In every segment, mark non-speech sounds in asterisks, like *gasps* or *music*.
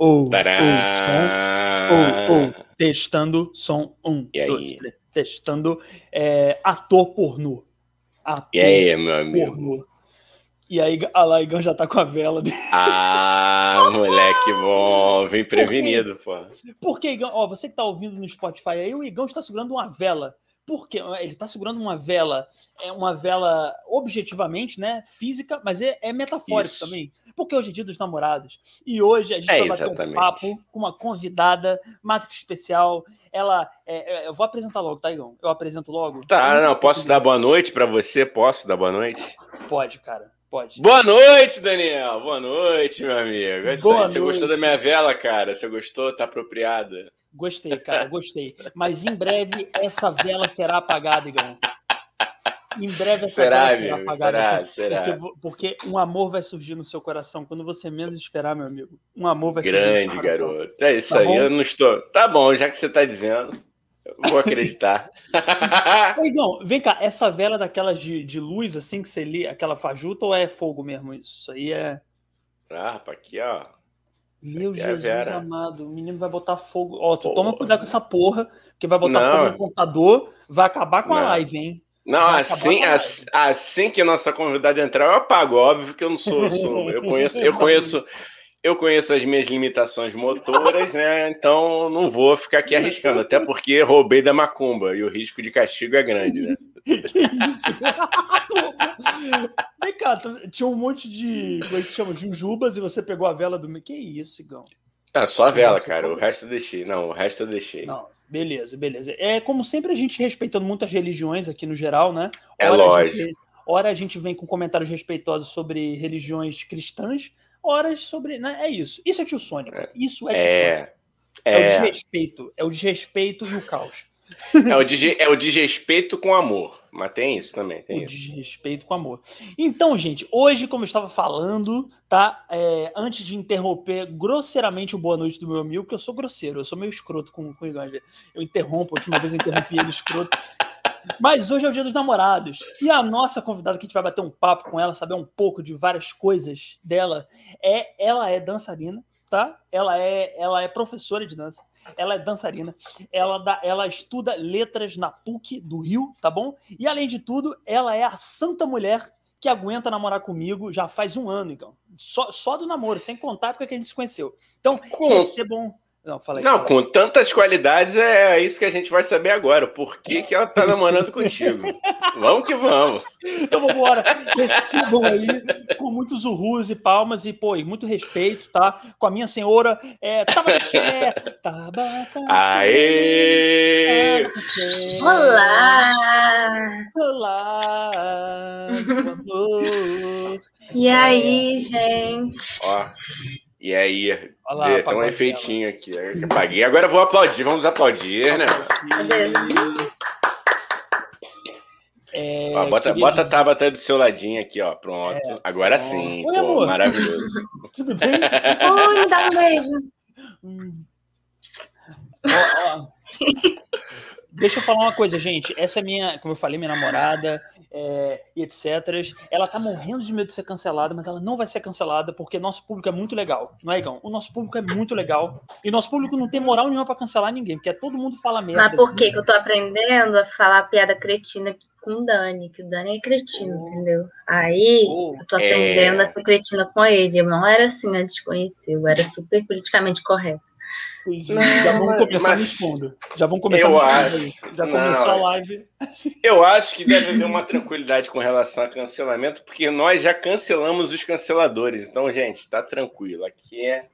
ou, ou, som, ou, ou, testando, som, um, E aí? dois, três, testando, é, ator pornô. Ator E aí, meu amigo? pornô. E aí, a Laigão já tá com a vela dele. Ah, *laughs* moleque bom. Vem prevenido, pô. Por que, Igão? Ó, você que tá ouvindo no Spotify aí, o Igão está segurando uma vela. Por quê? Ele está segurando uma vela, é uma vela objetivamente, né, física, mas é, é metafórico Isso. também. Porque hoje é dia dos namorados. E hoje a gente É, vai bater exatamente. um papo com uma convidada, Matrix especial. Ela, é, é, eu vou apresentar logo, tá, Igão? Eu apresento logo? Tá, não, posso dar boa noite pra você? Posso dar boa noite? Pode, cara, pode. Boa noite, Daniel. Boa noite, meu amigo. É Boa aí. Você gostou da noite. minha vela, cara? Você gostou? Tá apropriada? Gostei, cara, gostei. Mas em breve essa vela será apagada, Igão. Em breve essa Será, vela será amigo? apagada. Será? porque- Será? Porque, um amor vai surgir no seu coração quando você menos esperar, meu amigo. Um amor vai surgir no Grande seu coração. garoto. É isso Tá aí. bom? Eu não estou. Tá bom, já que você tá dizendo, vou acreditar. *laughs* Igão, vem cá, essa vela daquelas de, de luz, assim, que você li, aquela fajuta, ou é fogo mesmo isso? Isso aí é... ah, rapaz, aqui, ó. Meu aqui é Jesus Vera. amado, o menino vai botar fogo. Ó, tu Porra. toma cuidado com essa porra, porque vai botar Não. fogo no computador, vai acabar com a Não. live, hein? Não, assim, assim, assim que a nossa convidada entrar, eu apago. Óbvio que eu não sou. sou- eu conheço, eu conheço, *laughs* eu conheço as minhas limitações motoras, né? Então não vou ficar aqui arriscando, até porque roubei da macumba e o risco de castigo é grande, né? Que *laughs* isso? Vem cá, tinha um monte de. Como é que se chama? Jujubas e você pegou a vela do. Que isso, Igão? Ah, só a vela, cara. O como- resto eu deixei. Não, o resto eu deixei. Não, beleza, beleza. É como sempre a gente respeitando muitas religiões aqui no geral, né? É a lógico. gente, ora a gente vem com comentários respeitosos sobre religiões cristãs, horas sobre. Né? É isso. Isso é tio Sônico. Isso é tio Sônico. É. É o É, desrespeito. É o desrespeito e o caos. é, o desre- é o desrespeito com amor. Mas tem isso também, tem o isso. desrespeito com amor. Então, gente, hoje, como eu estava falando, tá? É, antes de interromper grosseiramente o boa noite do meu amigo, porque eu sou grosseiro, eu sou meio escroto com, com o Igor. Eu interrompo, a última vez eu interrompi ele escroto. Mas hoje é o dia dos namorados. E a nossa convidada, que a gente vai bater um papo com ela, saber um pouco de várias coisas dela, é ela é dançarina, tá? Ela é, ela é professora de dança. Ela é dançarina, ela, dá, ela estuda letras na PUC do Rio, tá bom? E além de tudo, ela é a santa mulher que aguenta namorar comigo já faz um ano, então. Só, só do namoro, sem contar a época que a gente se conheceu. Então, recebam. Não, fala aí. Não, com tantas qualidades é isso que a gente vai saber agora. Por que, que ela tá namorando contigo? Vamos que vamos. Então vamos embora. Recebam aí com muitos urros e palmas e, pô, e muito respeito, tá? Com a minha senhora, é, Tabataxé, Tabataxé, Aê! Olá! Olá, amor. E aí, gente? Ó, e aí? Olha lá, Vê, tem um efeitinho aqui. Eu Apaguei. Agora eu vou aplaudir. Vamos aplaudir, né? É, Ó, bota, bota a dizer- Tabata do seu ladinho aqui, ó. Pronto. Agora pronto. sim. Oi, pô, amor. maravilhoso. *laughs* Tudo bem? Oi, me dá um beijo. Hum. Ó, ó. *laughs* Deixa eu falar uma coisa, gente. Essa é minha, como eu falei, minha namorada, é, e etc. Ela tá morrendo de medo de ser cancelada, mas ela não vai ser cancelada porque nosso público é muito legal, não é, Igão? O nosso público é muito legal. E nosso público não tem moral nenhuma pra cancelar ninguém, porque todo mundo fala merda. Mas por que que eu tô aprendendo a falar piada cretina com o Dani? Que o Dani é cretino, entendeu? Aí Oh, eu tô aprendendo É. a ser cretina com ele. Eu não era assim antes de conhecer, eu era super politicamente correta. Não, já vamos mas- começar mas- fundo. Já vamos começar Eu acho-. Já não, começou a é- live. Eu acho que deve haver uma tranquilidade com relação a cancelamento, porque nós já cancelamos os canceladores. Então, gente, tá tranquilo. Aqui é.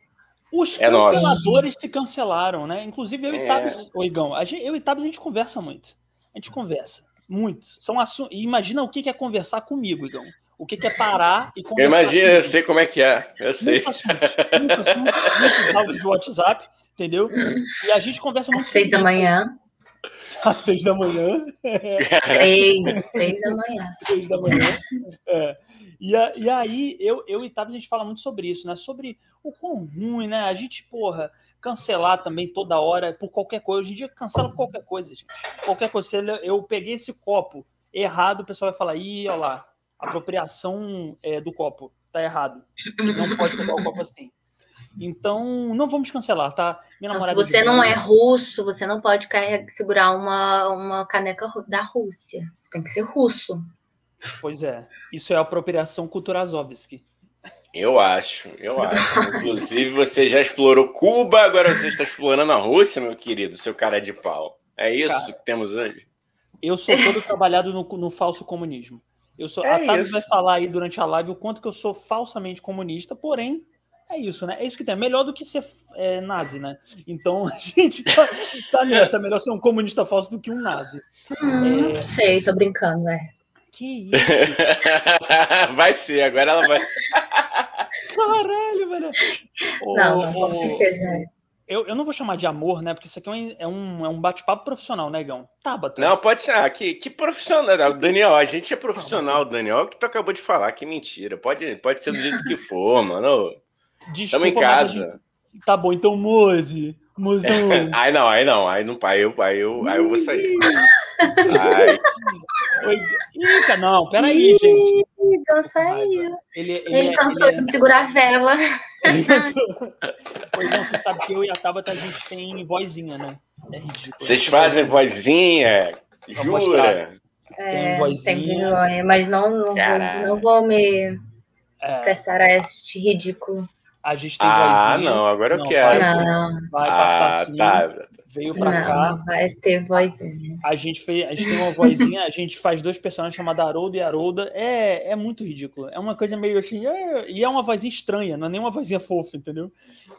Os É nosso. canceladores se cancelaram, né? Inclusive eu e É. Tabs, ô Igão, a gente, eu e Tabs a gente conversa muito. A gente conversa muito. São assu... e imagina o que que é conversar comigo, Igão. O que que é parar e conversar Eu imagino, eu sei como é que é. Eu sei. Muitos assuntos, muitos assuntos, muitos áudios de WhatsApp, entendeu? E a gente conversa muito Às seis da manhã. *laughs* Às seis da manhã. três, três da manhã. seis da manhã. É. E, a- e aí, eu, eu e Tabs, a gente fala muito sobre isso, né? Sobre o quão ruim, né? A gente, porra, cancelar também toda hora por qualquer coisa. Hoje em dia, cancela por qualquer coisa, gente. Qualquer coisa. Eu peguei esse copo errado, o pessoal vai falar, ih, olha lá, apropriação é, do copo. Tá errado. Não pode pegar o copo assim. Então, não vamos cancelar, tá? Minha não, se você não é russo, você não pode segurar uma, uma caneca da Rússia. Você tem que ser russo. Pois é. Isso é apropriação culturazovski. Eu acho, eu acho. Inclusive, você já explorou Cuba, agora você está explorando a Rússia, meu querido, seu cara de pau. É isso cara, que temos hoje? Eu sou todo trabalhado no, no falso comunismo. Eu sou, é a Tavis vai falar aí durante a live o quanto que eu sou falsamente comunista, porém, é isso, né? É isso que tem. É melhor do que ser é, nazi, né? Então *laughs* a gente tá, tá nessa. É melhor ser um comunista falso do que um nazi. Hum, é... Sei, tô brincando, é. Que *laughs* isso? vai ser, agora ela vai *laughs* ser. Caralho, velho. Não, não, com certeza. É. Eu, eu não vou chamar de amor, né? Porque isso aqui é um, é um bate-papo profissional, né, Gão? Tabata. Não, pode ser. Ah, que, que profissional. Daniel, a gente é profissional, Daniel. É o que tu acabou de falar, que mentira. Pode, pode ser do jeito que for, *laughs* mano. Desculpa, Tamo em casa. Gente... Tá bom, então, Moze. Mozão. *laughs* aí não, aí não. Aí não, aí eu, aí eu, aí eu vou sair. *laughs* Ai. Ih, não, peraí, gente. Então saiu. Ele, ele, ele é, cansou ele é... de segurar a vela. Pois *laughs* não, você sabe que eu e a Tabata a gente tem vozinha, né? É ridículo. Vocês fazem vozinha? Jura? É, tem vozinha. Tem mas não, não, vou, não vou me é. prestar a este ridículo. A gente tem ah, vozinha. Ah, não, agora eu não, quero. Não. Vai passar ah, assim. Tá veio pra não, cá. Vai ter vozinha. A gente, fez, a gente tem uma vozinha, a gente faz dois personagens chamados Haroldo e Harolda. É, é muito ridículo. É uma coisa meio assim. É, e é uma vozinha estranha, não é nem uma vozinha fofa, entendeu?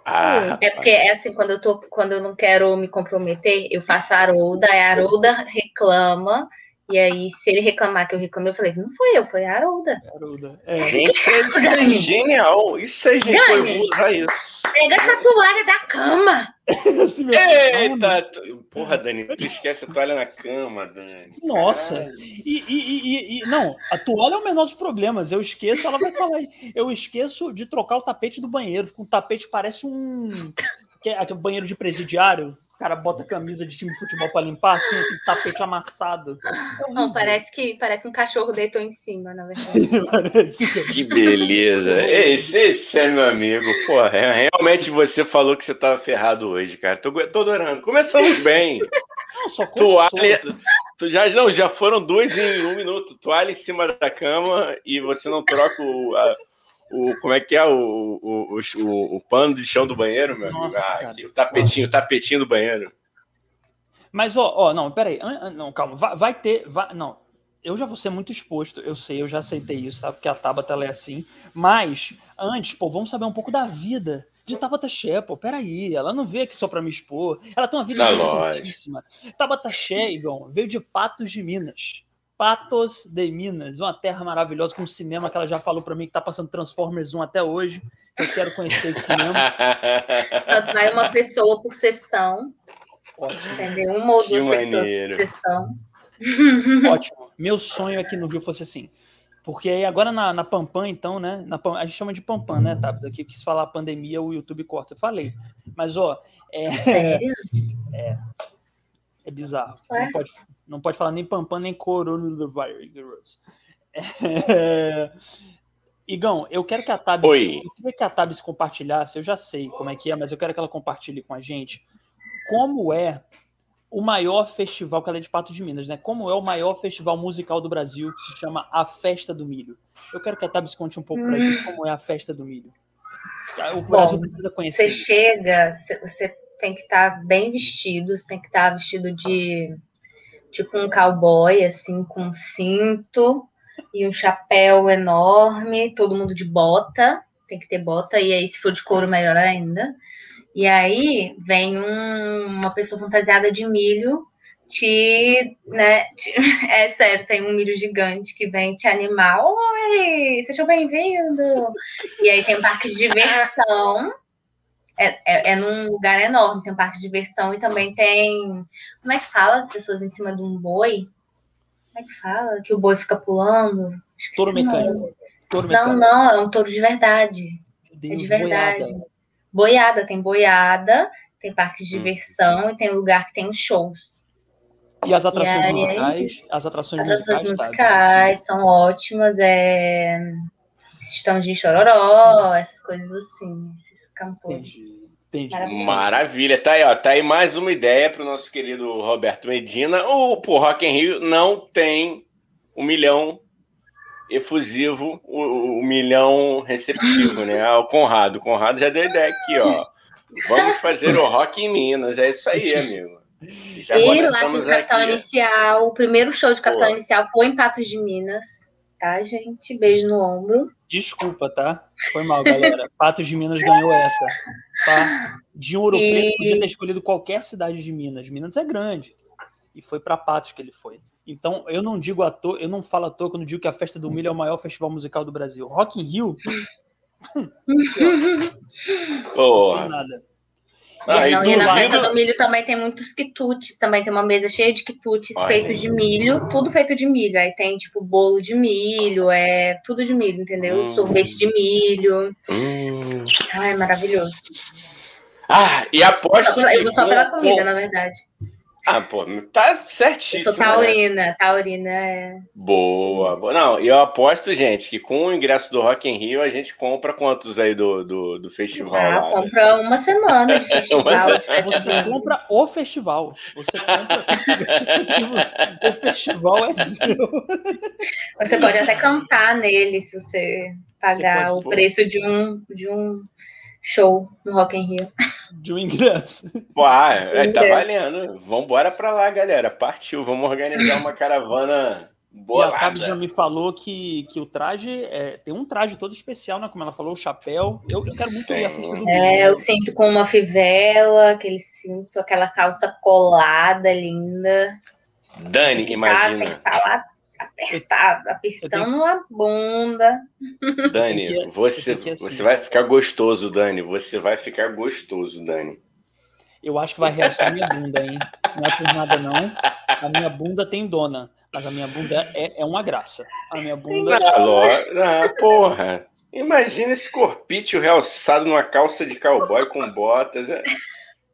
Ah, é porque é assim, quando eu, tô, quando eu não quero me comprometer, eu faço a Harolda, a Harolda reclama. E aí, se ele reclamar que eu reclamei, eu falei, não foi eu, foi a Harolda. Harolda. É. Gente, isso é genial. Isso é genial. Eu vou usar isso. Pega essa toalha da cama. *laughs* Eita! Porra, Dani, tu esquece a toalha na cama, Dani. Nossa! E, e, e, e, não, a toalha é o menor dos problemas. Eu esqueço, ela vai falar. Eu esqueço de trocar o tapete do banheiro. Um tapete parece um. Que é banheiro de presidiário. O cara bota camisa de time de futebol para limpar, assim, com tapete amassado. É não, parece que parece um cachorro deitou em cima, na verdade. *laughs* que beleza. Esse, esse é meu amigo. Porra, realmente você falou que você tava ferrado hoje, cara. Tô, tô adorando. Começamos bem. Não, só Toalha. Tu já, não, já foram dois em um minuto. Toalha em cima da cama e você não troca o, a, o como é que é o, o, o, o pano de chão do banheiro, meu Nossa, amigo? Ah, o tapetinho, o tapetinho do banheiro. Mas, ó, ó, não, peraí. Não, calma. Vai, vai ter. Vai, não, eu já vou ser muito exposto, eu sei, eu já aceitei isso, tá? Porque a Tabata ela é assim. Mas, antes, pô, vamos saber um pouco da vida de Tabata Shé, pô. Peraí, ela não veio aqui só pra me expor. Ela tem uma vida interessantíssima. Tabata Shé, Igor, veio de Patos de Minas. Patos de Minas, uma terra maravilhosa com um cinema que ela já falou para mim que tá passando Transformers 1 até hoje. Eu quero conhecer esse cinema. *laughs* Vai uma pessoa por sessão. Ótimo. Entendeu? Uma ou duas pessoas por sessão. *laughs* Ótimo. Meu sonho aqui no Rio fosse assim. Porque aí agora na, na Pampam, então, né? Na, a gente chama de Pampam, né, Tabs? Aqui quis falar pandemia, o YouTube corta. Eu falei. Mas, ó, é. Sério? *laughs* É, é bizarro. Ué? Não pode, não pode falar nem Pampam, nem Coronavírus. É... Igão, eu quero que a Tabs, Oi. eu queria que a Tabs compartilhasse, eu já sei como é que é, mas eu quero que ela compartilhe com a gente como é o maior festival, que ela é de Patos de Minas, né? Como é o maior festival musical do Brasil, que se chama A Festa do Milho. Eu quero que a Tabs conte um pouco hum. pra gente como é a Festa do Milho. O Brasil Bom, precisa conhecer. Você chega, você tem que estar tá bem vestido, você tem que estar tá vestido de tipo um cowboy, assim, com cinto e um chapéu enorme, todo mundo de bota, tem que ter bota, e aí se for de couro, melhor ainda. E aí vem um, uma pessoa fantasiada de milho te, né, te, *laughs* é sério, tem um milho gigante que vem te animar. Oi, sejam bem-vindos! E aí tem um parque de diversão é, é, é, num lugar enorme, tem um parque de diversão e também tem. Como é que fala as pessoas em cima de um boi? Como é que fala? Que o boi fica pulando? Touro mecânico. Touro não, mecânico. não, é um touro de verdade. Deus, é de verdade. Boiada. boiada. tem boiada, tem parque de hum. diversão e tem lugar que tem os shows. E as atrações e aí, musicais? As atrações, atrações musicais, musicais tá, são ótimas. É... Estão de chororó, essas coisas assim cantores. Entendi. Maravilha. Maravilha. Tá aí, ó. Tá aí mais uma ideia para o nosso querido Roberto Medina. O pô, Rock in Rio não tem um milhão efusivo, o, o milhão receptivo, né? Ah, o Conrado. O Conrado já deu ideia aqui, ó. Vamos fazer o Rock em Minas. É isso aí, amigo. Já e lá no Capital aqui. Inicial, o primeiro show de Capital Pô. Inicial foi em Patos de Minas, tá, gente? Beijo no ombro. Desculpa, tá? Foi mal, galera. *laughs* Patos de Minas ganhou essa. Tá? De Ouro e... Preto podia ter escolhido qualquer cidade de Minas. Minas é grande. E foi para Patos que ele foi. Então, eu não digo à toa, eu não falo à toa quando digo que a Festa do Milho é o maior festival musical do Brasil. Rock in Rio. *laughs* Porra. Nada. Ah, não, e, na festa do milho também tem muitos quitutes, também tem uma mesa cheia de quitutes Ai, feitos de milho, tudo feito de milho. Aí tem tipo bolo de milho, é tudo de milho, entendeu? Hum. Sorvete de milho. Hum. Ai, maravilhoso. Ah, e aposto. Eu vou só pela comida, na verdade. Ah, pô, tá certíssimo. Eu sou taurina, né? taurina é. Boa, boa. Não, eu aposto, gente, que com o ingresso do Rock in Rio a gente compra quantos aí do, do, do festival? Ah, lá, compra né? uma semana de *laughs* festival. Você compra o festival. Você compra o festival é seu. Você pode até cantar nele se você pagar você o preço de um, de um show no Rock in Rio de um ingresso. Pô, ah, é, tá valendo. Vambora pra lá, galera. Partiu. Vamos organizar uma caravana boa. E a Tabi já me falou que, que o traje é, tem um traje todo especial, né? Como ela falou, o chapéu. Eu, eu quero muito tem. ir à festa do É, eu sinto com uma fivela, aquele cinto, aquela calça colada, linda. Dani, imagina. Tem que falar apertado, apertando tenho... a bunda. Dani, você, assim. você vai ficar gostoso, Dani. Você vai ficar gostoso, Dani. Eu acho que vai realçar minha bunda, hein? Não é por nada, não. A minha bunda tem dona, mas a minha bunda é, é uma graça. A minha bunda. Não, ah, porra. Imagina esse corpício realçado numa calça de cowboy com botas. É,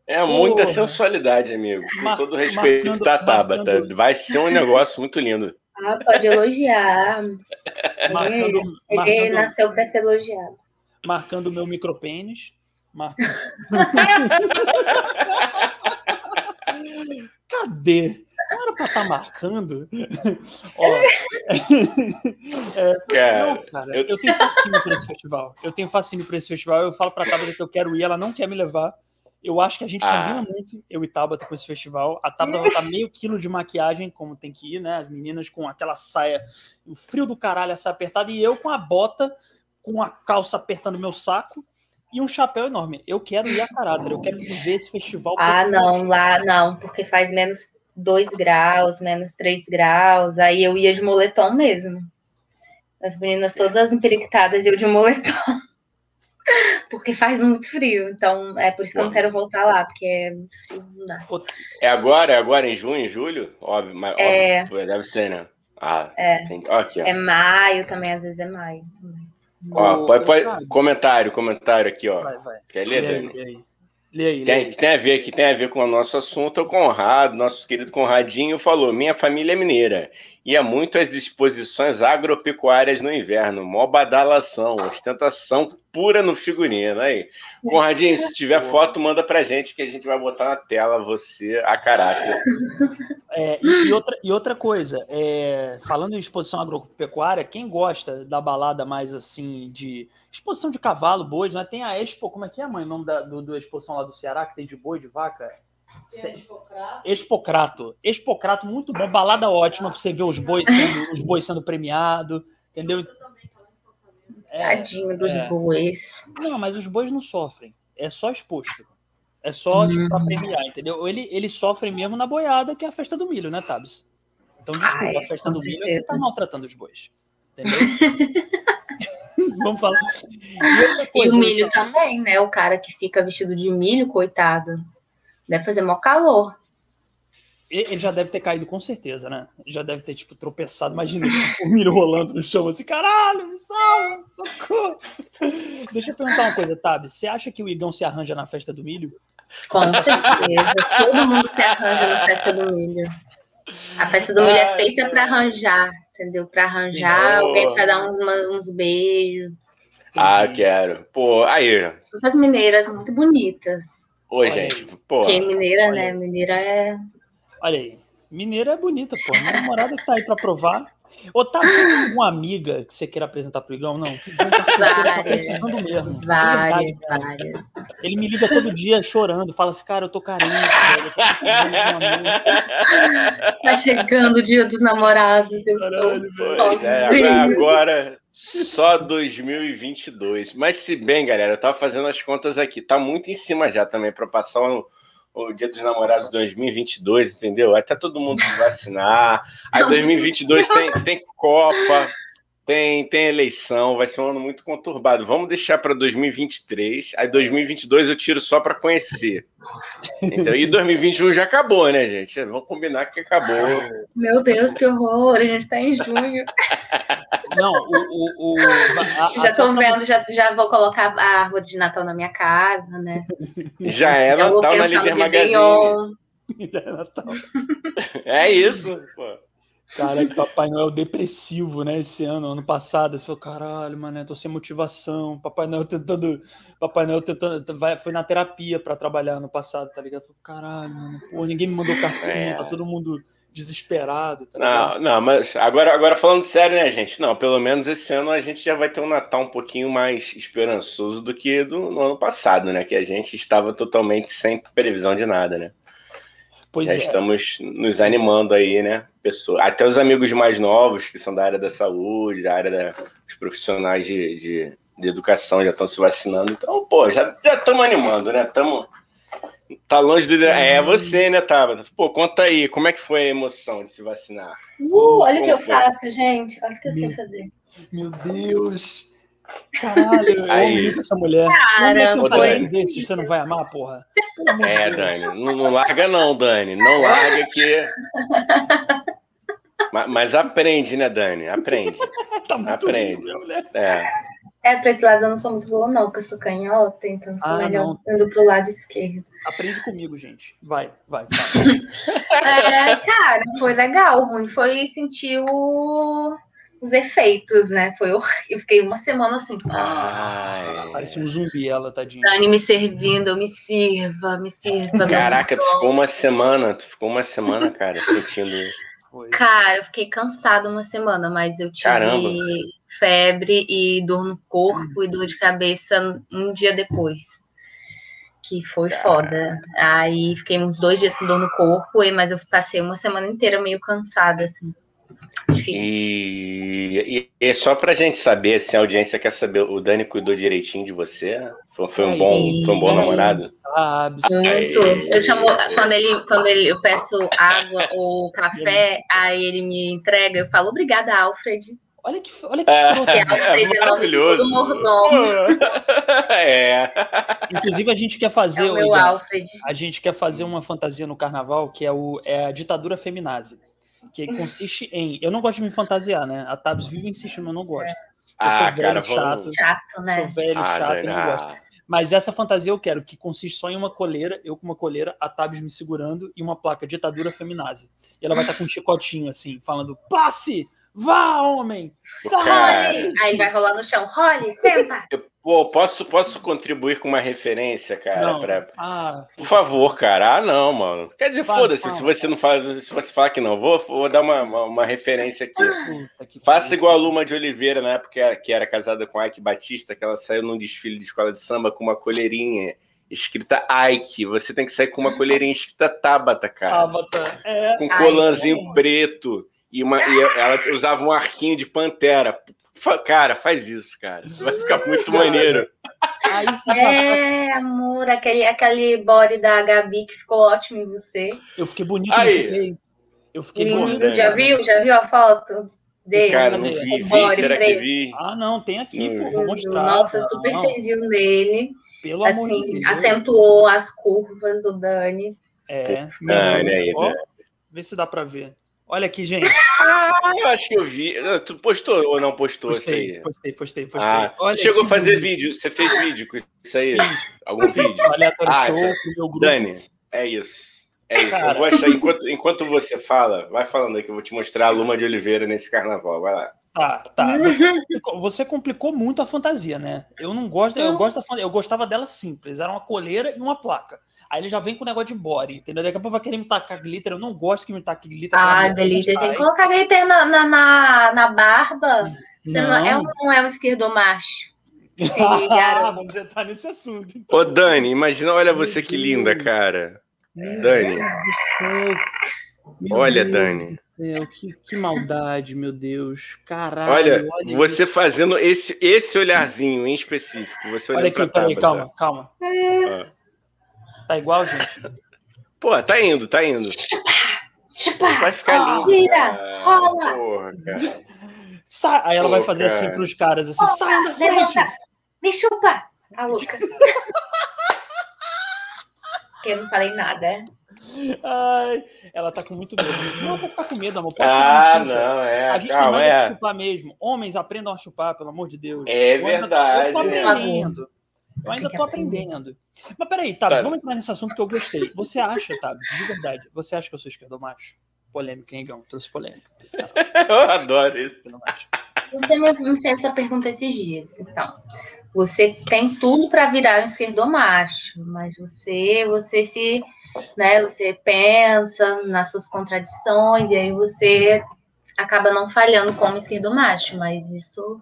é muita sensualidade, amigo. Com todo respeito, marcando, tá, Tabata? Marcando... Vai ser um negócio muito lindo. Ah, pode elogiar. *laughs* Marcando, ele, marcando, ele nasceu para ser elogiado. Marcando o meu micropênis. Mar... *laughs* Cadê? Não era para estar tá marcando? Ó, *laughs* é, cara, não, cara, eu... eu tenho fascínio por esse festival. Eu tenho fascínio por esse festival. Eu falo para a Tabata que eu quero ir, ela não quer me levar. Eu acho que a gente ah. combina muito, eu e Tabata, com esse festival. A Tabata vai estar meio quilo de maquiagem, como tem que ir, né? As meninas com aquela saia, o frio do caralho, essa apertada, e eu com a bota, com a calça apertando meu saco e um chapéu enorme. Eu quero ir a caráter, eu quero viver esse festival. Ah, não, lá não, porque faz menos 2 graus, menos 3 graus. Aí eu ia de moletom mesmo. As meninas todas emperiquitadas e eu de moletom. Porque faz muito frio. Então é por isso que eu não quero voltar lá, porque é muito frio, não dá. É agora? É agora em junho, em julho? Óbvio, mas é... óbvio, deve ser, né? Ah, é. Tem... Aqui, é maio também, às vezes é maio também. Ó, pode, pode... comentário, comentário aqui, ó. Vai, vai. Quer ler, Dani? Lê aí. Lê aí, tem, tem a ver que tem a ver com o nosso assunto, o Conrado, nosso querido Conradinho falou: minha família é mineira ia muito às exposições agropecuárias no inverno. Mó badalação, ostentação pura no figurino. Aí, Conradinho, se tiver foto, manda pra gente que a gente vai botar na tela você a caráter. É, e, e, outra, e outra coisa, é, falando em exposição agropecuária, quem gosta da balada mais assim de exposição de cavalo, bois, né? Tem a Expo, como é que é, mãe? O nome da do, do exposição lá do Ceará, que tem de boi, de vaca? Expocrato. Expocrato, muito bom. Balada ótima para você ver os bois sendo, os bois sendo premiados. Entendeu? É, Tadinho dos é. bois. Não, mas os bois não sofrem. É só exposto. É só tipo, para premiar, entendeu? Ele, ele sofre mesmo na boiada, que é a festa do milho, né, Tabs? Então, desculpa, Ai, a festa do certeza. milho é que tá maltratando os bois. Entendeu? *laughs* Vamos falar. E, coisa, e o milho então... também, né? O cara que fica vestido de milho, coitado. Deve fazer mó calor. Ele já deve ter caído com certeza, né? Já deve ter, tipo, tropeçado. Imagina o milho rolando no chão assim, caralho, me salva, socorro. Deixa eu perguntar uma coisa, Tabi. Você acha que o Igão se arranja na festa do milho? Com certeza. Todo mundo se arranja na festa do milho. A festa do milho é feita para arranjar, entendeu? Para arranjar, alguém para dar uns, uns beijos. Ah, quero. Pô, aí, frutas mineiras muito bonitas. Oi, gente. Pô. Porque mineira, né? Mineira é. Olha aí. Mineira é bonita, pô. Minha namorada que tá aí pra provar. Otávio, você tem alguma amiga que você queira apresentar pro Igão? Não, tá, precisando mesmo. Várias, verdade, várias. Ele me liga todo dia chorando, fala assim, cara, eu tô carente, velho, eu Tá chegando o dia dos namorados, eu Caralho, estou... É, agora, agora, só 2022. Mas se bem, galera, eu tava fazendo as contas aqui, tá muito em cima já também para passar um o Dia dos Namorados 2022, entendeu? Aí tá todo mundo se vacinar. Aí 2022 tem, tem Copa, tem, tem eleição, vai ser um ano muito conturbado. Vamos deixar para 2023. Aí 2022 eu tiro só para conhecer. Então, e 2021 já acabou, né, gente? Vamos combinar que acabou. Meu Deus, que horror! A gente está em junho. Não, o. o, o a, já estou vendo, já, já vou colocar a árvore de Natal na minha casa, né? Já é Natal na Líder Magazine. *laughs* Já é Natal. É isso, pô. Cara, que Papai Noel depressivo, né? Esse ano, ano passado, você falou, caralho, mano, tô sem motivação. Papai Noel tentando. Papai Noel tentando. Vai, foi na terapia para trabalhar ano passado, tá ligado? Falei, caralho, mano, pô, ninguém me mandou cartão, é. tá todo mundo desesperado. Tá não, não, mas agora, agora falando sério, né, gente? Não, pelo menos esse ano a gente já vai ter um Natal um pouquinho mais esperançoso do que do, no ano passado, né? Que a gente estava totalmente sem previsão de nada, né? Pois Já é. estamos nos animando aí, né? Pessoa, até os amigos mais novos, que são da área da saúde, da área da, dos profissionais de, de, de educação, já estão se vacinando. Então, pô, já estamos animando, né? Estamos. Tá longe do. É você, né, Tabata? Pô, conta aí, como é que foi a emoção de se vacinar? Uh, olha o que eu faço, gente. Olha o que eu sei fazer. Meu Deus! Caralho, *laughs* Aí. eu amo essa mulher. Cara, um talento desse, você não vai amar, porra? É, Dani, não, não, larga não, Dani. Não larga que... mas, mas, aprende, né, Dani? Aprende. *laughs* tá aprende. Lindo, é. É, pra esse lado eu não sou muito boa, não, porque eu sou canhota, então sou ah, melhor não. indo pro lado esquerdo. Aprende comigo, gente. Vai, vai, vai. *laughs* é, cara, foi legal. Ruim foi sentir o os efeitos, né? Foi horrível. Eu fiquei uma semana assim. Ai. Parece um zumbi ela, tadinha. Dani me servindo, me sirva, me sirva. Caraca, tu ficou uma semana, tu ficou uma semana, cara, sentindo. Cara, eu fiquei cansada uma semana, mas eu tive Caramba. febre e dor no corpo e dor de cabeça um dia depois. Que foi Caraca. foda. Aí fiquei uns dois dias com dor no corpo, mas eu passei uma semana inteira meio cansada, assim. Difícil. E, e, e só pra gente saber, se a audiência quer saber, o Dani cuidou direitinho de você? Foi, foi um, bom, foi um bom namorado? Ah, muito. Eu chamo, quando ele, quando ele, eu peço água ou café, aí ele me entrega, eu falo, obrigada, Alfred. Olha que, olha que escroto. É, Alfred é, maravilhoso. *laughs* É. Inclusive, a gente quer fazer. É o meu Alfred. A gente quer fazer uma fantasia no carnaval que é, o, é a ditadura feminazi que consiste em. Eu não gosto de me fantasiar, né? A Tabs vive insistindo, mas eu não gosto. Eu ah, sou velho, cara, chato. Chato, né? Sou velho, ah, chato, não, não gosto. Mas essa fantasia eu quero, que consiste só em uma coleira, eu com uma coleira, a Tabs me segurando e uma placa ditadura feminazi. E ela vai estar com um chicotinho assim, falando: passe! Vá, homem! Só Aí vai rolar no chão. Role, senta! Eu, pô, posso, posso contribuir com uma referência, cara? Pra... Ah, Por favor, cara. Ah, não, mano. Quer dizer, foda-se, se você não faz, se você falar que não, vou, vou dar uma, uma, uma referência aqui. Faça igual a Luma de Oliveira, na época que era, que era casada com Ike Batista, que ela saiu num desfile de escola de samba com uma colherinha escrita Ike. Você tem que sair com uma *laughs* colherinha escrita Tabata, cara. Tabata, é. Com colanzinho Ai, preto e, uma, e ela usava um arquinho de pantera. Cara, faz isso, cara. Vai ficar muito maneiro. É, amor, aquele, aquele body da Gabi que ficou ótimo em você. Eu fiquei bonito, Aí. eu fiquei. Eu fiquei Lindo, bonito. Já viu? Já viu a foto? Dele, cara, não vi, vi será que vi? Ah, não, tem aqui, pô, vou mostrar. Nossa, super não. serviu nele. Pelo assim, amor de Deus. acentuou as curvas, o Dani. É, Dani aí, Dani. Vê se dá pra ver. Olha aqui, gente. Ah, eu acho que eu vi. Tu postou ou não postou postei, isso aí? Postei, postei, postei. Ah, Olha chegou a fazer vídeo. Você fez vídeo com isso aí? Fiz. Algum vídeo? Aleatório ah, show tá. pro meu grupo. Dani, é isso. É isso. Eu vou achar, enquanto, enquanto você fala, vai falando aí que eu vou te mostrar a Luma de Oliveira nesse carnaval. Vai lá. Tá, tá. Você complicou, você complicou, muito a fantasia, né? Eu não gosto, eu gosto da eu gostava dela simples, era uma coleira e uma placa. Aí ele já vem com o negócio de body, entendeu? Daqui a pouco vai querer me tacar glitter. Eu não gosto que me taque glitter. Ah, glitter. Tem que colocar glitter na, na, na, na barba. Você não. não é, um, não é um esquerdomacho. ah, *laughs* vamos entrar nesse assunto. Então. Ô, Dani, imagina, olha você que linda, cara. Dani. olha, Deus Dani. Céu, que, que maldade, meu Deus. Caralho. Olha, olha você isso. fazendo esse, esse olharzinho em específico. Você olha aqui, peraí, calma, calma. Ah. Tá igual, gente? Pô, tá indo, tá indo. Chupa, vai ficar oh, lindo. Vira, rola. Porra, cara. Sa Aí ela Pô, vai fazer assim cara. assim pros caras, assim, oh, sai da frente. Levanta. Me chupa, a Luca. que eu não falei nada. Ai, ela tá com muito medo. Não, vou ficar com medo, amor. Pode ah, não, é. A gente calma, tem é. chupar mesmo. Homens, aprendam a chupar, pelo amor de Deus. É verdade. Eu tô aprendendo. Eu ainda tô aprendendo. Mas peraí, Tabs, tá. vamos entrar nesse assunto que eu gostei. Você acha, Tabs, de verdade, você acha que eu sou esquerdomacho? Polêmica, hein, Gão? Trouxe polêmica. *laughs* eu adoro isso. Você me fez essa pergunta esses dias, então. Você tem tudo para virar um esquerdomacho, mas você, você se, né, você pensa nas suas contradições e aí você acaba não falhando como esquerdomacho, mas isso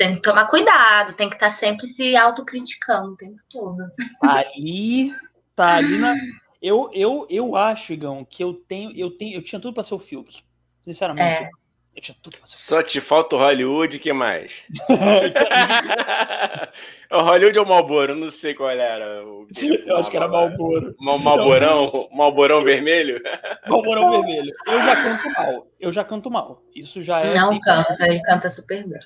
tem que tomar cuidado, tem que estar tá sempre se autocriticando o tempo todo. Ali, tá ali na. Eu, eu, eu acho, Igão, que eu tenho, eu tenho, eu tinha tudo para ser o Fiuk. Sinceramente. É. Eu tinha tudo pra ser o Só te falta o Hollywood, que mais? *laughs* o Hollywood ou o Malboro? Não sei qual era. O que *laughs* eu acho que era Malboro. Mal, Malborão? Malborão vermelho? *laughs* Malborão vermelho. Eu já canto mal. Eu já canto mal. Isso já é. Não canta, ele canta super bem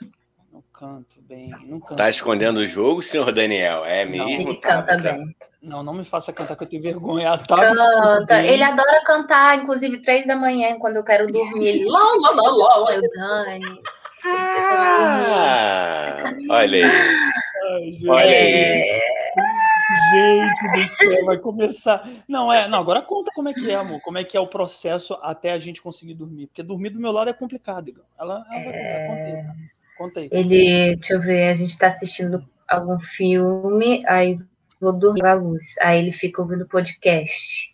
canto bem. Não canto tá escondendo o jogo, senhor Daniel? É mesmo? Não, ele tá, canta tá. bem. Não, não me faça cantar que eu tenho vergonha. Tá canta. Ele adora cantar, inclusive três da manhã, quando eu quero dormir. Ele lá, lá, lá, lá, eu Dani. Ah, olha aí. Ai, olha aí. Gente do céu, vai começar. Não, é, não, agora conta como é que é, amor. Como é que é o processo até a gente conseguir dormir. Porque dormir do meu lado é complicado, Igor. Ela, ela é... vai contar, conta aí. Ele, deixa eu ver, a gente está assistindo algum filme, aí vou dormir a luz. Aí ele fica ouvindo podcast.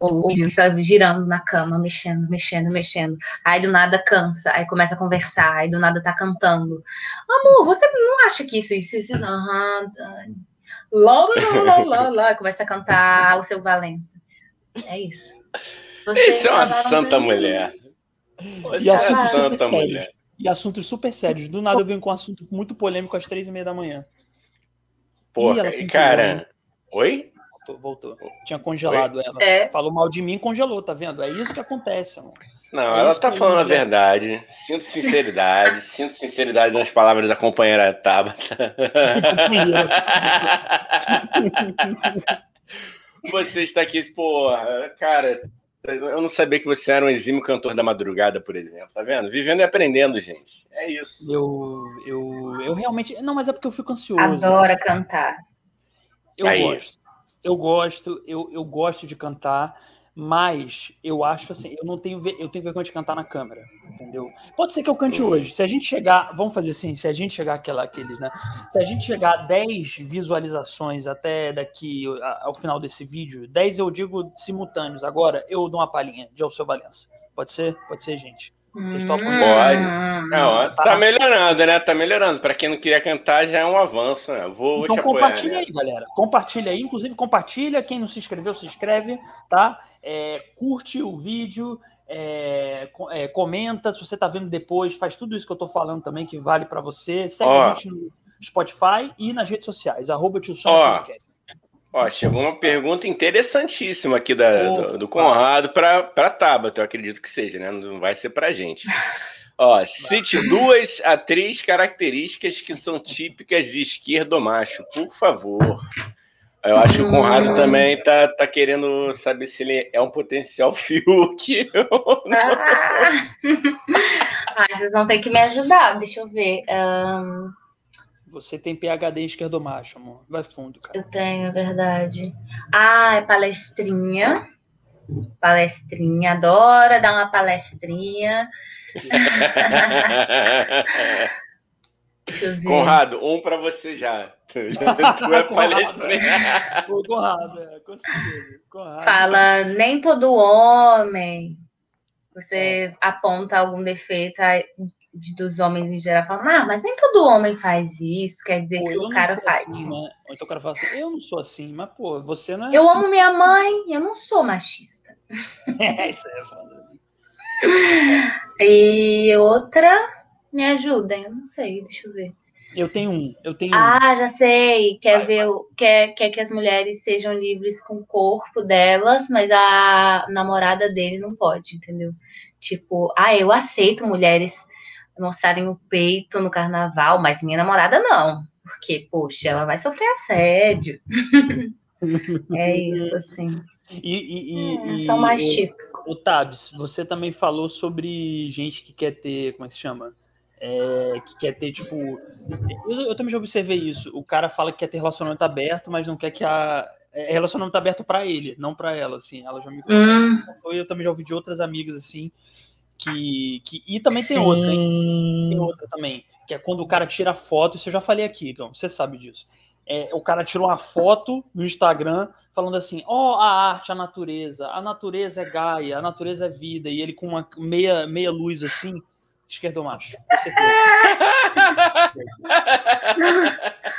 O fica girando na cama, mexendo, mexendo, mexendo. Aí do nada cansa, aí começa a conversar, aí do nada tá cantando. Amor, você não acha que isso, isso, isso? Aham, uhum, lá, lá, lá, lá, começa a cantar o seu Valença. É isso. Você isso é uma santa mulher. Você e assuntos é santa mulher. Sérios. E assuntos super sérios. Do nada eu venho com um assunto muito polêmico às três e meia da manhã. Porra, e cara. Oi? Voltou, voltou. Tinha congelado Oi? ela. É. Falou mal de mim congelou, tá vendo? É isso que acontece, amor. Não, é ela tá falando a verdade. Sinto sinceridade. *laughs* sinto sinceridade nas palavras da companheira Tabata. *laughs* você está aqui, porra, cara. Eu não sabia que você era um exímio cantor da madrugada, por exemplo. Tá vendo? Vivendo e aprendendo, gente. É isso. Eu, eu, eu realmente. Não, mas é porque eu fico ansioso. Adora cantar. Eu Aí. gosto. Eu gosto, eu, eu gosto de cantar, mas eu acho assim, eu não tenho, eu tenho vergonha de cantar na câmera, entendeu? Pode ser que eu cante hoje. Se a gente chegar, vamos fazer assim, se a gente chegar aquela, aqueles, né? Se a gente chegar a 10 visualizações até daqui ao final desse vídeo, 10 eu digo simultâneos, agora eu dou uma palhinha de Alceu Valença. Pode ser? Pode ser, gente. Vocês topam? Pode. Não, tá. tá melhorando, né? Tá melhorando. Para quem não queria cantar, já é um avanço, né? Vou, então compartilha aí, galera. Compartilha aí. Inclusive, compartilha. Quem não se inscreveu, se inscreve, tá? É, curte o vídeo. É, é, comenta se você tá vendo depois, faz tudo isso que eu tô falando também, que vale para você. Segue Ó. a gente no Spotify e nas redes sociais, arroba tio Podcast. Ó, chegou uma pergunta interessantíssima aqui da, do, do, Conrado para Tabata, eu acredito que seja, né? Não vai ser para gente. Ó, *laughs* cite duas a três características que são típicas de esquerdo macho, por favor. Eu acho que o Conrado também tá, tá querendo saber se ele é um potencial *laughs* Fiuk. Ah. *laughs* ah, vocês vão ter que me ajudar, deixa eu ver. Um... Você tem PHD em esquerdo macho, amor. Vai fundo, cara. Eu tenho, é verdade. Ah, é palestrinha. palestrinha, adora dar uma palestrinha. *laughs* Conrado, um para você já. *laughs* tu é palestrinha. Conrado, é, com certeza. Conrado. Fala, nem todo homem. Você é. aponta algum defeito de, dos homens em geral falam, ah, mas nem todo homem faz isso, quer dizer pô, que o cara faz. Assim, né? Ou então o cara fala assim, eu não sou assim, mas pô, você não é Eu assim. amo minha mãe, eu não sou machista. *laughs* é, isso é foda. *laughs* E outra, me ajuda, eu não sei, deixa eu ver. Eu tenho um, eu tenho Ah, um. já sei. Quer vai, ver, vai. Quer, quer que as mulheres sejam livres com o corpo delas, mas a namorada dele não pode, entendeu? Tipo, ah, eu aceito mulheres mostrarem o peito no carnaval, mas minha namorada não. Porque, poxa, ela vai sofrer assédio. *laughs* é isso, assim. E, e, e, é, são mais típicos. O Tabs, você também falou sobre gente que quer ter, como é que se chama? É, que quer ter, tipo. Eu, eu, também já observei isso. O cara fala que quer ter relacionamento aberto, mas não quer que a. É, relacionamento aberto para ele, não para ela, assim. Ela já me hum. Eu também já ouvi de outras amigas, assim, que, que e também tem Sim. outra, hein? tem outra também, que é quando o cara tira foto, isso eu já falei aqui, então, você sabe disso. É, o cara tirou uma foto no Instagram falando assim: ó, oh, a arte, a natureza, a natureza é Gaia, a natureza é vida, e ele com uma meia, meia luz assim, esquerdo macho, com certeza.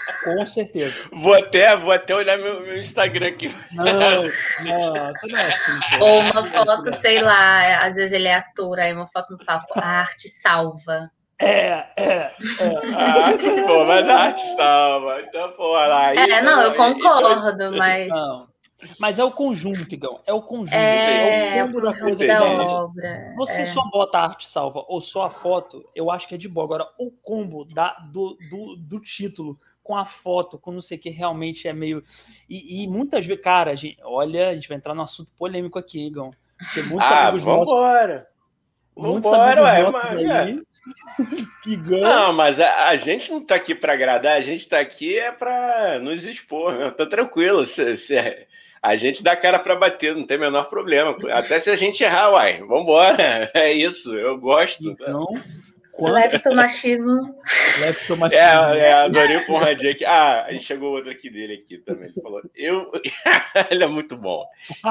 *laughs* com certeza. Vou até, vou até olhar meu, meu Instagram aqui. Não, não, você não é assim. Pô. Ou uma foto, sei lá, às vezes ele é ator, aí uma foto no palco, a arte salva. É, é, é. A arte, pô, mas a arte salva. Então, pô, lá. Aí, é, não, eu concordo, mas. Não. Mas é o conjunto, Igão. É o conjunto. É, é o conjunto da, coisa da obra. Você é. só bota a arte salva ou só a foto, eu acho que é de boa. Agora, o combo da, do, do, do título com a foto, com não sei o que, realmente é meio. E, e muitas vezes, cara, a gente, olha, a gente vai entrar num assunto polêmico aqui, Igão. Porque muitos ah, amigos vambora. nossos. Vambora, ué, mas, aí, *laughs* que ganha. Não, mas a, a, gente não tá aqui para agradar, a gente tá aqui é para nos expor, né? Tá tranquilo. Se, se, a gente dá cara para bater, não tem o menor problema. Até se a gente errar, uai, vambora. *laughs* É isso, eu gosto. Então, quando... Leptomachismo. Leptomachismo. É, é, adorei o Conradinho aqui. Ah, a gente chegou outro aqui dele aqui também. Ele falou, eu... *laughs* ele é muito bom.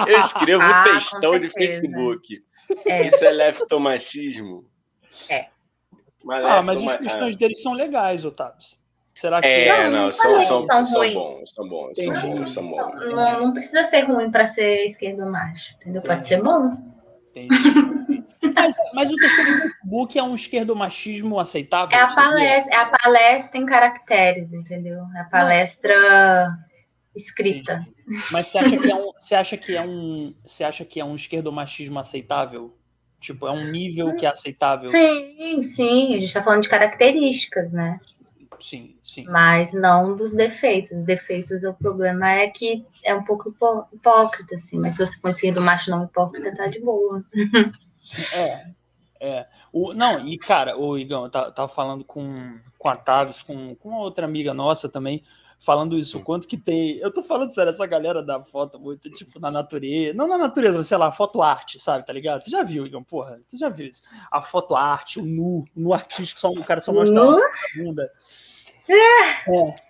Eu escrevo ah, textão de Facebook. É. Isso é leptomachismo? É. Mas ah, mas os textões dele são legais, Otávio. Será que. É, não, não são, são, são, são, bons, são bons, são bons, são bons. Não, não precisa ser ruim para ser esquerdo macho, entendeu? Pode ser bom. Entendi. Mas, mas o terceiro Facebook é um esquerdomachismo aceitável? É a, palestra, é a palestra em caracteres, entendeu? É a palestra escrita. Entendi. Mas você acha que é um, você acha que é um, você acha que é um esquerdomachismo aceitável? Tipo, é um nível que é aceitável? Sim, sim. A gente está falando de características, né? sim, sim. Mas não dos defeitos. Os defeitos, o problema é que é um pouco hipócrita, assim. Mas se você conseguir do macho não hipócrita, tá de boa. *laughs* É, é. O, não, e cara, o Igão, eu tava, falando com, com a Tavis, com, com outra amiga nossa também, falando isso, o quanto que tem. Eu tô falando sério, essa galera da foto muito, tipo, na natureza. Não na natureza, mas sei lá, foto arte, sabe, tá ligado? Tu já viu, Igão, porra, tu já viu isso. A foto arte, o nu, o nu artístico, só, o cara só mostra a bunda. É.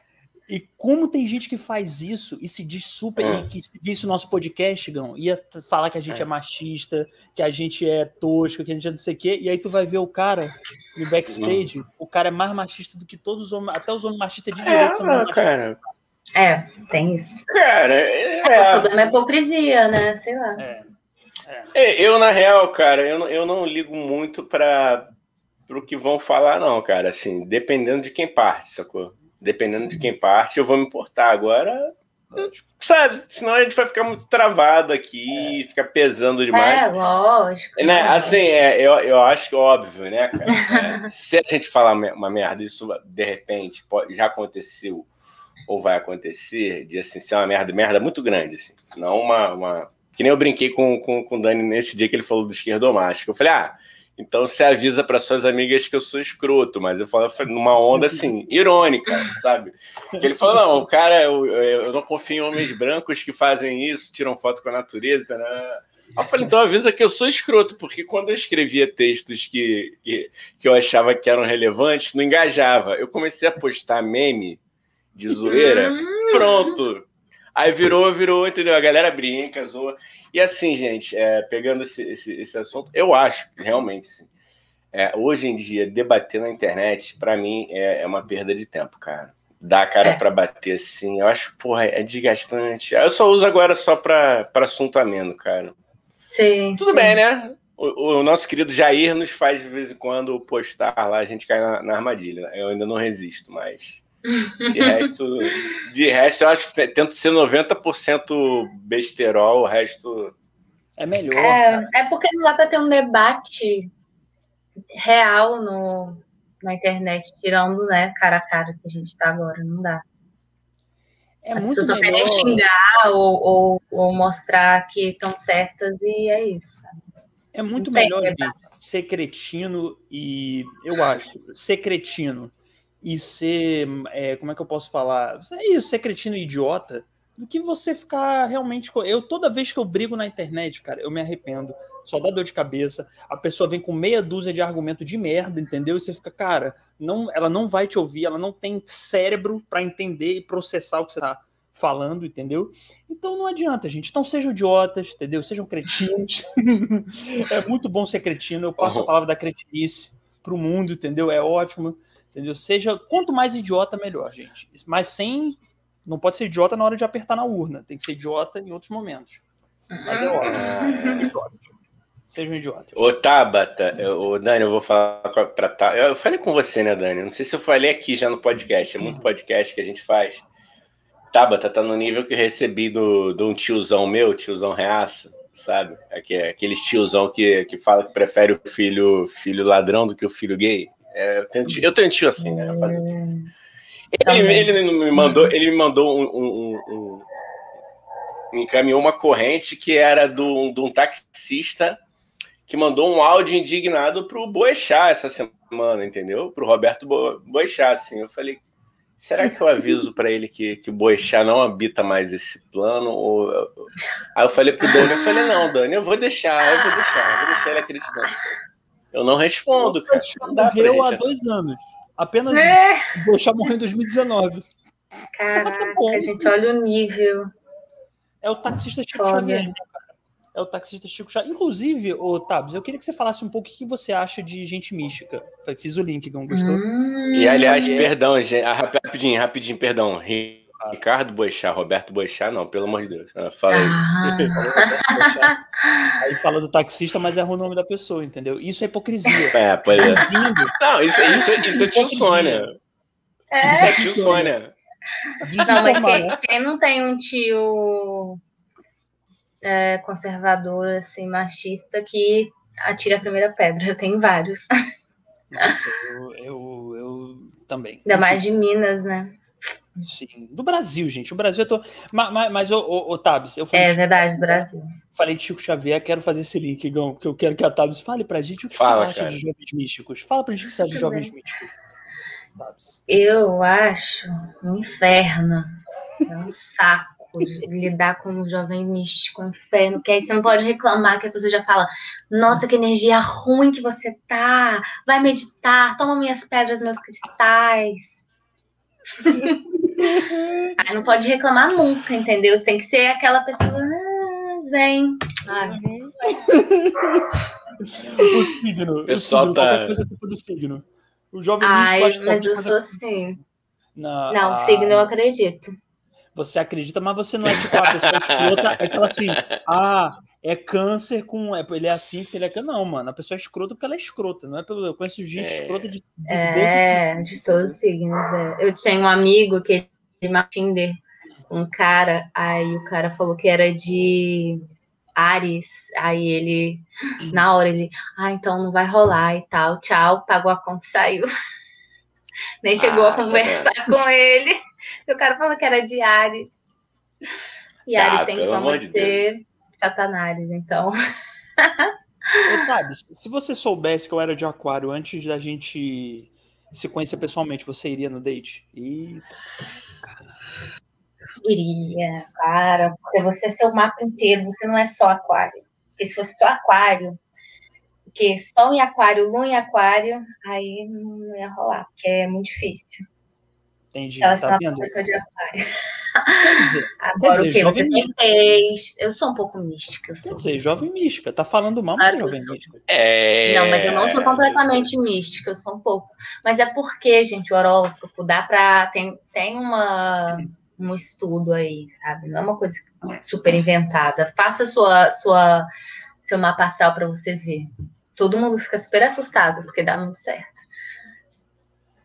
E como tem gente que faz isso e se diz super. É. E que se visse o nosso podcast, Gão, ia falar que a gente é. é. machista, que a gente é tosco, que a gente é não sei o quê. E aí tu vai ver o cara no backstage, não. o cara é mais machista do que todos os homens, até os homens machistas de direito é, são mais cara. É, tem isso. Cara, é... o problema é hipocrisia, né? Sei lá. É. É. Eu, na real, cara, eu não, eu não ligo muito para o que vão falar, não, cara. Assim, dependendo de quem parte, sacou? Dependendo de quem parte, eu vou me importar. Agora, sabe, senão a gente vai ficar muito travado aqui, é. ficar pesando demais. É, lógico. Né? Assim, é, eu, eu acho que é óbvio, né, cara? *laughs* É, se a gente falar uma merda, isso de repente pode, já aconteceu ou vai acontecer, de assim, ser uma merda, merda muito grande, assim. Não uma. uma... Que nem eu brinquei com, com, com o Dani nesse dia que ele falou do esquerdomático. Eu falei, ah então você avisa para suas amigas que eu sou escroto, mas eu falo numa onda *laughs* assim, irônica, sabe? Ele falou: não, o cara, eu, eu não confio em homens brancos que fazem isso, tiram foto com a natureza. Tá, né? Eu falei, então avisa que eu sou escroto, porque quando eu escrevia textos que, que, que eu achava que eram relevantes, não engajava. Eu comecei a postar meme de zoeira, hum. pronto. Aí virou, virou, entendeu? A galera brinca, zoa. E assim, gente, é, pegando esse, esse, esse, assunto, eu acho, realmente, assim, é, hoje em dia, debater na internet, para mim, é, é, uma perda de tempo, cara. Dar a cara é. para bater assim, eu acho, porra, é desgastante. Eu só uso agora só para assunto ameno, cara. Sim. Tudo sim. bem, né? O, o, nosso querido Jair nos faz de vez em quando postar lá, a gente cai na, na armadilha. Eu ainda não resisto, mas. De resto, de resto, eu acho que tento ser 90% besterol, o resto. É melhor. É, é porque não dá para ter um debate real no, na internet, tirando, né, cara a cara que a gente está agora, não dá. É As pessoas melhor... querem xingar ou, ou, ou, mostrar que estão certas e é isso. É muito melhor ser cretino e, eu acho, ser cretino e ser, é, como é que eu posso falar? É isso, ser cretino e idiota, do que você ficar realmente. Eu, toda vez que eu brigo na internet, cara, eu me arrependo. Só dá dor de cabeça. A pessoa vem com meia dúzia de argumento de merda, entendeu? E você fica, cara, não, ela não vai te ouvir, ela não tem cérebro para entender e processar o que você tá falando, entendeu? Então não adianta, gente. Então sejam idiotas, entendeu? Sejam cretinos. *laughs* é muito bom ser cretino. Eu passo a palavra da cretinice pro mundo, entendeu? É ótimo. Entendeu? Seja quanto mais idiota, melhor, gente. Mas sem. Não pode ser idiota na hora de apertar na urna. Tem que ser idiota em outros momentos. Mas é ótimo. Seja um idiota. Ô, Tabata, ô, Dani, eu vou falar pra Tabata. Eu falei com você, né, Dani? Não sei se eu falei aqui já no podcast. É muito uhum. podcast que a gente faz. Tabata tá no nível que eu recebi do, de um tiozão meu, tiozão reaça, sabe? Aquele tiozão que, que fala que prefere o filho, filho ladrão do que o filho gay. É, eu, tenho, eu tenho tio assim, né? Hum. Ele, ele, me mandou, ele me mandou um, um, um, me encaminhou uma corrente que era de um taxista que mandou um áudio indignado pro Boechat essa semana, entendeu? Pro Roberto Boechat, assim. Eu falei, será que eu aviso para ele que, que o Boechat não habita mais esse plano? Ou... Aí eu falei pro Dani, eu falei, não, Dani, eu vou deixar, eu vou deixar, eu vou deixar ele acreditando. Eu não respondo, cara. Não morreu há dois anos. Apenas é. deixar morrer em 2019. Caraca, tá gente, olha o nível. É o taxista Chico Foda. Xavier, né, É o taxista Chico Xavier. Inclusive, ô Tabs, eu queria que você falasse um pouco o que você acha de gente mística. Fiz o link, não gostou? Hum, e aliás, perdão, gente, ah, rapidinho, rapidinho, perdão. Ricardo Boixá, Roberto Boixá, não, pelo amor de Deus. Ah, fala aí. Ah. *laughs* aí fala do taxista, mas erra o nome da pessoa, entendeu? Isso é hipocrisia. É, pois é. Não, isso, isso, isso é tio Sônia. É. Isso é tio Sônia. Não, mas quem, né? quem, não tem um tio é, conservador, assim, machista, que atira a primeira pedra? Eu tenho vários. Nossa, eu, eu, eu também. Ainda mais de Minas, né? Sim, do Brasil, gente. O Brasil eu tô. Mas, mas, mas ô, Tabs, eu falei. É verdade, Brasil. Falei de Chico Xavier, quero fazer esse link, Gão, porque eu quero que a Tabs fale pra gente o que Fala, você acha de jovens místicos. Fala pra gente o que você acha de jovens místicos. Tabs. Eu acho um inferno. É um saco lidar com um jovem místico, um inferno, que aí você não pode reclamar que a pessoa já fala, nossa, que energia ruim que você tá, vai meditar, toma minhas pedras, meus cristais *laughs* Aí não pode reclamar nunca, entendeu? Você tem que ser aquela pessoa ah, zen. Ai. *laughs* o signo. O pessoal signo, tá. Coisa é do signo. O jovem Ai, mas eu sou assim. Não, não ah, signo eu acredito. Você acredita, mas você não é tipo a pessoa escrota. Aí fala assim: ah, é câncer com. É, ele é assim porque ele é câncer. Não, mano. A pessoa é escrota porque ela é escrota. Não é pelo. Eu conheço gente é... escrota de. É, de todos os signos. É. Eu tinha um amigo que ele Tinder, um cara, aí o cara falou que era de Ares. Aí ele, na hora, ele, ah, então não vai rolar e tal. Tchau, pagou a conta e saiu. *laughs* Nem chegou ah, a tá conversar tá com ele. O cara falou que era de Ares. E Ares ah, tem fama de ser Satanás, então. Ô, se você soubesse que eu era de aquário antes da gente se conhecer pessoalmente, você iria no date? Eita. Iria, cara, porque você é seu mapa inteiro, você não é só aquário. Porque se fosse só aquário, porque Sol em aquário, Lua em aquário, aí não ia rolar, porque é muito difícil. Entendi. Ela tá uma pessoa de aquário. Dizer, *laughs* Agora, o que? Você tem peixe. Eu sou um pouco mística. Eu sou quer dizer, jovem mística. Tá falando mal, mas claro jovem mística. É... Não, mas eu não sou completamente mística, eu sou um pouco. Mas é porque, gente, o horóscopo dá pra. Tem, tem uma, um estudo aí, sabe? Não é uma coisa super inventada. Faça sua, sua, seu mapa astral para você ver. Todo mundo fica super assustado, porque dá muito certo.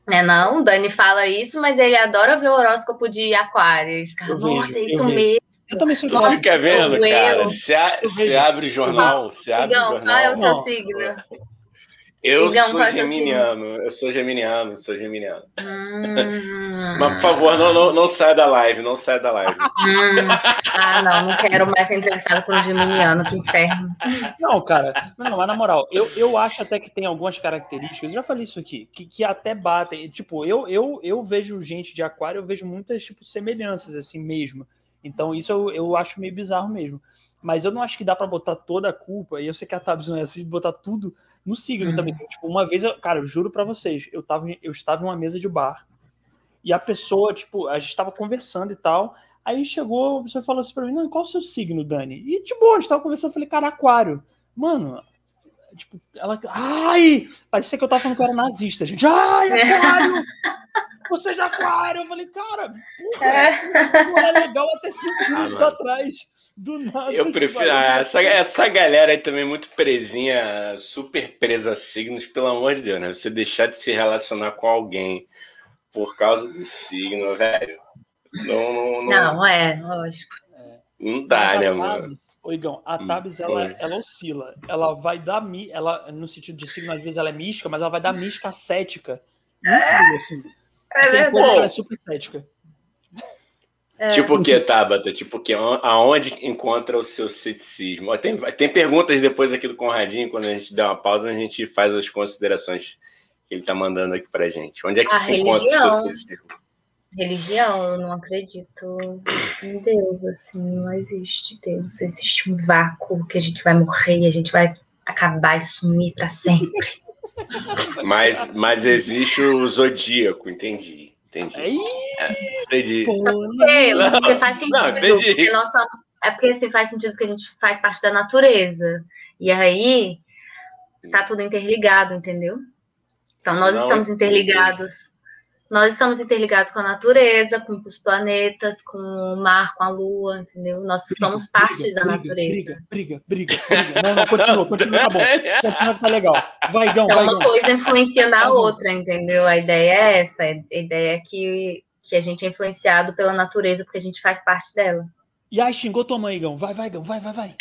É, não, o Dani fala isso, mas ele adora ver o horóscopo de aquário. Ele fica, eu nossa, vejo, é isso mesmo. Eu também sou Você fica vendo, cara? Você abre o jornal, você abre o jornal. Qual é o seu signo? Eu então, sou geminiano, eu sou geminiano, sou geminiano. Hum. Mas, por favor, não, não, não saia da live, não saia da live. Hum. Ah, não, não quero mais ser entrevistado por um geminiano, que inferno. Não, cara, não, mas na moral, eu, eu acho até que tem algumas características, eu já falei isso aqui, que, que até batem. Tipo, eu, eu, eu vejo gente de aquário, eu vejo muitas, tipo, semelhanças, assim mesmo. Então, isso eu, eu acho meio bizarro mesmo. Mas eu não acho que dá para botar toda a culpa, e eu sei que a Tabs não é assim, botar tudo no signo hum. também. Tipo, uma vez, eu, cara, eu juro para vocês, eu, tava, eu estava em uma mesa de bar, e a pessoa, tipo, a gente estava conversando e tal, aí chegou, a pessoa falou assim pra mim, não, qual é o seu signo, Dani? E, de boa, a gente tava conversando, eu falei, cara, aquário. Mano, tipo, ela, ai, parecia que eu tava falando que eu era nazista, gente, ai, aquário! Você já aquário! Eu falei, cara, porra, é. era legal até cinco minutos ah, atrás. Do nada. Eu prefiro. Ah, essa, essa galera aí também muito presinha, super presa a signos, pelo amor de Deus, né? Você deixar de se relacionar com alguém por causa do signo, velho. Não, não, não, não é, lógico. Não dá, né, mano? Oigão, a hum, Tabs ela, ela oscila. Ela vai dar ela no sentido de signo às vezes ela é mística, mas ela vai dar mística cética. É, assim. É que ela é super cética. É. Tipo o que, Tabata? Tipo o que? Aonde encontra o seu ceticismo? Tem, tem perguntas depois aqui do Conradinho, quando a gente der uma pausa, a gente faz as considerações que ele está mandando aqui pra gente. Onde é que a se religião. encontra o seu ceticismo? Religião, eu não acredito em Deus, assim, não existe Deus. Existe um vácuo que a gente vai morrer e a gente vai acabar e sumir para sempre. Mas, mas existe o zodíaco, entendi. Entendi. É, entendi. Porque, porque faz sentido. Não, porque nós somos, é porque assim, faz sentido que a gente faz parte da natureza. E aí tá tudo interligado, entendeu? Então nós não, estamos interligados nós estamos interligados com a natureza, com os planetas, com o mar, com a lua, entendeu? Nós briga, somos parte briga, da natureza. Briga, briga, briga, briga. Não, não, continua, continua, tá bom. *laughs* Continua que tá legal. Vai, Gão, então, vai, uma coisa influencia na outra, entendeu? A ideia é essa. A ideia é que, que a gente é influenciado pela natureza, porque a gente faz parte dela. E aí, xingou tua mãe, Gão. Vai, vai, Gão, vai, vai, vai.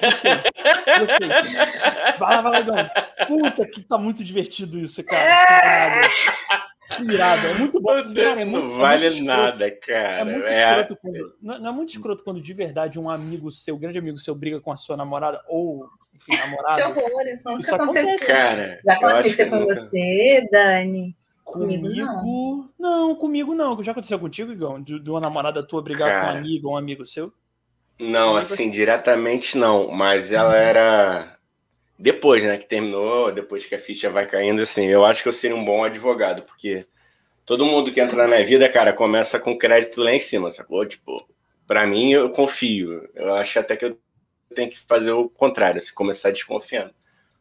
Gostei. Gostei. Vai, vai, Gão. Puta, que tá muito divertido isso, cara. Que irado, é muito bom. Cara, é muito, não vale é nada, cara. É muito é... escroto quando, não, é muito escroto quando de verdade um amigo seu, grande amigo seu, briga com a sua namorada ou, enfim, namorada. Que horror, isso acontece. Cara, Já aconteceu com nunca... você, Dani? Comigo, comigo não. não. comigo não. Já aconteceu contigo, Igão? De, de uma namorada tua brigar cara... com um amigo ou um amigo seu? Não, assim, diretamente não. Mas ela era depois, né, que terminou, depois que a ficha vai caindo, assim, eu acho que eu seria um bom advogado, porque todo mundo que entra na minha vida, cara, começa com crédito lá em cima, sacou? Tipo, para mim, eu confio. Eu acho até que eu tenho que fazer o contrário, assim, começar desconfiando.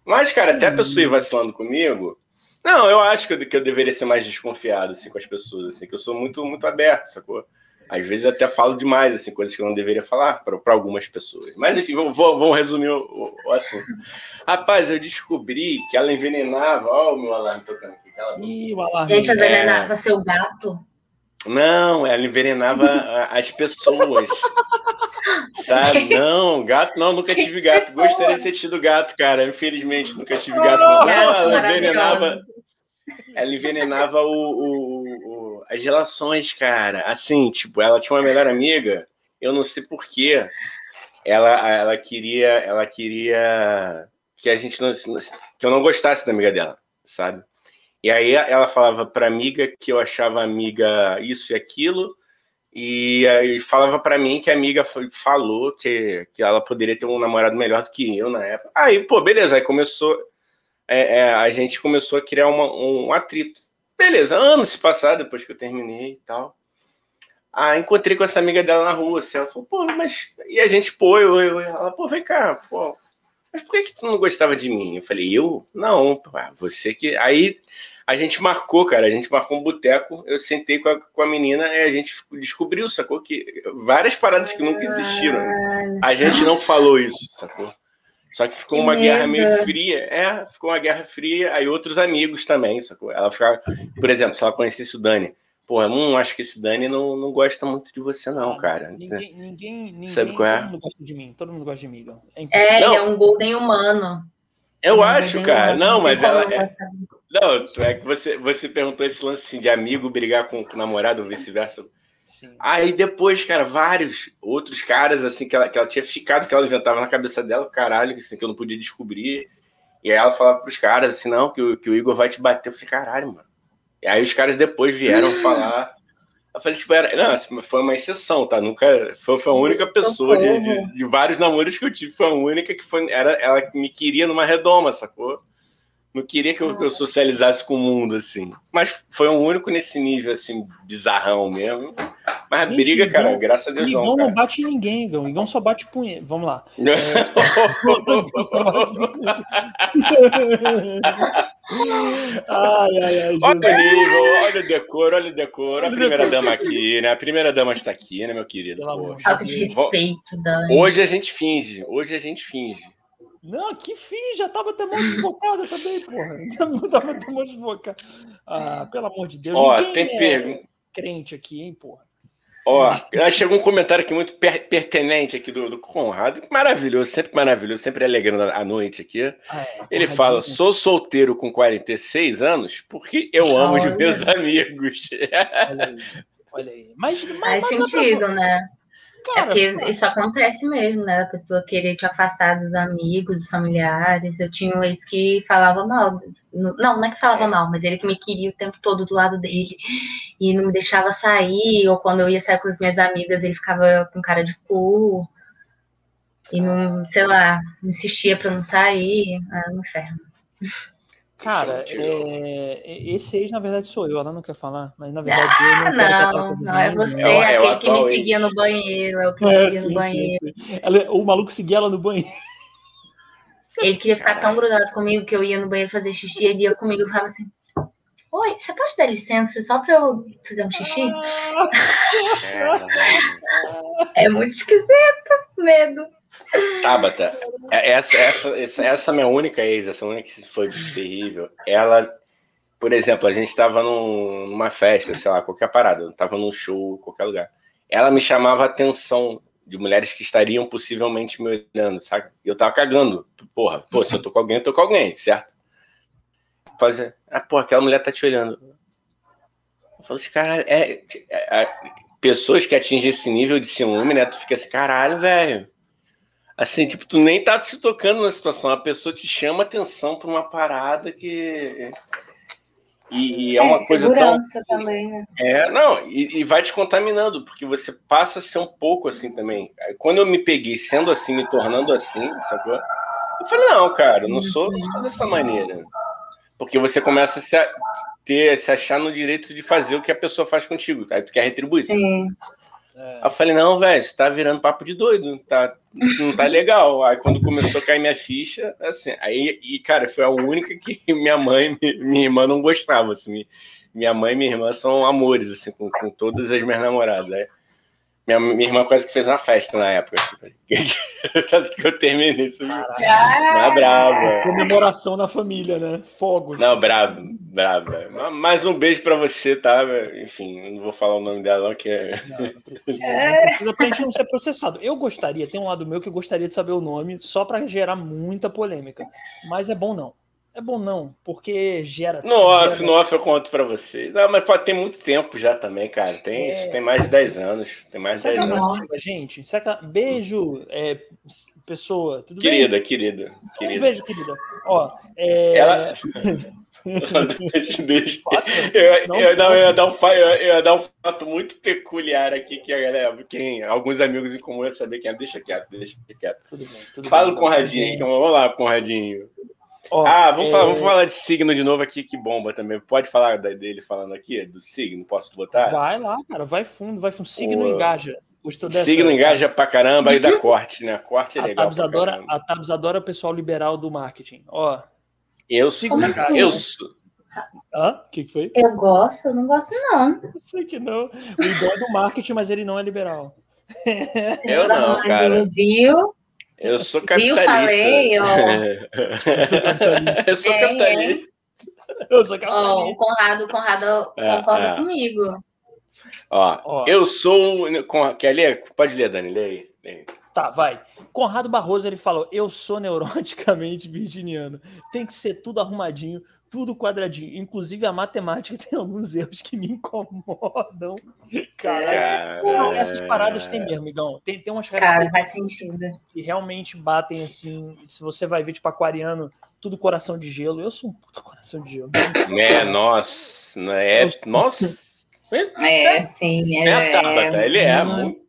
Mas, cara, até a pessoa ir uhum. vacilando comigo, não, eu acho que eu, que eu deveria ser mais desconfiado, assim, com as pessoas, assim, que eu sou muito, muito aberto, sacou? Às vezes até falo demais, assim, coisas que eu não deveria falar para algumas pessoas. Mas enfim, vamos, vamos resumir o, o, assunto. Rapaz, eu descobri que ela envenenava. Olha o meu alarme tocando aqui. Ih, o alarme. Gente, envenenava é... seu gato? Não, ela envenenava as pessoas. Sabe? *laughs* Não, gato não, nunca tive gato. Gostaria de ter tido gato, cara. Infelizmente, nunca tive gato. Não, ela envenenava. Ela envenenava o, o, as relações, cara. Assim, tipo, ela tinha uma melhor amiga, eu não sei porquê. Ela, ela queria, ela queria que a gente não, que eu não gostasse da amiga dela, sabe? E aí ela falava para amiga que eu achava amiga isso e aquilo, E aí falava para mim que a amiga falou que, que ela poderia ter um namorado melhor do que eu na época. Aí, pô, beleza, aí começou. É, é, a gente começou a criar uma, um atrito. Beleza, anos se passaram depois que eu terminei e tal. Ah, encontrei com essa amiga dela na rua. Assim, ela falou, pô, mas. E a gente, pô, eu, eu, ela, pô, vem cá, pô. Mas por que, que tu não gostava de mim? Eu falei, eu? Não, pô, você que. Aí a gente marcou, cara, a gente marcou um boteco, eu sentei com a, com a menina e a gente descobriu, sacou? Que várias paradas que nunca existiram. A gente não falou isso, sacou? Só que ficou que uma guerra meio fria. É, ficou uma guerra fria, aí outros amigos também, sacou? Ela ficava, por exemplo, se ela conhecesse o Dani, pô, hum, acho que esse Dani não, não gosta muito de você, não, cara. Ninguém, ninguém, ninguém Sabe qual é? todo mundo gosta de mim, todo mundo gosta de mim. É, é ele é um golden humano. Eu acho, cara. Não, mas ela. É... Não, é que você, você perguntou esse lance assim, de amigo brigar com, com o namorado ou vice-versa. Aí depois, cara, vários outros caras, assim, que ela, que ela tinha ficado, que ela inventava na cabeça dela, caralho, assim, que eu não podia descobrir. E aí ela falava pros caras assim, não, que o, que o Igor vai te bater. Eu falei, caralho, mano. E aí os caras depois vieram falar eu falei, tipo, era, não, foi uma exceção, tá? Nunca. Foi, foi a única pessoa de, de, de, vários namoros que eu tive, foi a única que foi. Era, ela me queria numa redoma, sacou? Não queria que eu, que eu socializasse com o mundo, assim. Mas foi um único nesse nível, assim, bizarrão mesmo. Mas Gente, briga, Igão, cara, graças a Deus Igão não. Igão não bate ninguém, Igão. Igão só bate punheta. Vamos lá. *laughs* É... ai, ai, ai, olha o nível, olha o decoro, olha o decoro. A primeira dama aqui, né? A primeira dama está aqui, né, meu querido? Falta de respeito, Dani. Hoje a gente finge, hoje a gente finge. Não, que fim, já tava até mão desbocada também, porra. *laughs* Tava até mão desbocada. Ah, pelo amor de Deus. Ó, tem é pergunta. crente aqui, hein, porra. Ó, chegou um comentário aqui muito per pertinente aqui do, do Conrado. Maravilhoso, sempre maravilhoso, sempre alegrando a noite aqui. Ah, é, Ele fala: sou solteiro com 46 anos porque eu amo olha. os meus amigos. *laughs* Olha aí, olha aí. Mas, mas Faz sentido, né? Cara, é porque isso acontece mesmo, né? A pessoa querer te afastar dos amigos, dos familiares. Eu tinha um ex que falava mal. Não, não é que falava é. mal, mas ele que me queria o tempo todo do lado dele e não me deixava sair. Ou quando eu ia sair com as minhas amigas, ele ficava com cara de cu. E não, sei lá, insistia pra não sair. Ah, no inferno. Cara, é, esse ex, na verdade, sou eu. Ela não quer falar, mas na verdade ah, eu não, não, não é você, é, aquele que me seguia ex. no banheiro, é o que me é, seguia sim, no banheiro. Sim, sim. Ela, o maluco seguia ela no banheiro. Ele queria ficar tão grudado comigo que eu ia no banheiro fazer xixi, ele ia comigo e falava assim: Oi, você pode dar licença só para eu fazer um xixi? é muito esquisito, medo. Tabata, é, essa, essa, essa, essa minha única ex, essa única que foi terrível, ela, por exemplo, a gente estava num, numa festa, sei lá, qualquer parada, estava num show, qualquer lugar. Ela me chamava a atenção de mulheres que estariam possivelmente me olhando, sabe? Eu tava cagando. Porra, pô, se eu tô com alguém, eu tô com alguém, certo? Fazer, ah, pô, aquela mulher tá te olhando. Eu falo assim, caralho, é, é, é, pessoas que atingem esse nível de ciúme, né? Tu fica assim, caralho, velho Assim, tipo, tu nem tá se tocando na situação, a pessoa te chama atenção para uma parada que. E, e é, é, uma coisa tão. também, né? É, não, e, e, vai te contaminando, porque você passa a ser um pouco assim também. Quando eu me peguei sendo assim, me tornando assim, sacou? Eu falei, não, cara, eu não sou, não sou dessa maneira. Porque você começa a se, ter, se achar no direito de fazer o que a pessoa faz contigo. Aí tu quer retribuir. Sim. É. Eu falei, não, velho, você tá virando papo de doido, tá, não tá legal. Aí quando começou a cair minha ficha, assim, aí, e cara, foi a única que *laughs* minha mãe e minha irmã não gostavam, assim, minha mãe e minha irmã são amores, assim, com, com todas as minhas namoradas, né? Minha, minha irmã quase que fez uma festa na época. Assim, *laughs* que eu terminei isso. Na brava. Comemoração na família, né? Fogo. Não, bravo, bravo. Mais um beijo pra você, tá? Enfim, não vou falar o nome dela, não, que é. Não, não precisa, não precisa pra gente não ser processado. Eu gostaria, tem um lado meu que eu gostaria de saber o nome, só pra gerar muita polêmica. Mas é bom não. É bom não, porque gera. No off, gera... no off eu conto pra vocês. Não, mas pode ter muito tempo já também, cara. Tem, é... tem mais de 10 anos. Tem mais de 10 anos. gente. Saca... Beijo, é, pessoa. Tudo querida, bem? querida, querida. Um beijo, querida. Ó, é... Ela... *laughs* deixa, deixa. Eu, não, eu, não, eu, ia dar um, eu ia dar um fato muito peculiar aqui que a galera, quem, alguns amigos em comum iam saber quem é. Deixa quieto, deixa quieto. Tudo bem, tudo Fala bem, o Conradinho aí, vamos lá, Conradinho. Oh, ah, vamos, é... falar, vamos falar de signo de novo aqui, que bomba também. Pode falar dele falando aqui, do signo? Posso botar? Vai lá, cara, vai fundo, vai fundo. Signo oh. engaja. Dessa... Signo engaja pra caramba e dá *laughs* corte, né? Corte é legal. A Tabs, adora, a Tabs adora o pessoal liberal do marketing. Ó. Eu sou. Eu sou. Hã? O que, que foi? Eu gosto, não gosto, não. Eu sei que não. O Igor é do marketing, mas ele não é liberal. Eu não, cara. Viu? Eu sou capitalista. Viu, falei, ó. Eu sou capitalista. Eu sou capitalista. É. Eu sou capitalista. Oh, o Conrado, o Conrado é, concorda é. comigo. Ó, ó, eu sou. Quer ler? Pode ler, Dani, lê aí. Tá, vai. Conrado Barroso ele falou: Eu sou neuroticamente virginiano. Tem que ser tudo arrumadinho, tudo quadradinho. Inclusive a matemática *laughs* tem alguns erros que me incomodam. Cara, essas paradas tem mesmo, Migão. Tem, tem umas Cara, faz sentido. Que realmente batem assim. Se você vai ver, tipo, aquariano, tudo coração de gelo. Eu sou um puto coração de gelo. É, nossa. É, nossa. É, sim. É, é, Tabata, ele é muito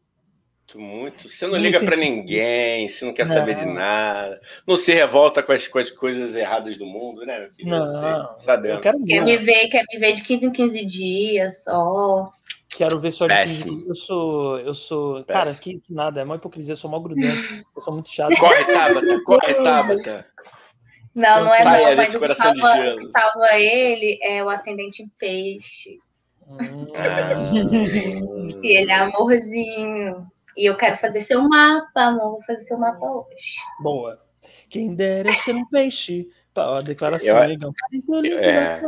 muito. Você não liga para ninguém, você não quer não. saber de nada, não se revolta com as, com as coisas erradas do mundo, né? Não, sabendo. Quer me ver, quer me ver de 15 em 15 dias só. Quero ver só de 15 dias. Eu sou, eu sou. Péssimo. Cara, que, que, nada, é uma hipocrisia, eu sou mal grudento. *laughs* Eu sou muito chato. Corre, Tabata, corre, Tabata. Não, não é não, mas o que salva, que salva ele é o ascendente em peixes. Ah. *laughs* e ele é amorzinho. E eu quero fazer seu mapa, amor. Vou fazer seu mapa hoje. Boa. Quem dera ser um peixe. A declaração, legal. É...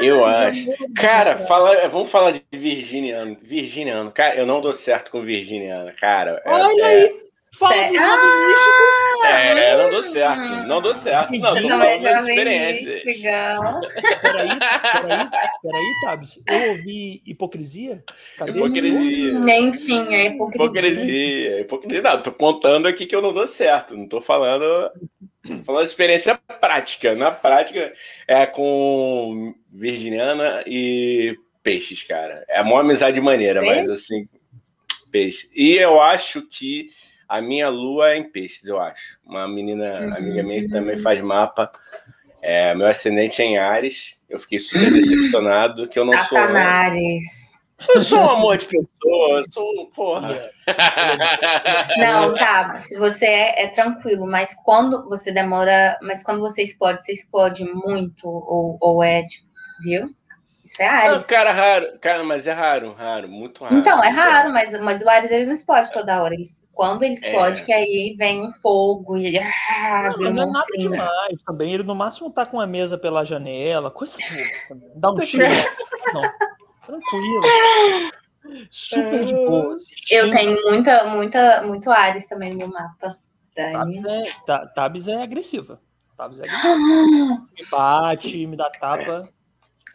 *laughs* Eu acho. Cara, fala, vamos falar de virginiano. Virginiano. Cara, eu não dou certo com virginiano, cara. É, Olha é... aí! Fala do ah, místico. É, não deu certo. Não deu certo. Não, não, não é experiência. Peraí, peraí, peraí, Tabs. Eu ouvi hipocrisia? Cadê hipocrisia. Enfim, é hipocrisia. Hipocrisia. hipocrisia. Não, tô contando aqui que eu não dou certo. Não tô falando. Tô falando experiência prática. Na prática, é com virginiana e peixes, cara. É uma amizade maneira, peixe? mas assim. Peixe. E eu acho que a minha lua é em peixes, eu acho. Uma menina, uhum. amiga minha que também faz mapa. É, meu ascendente é em Ares. Eu fiquei super decepcionado que eu não sou. Ares. Eu sou um amor de pessoa, eu sou um porra. *laughs* Não, tá. Se você é, é, tranquilo, mas quando você demora, mas quando você explode, você explode muito ou, ou é tipo, viu? Isso é Ares. Não, cara, raro. Cara, mas é raro, raro, muito raro. Então, é raro, mas, mas o Ares ele não explode toda hora. Quando ele explode, é. que aí vem um fogo e ele. Ah, não, não é nada demais também. Ele no máximo tá com a mesa pela janela, coisa boa. Dá um tiro. não, tranquilo. Super de boa. Eu tenho muita, muita, muito Ares também no mapa. Tabs é, Tabs é agressiva. Tabs é *gasps* agressiva. me bate, me dá tapa.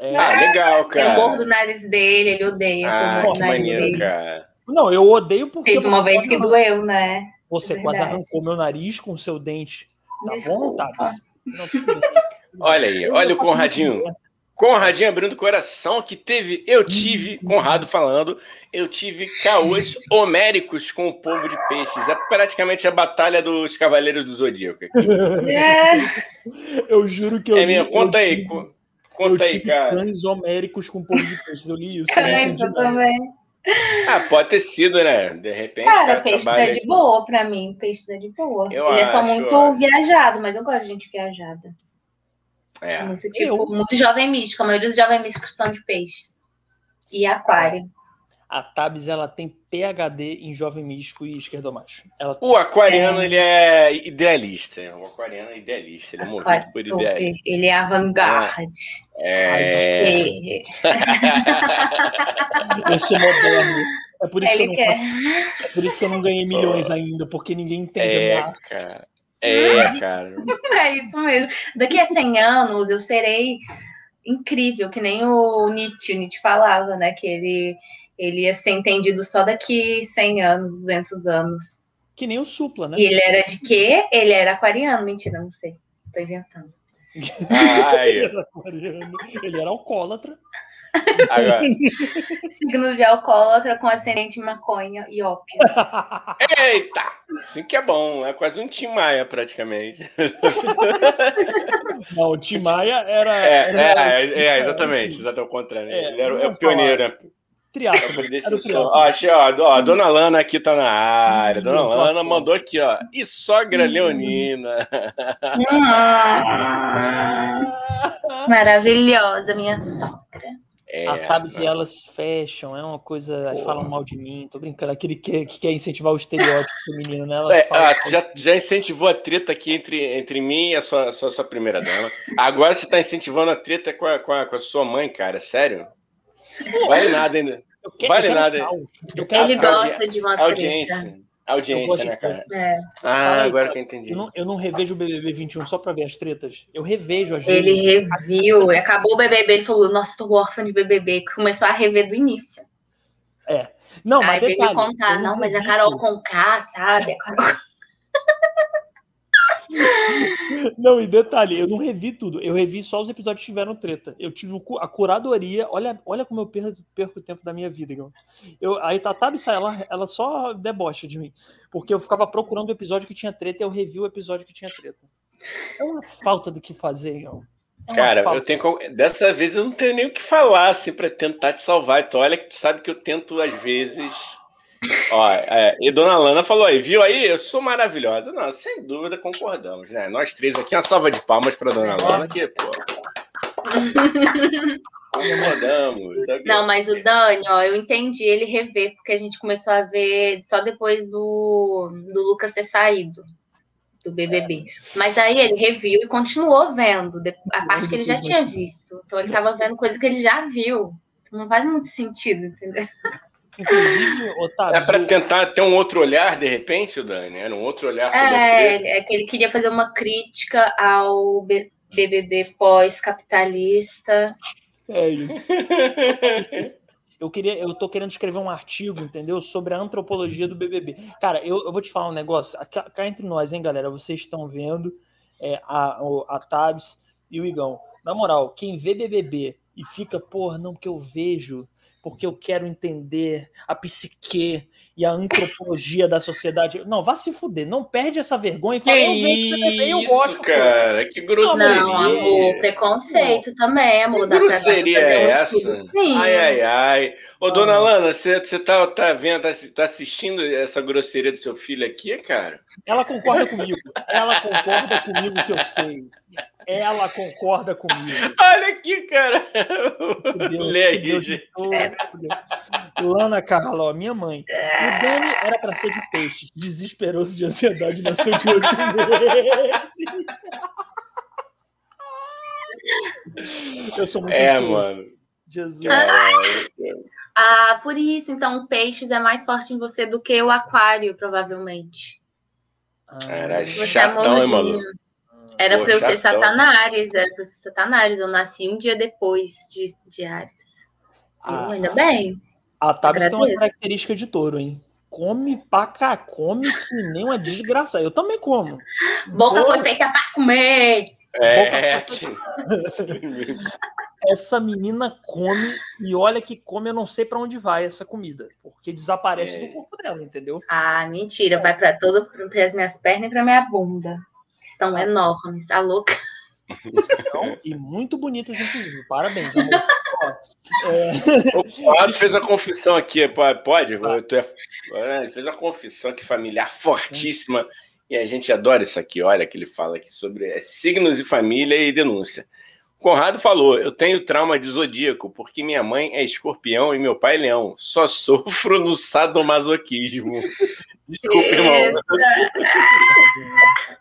É... Ah, legal, cara. Eu morro do nariz dele, ele odeia. Ah, que maneiro, dele. cara. Não, eu odeio porque. Teve uma vez que doeu, né? Você é quase arrancou meu nariz com o seu dente. Tá Desculpa. bom, tá? olha aí, olha o Conradinho. Conradinho abrindo o coração que teve, eu tive, Conrado falando, eu tive caôs homéricos com o povo de peixes. É praticamente a batalha dos Cavaleiros do Zodíaco. *laughs* É. Eu juro que eu. É minha, conta aí. Tive... Conta aí, cara. Cães homéricos com povo de peixes. Eu li isso. Caramba, né? também. Ah, pode ter sido, né? De repente. Cara, cara peixes é de boa pra mim. Peixes é de boa. Eu Ele acho, é só muito viajado, mas eu gosto de gente viajada. É. Muito, tipo, eu... muito jovem místico. A maioria dos jovens místicos são de peixes. E aquário a Tabs ela tem PhD em jovem místico e esquerdomacho. Ela... O aquariano é... ele é idealista, o aquariano é idealista, ele é movido Aquário, por ideia. Ele é avant-garde. É. é... eu sou moderno. É por, isso que eu não faço... é por isso que eu não ganhei milhões oh. ainda, porque ninguém entende é, a minha cara. É, cara. *laughs* É isso mesmo. Daqui a 100 anos eu serei incrível, que nem o Nietzsche, o Nietzsche falava, né? Que ele ele ia ser entendido só daqui 100 anos, 200 anos. Que nem o Supla, né? E ele era de quê? Ele era aquariano. Mentira, não sei. Tô inventando. Ah, *laughs* ele era alcoólatra. Agora. *laughs* Signo de alcoólatra com ascendente maconha e ópio. *laughs* Eita! Assim que é bom. É quase um Tim Maia, praticamente. Não, o Tim Maia era. É, era, é, é, é, exatamente. Exatamente o contrário. É, ele era o pioneiro, né? Triatlo. Ó, achei, ó, ó, a dona Lana aqui tá na área. Dona Lana mandou aqui, ó. E sogra leonina. Maravilhosa, minha sogra. É, a Tabs e elas fecham, é uma coisa. Aí falam mal de mim, tô brincando. Aquele que, que quer incentivar o estereótipo feminino, né? É, ah, já, já incentivou a treta aqui entre, entre mim e a sua, sua, sua primeira dama. Agora você tá incentivando a treta com a, com a, com a sua mãe, cara, sério? Vale nada ainda. Vale nada. Ele gosta de uma audiência. Treta. Audiência, né, cara? É. Ah, agora que eu entendi. Eu não, eu não revejo o BBB 21 só pra ver as tretas. Eu revejo vezes. Ele reviu, acabou o BBB, ele falou: Nossa, tô órfã de BBB. Começou a rever do início. É. Não, mas. Aí detalhe, veio me contar: Não, mas a Carol Conká, sabe? A *laughs* Carol. *laughs* Não, e detalhe, eu não revi tudo. Eu revi só os episódios que tiveram treta. Eu tive a curadoria. Olha, olha como eu perco, perco o tempo da minha vida, Igor. Eu, a Itatabi sai, ela, ela só debocha de mim. Porque eu ficava procurando o episódio que tinha treta e eu revi o episódio que tinha treta. É uma falta do que fazer, Igor. É Cara, falta. eu tenho. Dessa vez eu não tenho nem o que falar, assim, pra tentar te salvar. Então, olha que tu sabe que eu tento, às vezes Ó, é, e Dona Lana falou aí, viu aí? Eu sou maravilhosa. Não, sem dúvida concordamos, né? Nós três aqui, uma salva de palmas para Dona Lana, que, pô. Concordamos. Tá Não, mas o Dani, ó, eu entendi ele rever, porque a gente começou a ver só depois do, do Lucas ter saído do BBB. É. Mas aí ele reviu e continuou vendo a parte que ele já tinha visto. Então ele estava vendo coisa que ele já viu. Não faz muito sentido, entendeu? Inclusive, Otávio. É para tentar ter um outro olhar, de repente, Dani? Era um outro olhar sobre é, é que ele queria fazer uma crítica ao BBB pós-capitalista. É isso. eu queria, eu tô querendo escrever um artigo, entendeu, sobre a antropologia do BBB. Cara, eu, eu vou te falar um negócio. Cá, cá entre nós, hein, galera. Vocês estão vendo é, a, a Tabs e o Igão. Na moral, quem vê BBB e fica, porra, não, porque eu vejo porque eu quero entender a psique e a antropologia da sociedade. Não, vá se fuder, não perde essa vergonha e fala, que eu, eu gosto, cara, que grosseria. Não, amor, preconceito não. também, amor. Que grosseria é essa? Sim. Ai, ai, ai. Ô, ah. dona Lana, você, você tá, tá vendo, tá, tá assistindo essa grosseria do seu filho aqui, cara? Ela concorda comigo. Ela concorda comigo que eu sei. Ela concorda comigo. *laughs* Olha aqui, cara. Lê aí, gente. Lana Carla, minha mãe. O Dani era para ser de peixe. Desesperoso de ansiedade nasceu de meses. Eu sou muito É, ansioso. mano. Jesus. Ah, por isso, então, peixes é mais forte em você do que o aquário, provavelmente. Ah, era você é chatão, é hein, mano? Era para eu ser Satanares, era para eu ser Satanares. Eu nasci um dia depois de, de Ares. Ah, ainda bem. A Tabs tem uma característica de touro, hein? Come pra cá, come que nem uma desgraça. Eu também como. Boca foi feita para comer. É. *laughs* essa menina come e olha que come, eu não sei para onde vai essa comida, porque desaparece é. do corpo dela, entendeu? Ah, mentira, vai para todo para as minhas pernas e para minha bunda estão enormes, a louca. Estão, e muito bonitas, inclusive. Parabéns, amor. é... *laughs* O Claro *laughs* fez a confissão aqui, pode? É, ele fez uma confissão aqui familiar fortíssima. E a gente adora isso aqui. Olha que ele fala aqui sobre é, signos e família e denúncia. Conrado falou: Eu tenho trauma de zodíaco porque minha mãe é escorpião e meu pai é leão. Só sofro no sadomasoquismo. *laughs* Desculpa, irmão.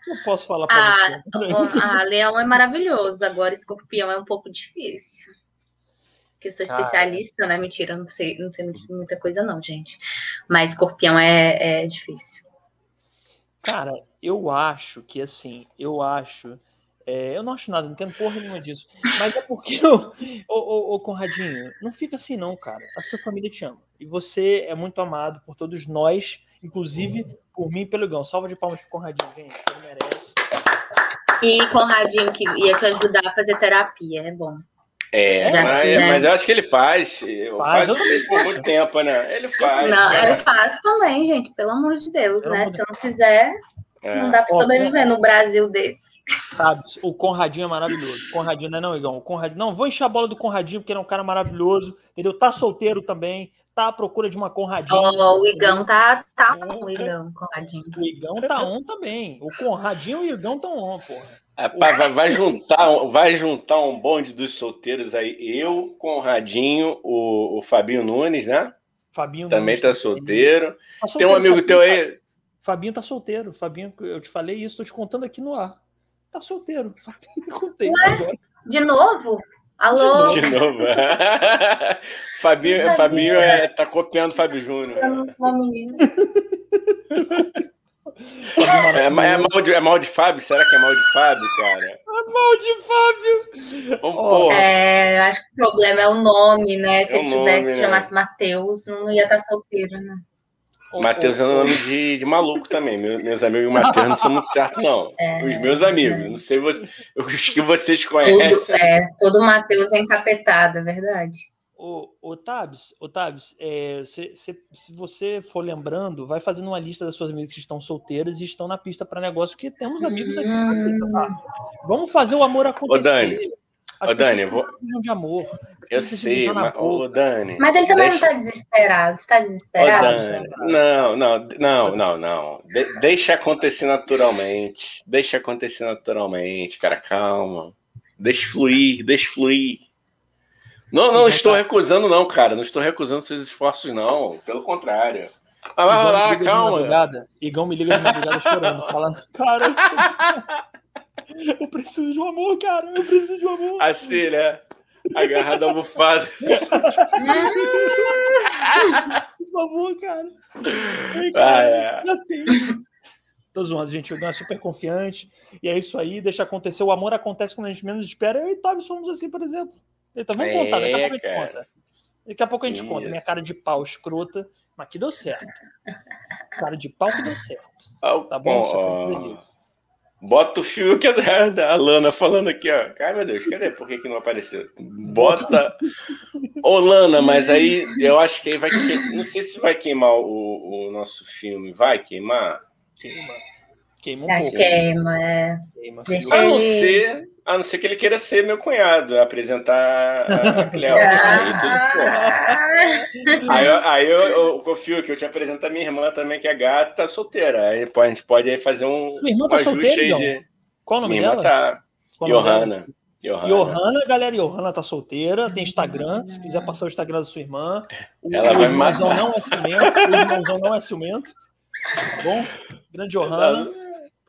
Não posso falar para ah, você. *laughs* Ah, leão é maravilhoso. Agora, escorpião é um pouco difícil. Porque eu sou especialista, né? Mentira, não sei, não sei muita coisa, não, gente. Mas escorpião é, é difícil. Cara, eu acho que assim, eu acho é, eu não acho nada, não tem porra nenhuma disso. Mas é porque, ô, ô, ô, Conradinho, não fica assim não, cara. A sua família te ama. E você é muito amado por todos nós, inclusive por mim e pelo Gão. Salva de palmas pro Conradinho, gente. Ele merece. E Conradinho que ia te ajudar a fazer terapia, é bom. É, mas, mas, eu acho que ele faz. Faz, faz fez por muito tempo, né? Ele faz. Não, né? eu faço também, gente, pelo amor de Deus, né? Se eu não fizer, é. não dá para sobreviver no Brasil desse. Sabe, o Conradinho é maravilhoso. Conradinho não é não, Igão. O Conradinho, não, vou encher a bola do Conradinho, porque ele é um cara maravilhoso, entendeu? Tá solteiro também, tá à procura de uma Conradinho. Oh, o Igão tá, tá on, o Igão, Conradinho. O Igão tá on também. O Conradinho e o Igão tão on, porra. Rapaz, vai, vai, juntar, vai juntar um bonde dos solteiros aí. Eu, Conradinho, o, o Fabinho Nunes, né? Fabinho também Nunes, tá solteiro. Tá solteiro. Tem um amigo Fabinho, teu aí. Fabinho tá solteiro. Fabinho, eu te falei isso, tô te contando aqui no ar. Tá solteiro. *laughs* Contei Ué? agora. De novo? Alô? De novo. *laughs* Fabinho, Fabinho é, tá copiando o Fábio Júnior. É, é, mal de, é mal de Fábio? Será que é mal de Fábio, cara? É mal de Fábio! Oh, é, acho que o problema é o nome, né? Se é ele tivesse, nome, né? chamasse Matheus, não ia estar solteiro, né? Matheus é um nome de, de maluco também. meus amigos Matheus não são muito certos, não. *laughs* É, Os meus amigos, é. não sei você, *laughs* os que vocês conhecem. Tudo, é, todo Matheus é encapetado, é verdade. Ô, ô Tabs, ô Tabs é, se, se, se, você for lembrando, vai fazendo uma lista das suas amigas que estão solteiras e estão na pista para negócio, que temos amigos aqui na pista, tá? Vamos fazer o amor acontecer. Ô, Dani, As ô, Dani, vou... de amor. Eu sei, mas, ô, Dani. Mas ele também deixa... não está desesperado. Está desesperado? Ô, Dani, não, não, não, não, não. De deixa acontecer naturalmente. Deixa acontecer naturalmente, cara, calma. Deixa fluir, deixa fluir. Não, não estou recusando, não, cara. Não estou recusando seus esforços, não. Pelo contrário. Ah, vai lá, calma. Igão me liga de madrugada chorando, falando, cara, eu, *laughs* eu preciso de um amor, cara. Eu preciso de um amor. Assim, né? Agarrado à almofada. Por favor, cara. Ai, cara ah, é. Tô zoando, gente. O Igão é super confiante. E é isso aí, deixa acontecer. O amor acontece quando a gente menos espera. Eu e Tavi somos assim, por exemplo. Então vamos é, contar, daqui a pouco a gente conta. Daqui a pouco a gente Isso. conta. Minha cara de pau escrota, mas que deu certo. Cara de pau que deu certo. Tá bom? Oh, Bota o que é *laughs* da, Lana falando aqui, ó. Ai, meu Deus, cadê? Por que, que não apareceu? Bota. Ô, Lana, mas aí eu acho que aí vai queimar. Não sei se vai queimar o, o nosso filme. Vai queimar? Queima. Queima um Acho pouco. queima, é. Queima, Deixa a não ser a não ser que ele queira ser meu cunhado, apresentar a *laughs* Cleo. aí, tudo, aí, aí eu, eu confio que eu te apresento a minha irmã também, que é gata, tá solteira. Aí a gente pode aí fazer um, Sua irmã tá um solteira, então? de... Qual o nome minha dela? Tá... Johanna. Johanna. Johanna, galera, Johanna tá solteira, tem Instagram, se quiser passar o Instagram da sua irmã. O, Ela o irmãozão não é ciumento, o irmãozão não é ciumento. Tá bom? Grande Johanna.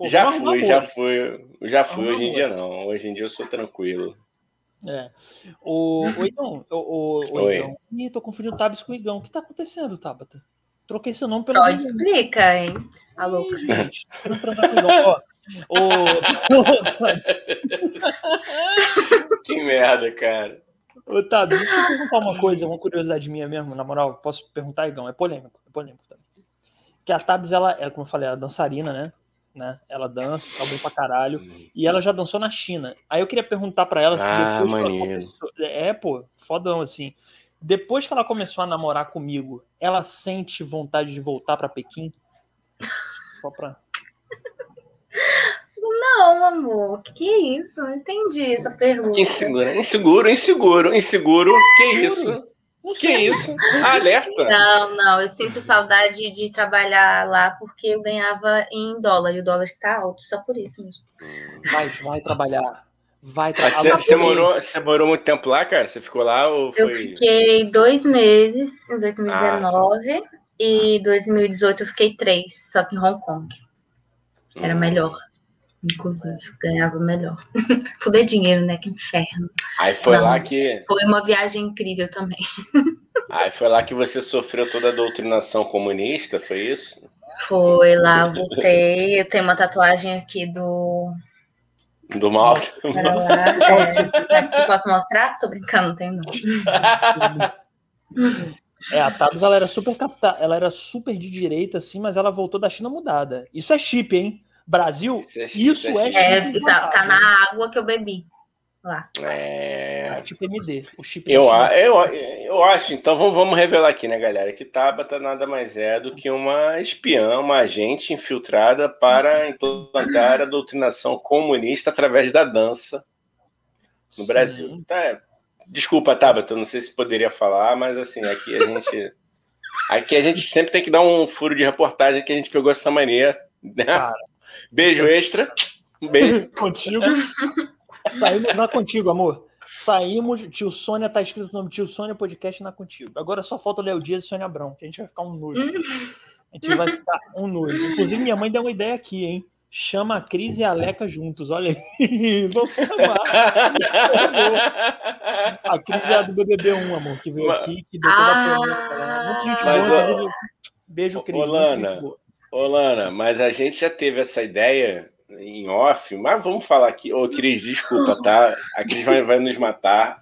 Pô, já fui, já fui. Já fui, hoje em dia não. Hoje em dia eu sou tranquilo. É. O, o Igão, o, o, o Igão. Ih, tô confundindo o Tabs com o Igão. O que tá acontecendo, Tabata? Troquei seu nome pelo. Só explica, hein? Alô, Ih, gente. Quero transar com o Igão. Ó, o... *laughs* que merda, cara. Ô, Tabs, deixa eu perguntar uma coisa, uma curiosidade minha mesmo, na moral. Posso perguntar, Igão? É polêmico, é polêmico também. Que a Tabs, ela é, como eu falei, a dançarina, né? Né? Ela dança, tá bom pra caralho. E ela já dançou na China. Aí eu queria perguntar para ela se ah, depois maneiro. que ela começou. É, pô, fodão, assim. Depois que ela começou a namorar comigo, ela sente vontade de voltar para Pequim? Só pra. Não, amor, que isso? Não entendi essa pergunta. Que inseguro, inseguro, inseguro, inseguro. Que isso? O que é isso? Alerta? Não, não, eu sinto saudade de trabalhar lá porque eu ganhava em dólar e o dólar está alto, só por isso mesmo. Mas vai trabalhar. Vai trabalhar. Você, você, morou, você morou muito tempo lá, cara? Você ficou lá ou foi... Eu fiquei dois meses em 2019 ah, e 2018 eu fiquei três, só que em Hong Kong. Era hum. melhor. Inclusive, ganhava melhor. *laughs* Tudo é dinheiro, né? Que inferno. Aí foi Não, lá que. Foi uma viagem incrível também. *laughs* Aí foi lá que você sofreu toda a doutrinação comunista, foi isso? Foi lá, voltei. Eu tenho uma tatuagem aqui do. Do mal. É, aqui posso mostrar? Tô brincando, não tem não. É, a Tabs ela era super capta... ela era super de direita, assim, mas ela voltou da China mudada. Isso é chip, hein? Brasil, isso é, isso é, é tá, tá na água que eu bebi lá. É... é tipo MD, o chip eu, eu, eu acho, então vamos, vamos revelar aqui, né, galera, que Tabata nada mais é do que uma espiã, uma agente infiltrada para implantar a doutrinação comunista através da dança no Sim. Brasil. Tá, desculpa, Tabata, não sei se poderia falar, mas assim, aqui a gente... *laughs* Aqui a gente sempre tem que dar um furo de reportagem que a gente pegou essa mania, né? Cara, Beijo extra. Um beijo. *laughs* Contigo. Saímos lá contigo, amor. Saímos. Tio Sônia, tá escrito o nome Tio Sônia Podcast na contigo. Agora só falta o Léo Dias e Sônia Abrão, que a gente vai ficar um nojo. A gente vai ficar um nojo. Inclusive, minha mãe deu uma ideia aqui, hein? Chama a Cris e a Leca juntos, olha aí. *laughs* Vamos chamar. A Cris é a do BBB1, amor, que veio aqui, que deu toda a polêmica. Muita gente boa, inclusive. Beijo, Cris. Olana, Ô, Lana, mas a gente já teve essa ideia em off, mas vamos falar aqui. Ô, Cris, desculpa, tá? A Cris vai, vai nos matar.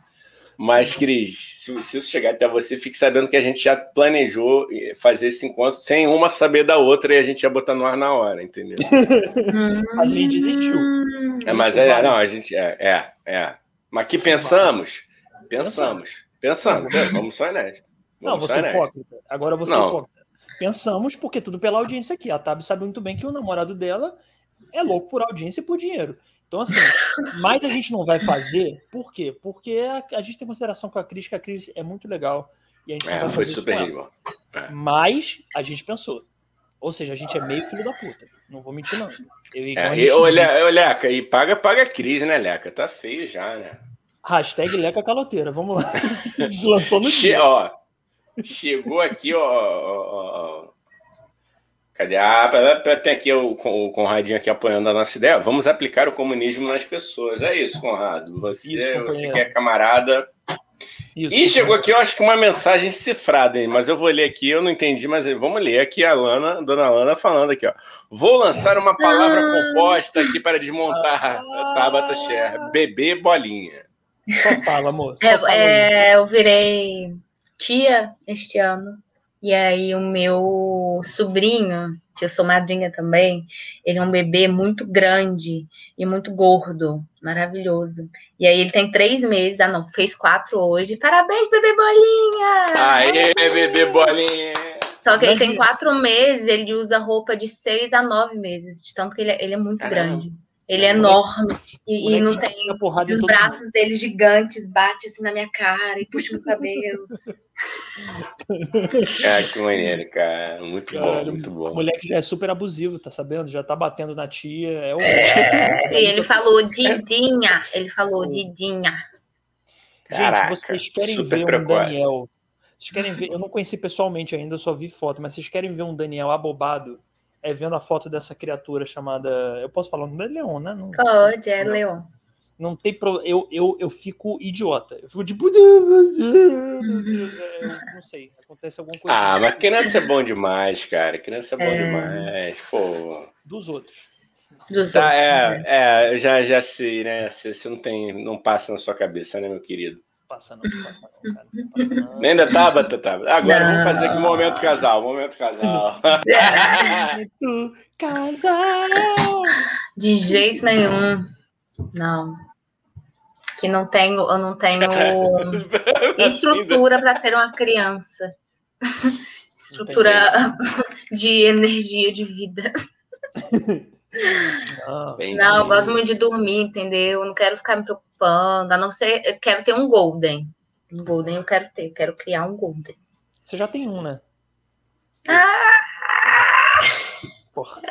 Mas, Cris, se, se, isso chegar até você, fique sabendo que a gente já planejou fazer esse encontro sem uma saber da outra e a gente ia botar no ar na hora, entendeu? *laughs* a gente desistiu. É, mas é, não, a gente. É, é, é. Mas que pensamos? Pensamos. Pensamos. Vamos ser honestos. Não, você é hipócrita. Agora você é hipócrita. Pensamos, porque tudo pela audiência aqui. A Tab sabe muito bem que o namorado dela é louco por audiência e por dinheiro. Então, assim, *laughs* mas a gente não vai fazer, por quê? Porque a, a gente tem consideração com a Cris, que a Cris é muito legal. E a gente é, foi super legal. É. Mas a gente pensou. Ou seja, a gente é meio filho da puta. Não vou mentir, não. Eu, é, e, ô, Leca, e paga, paga a Cris, né, Leca? Tá feio já, né? Hashtag Leca Caloteira, vamos lá. *laughs* Lançou no dia. Ó, Chegou aqui, ó. ó, ó. Cadê? Ah, tem aqui o, o Conradinho aqui apoiando a nossa ideia. Vamos aplicar o comunismo nas pessoas. É isso, Conrado. Você, isso, você que é camarada. Isso, e chegou aqui, eu acho que uma mensagem cifrada, hein? mas eu vou ler aqui, eu não entendi, mas vamos ler aqui a Lana, dona Lana falando aqui, ó. Vou lançar uma palavra ah. composta aqui para desmontar a Tabata Share. Bebê bolinha. Só fala, amor. Só é, fala, é, eu virei tia este ano. E aí o meu sobrinho, que eu sou madrinha também, ele é um bebê muito grande e muito gordo, maravilhoso. E aí ele tem três meses, ah não, fez quatro hoje. Parabéns, bebê bolinha! Aê, bebê bolinha! Só que ele tem quatro meses, ele usa roupa de seis a nove meses, de tanto que ele, é, ele é muito Caramba. grande. Ele é enorme e, e não tem. Os braços mundo. dele gigantes bate assim na minha cara e puxa meu cabelo. *laughs* Cara, que maneiro, cara. Muito cara, bom, muito bom. O moleque já é super abusivo, tá sabendo? Já tá batendo na tia. É o... é, e ele falou Didinha. Ele falou Didinha. Caraca, Gente, vocês querem ver um precoce. Daniel. Vocês querem ver? Eu não conheci pessoalmente ainda, eu só vi foto, mas vocês querem ver um Daniel abobado? É vendo a foto dessa criatura chamada. Eu posso falar o nome é Leon, né? Não, Pode, é não, Leon. Não tem pro... eu, eu, eu fico idiota. Eu fico tipo. não sei, acontece alguma coisa. Ah, mas criança é bom demais, cara. Criança é bom é... demais. Pô. Dos outros. Dos tá, outros, é, né? é, já, já sei, né? Você, você não tem. Não passa na sua cabeça, né, meu querido? Passa não, passa não, cara. Não passa não. Nem ainda tá, Batata? Agora não. vamos fazer aqui momento casal, momento casal. *laughs* momento casal. De jeito nenhum. Não. Que não tenho, eu não tenho *laughs* estrutura para ter uma criança. estrutura *laughs* de energia de vida. Não, não eu gosto muito de dormir, entendeu? Eu não quero ficar me preocupando, a não ser. Eu quero ter um Golden. Um Golden eu quero ter, eu quero criar um Golden. Você já tem um, né? Ah! Porra.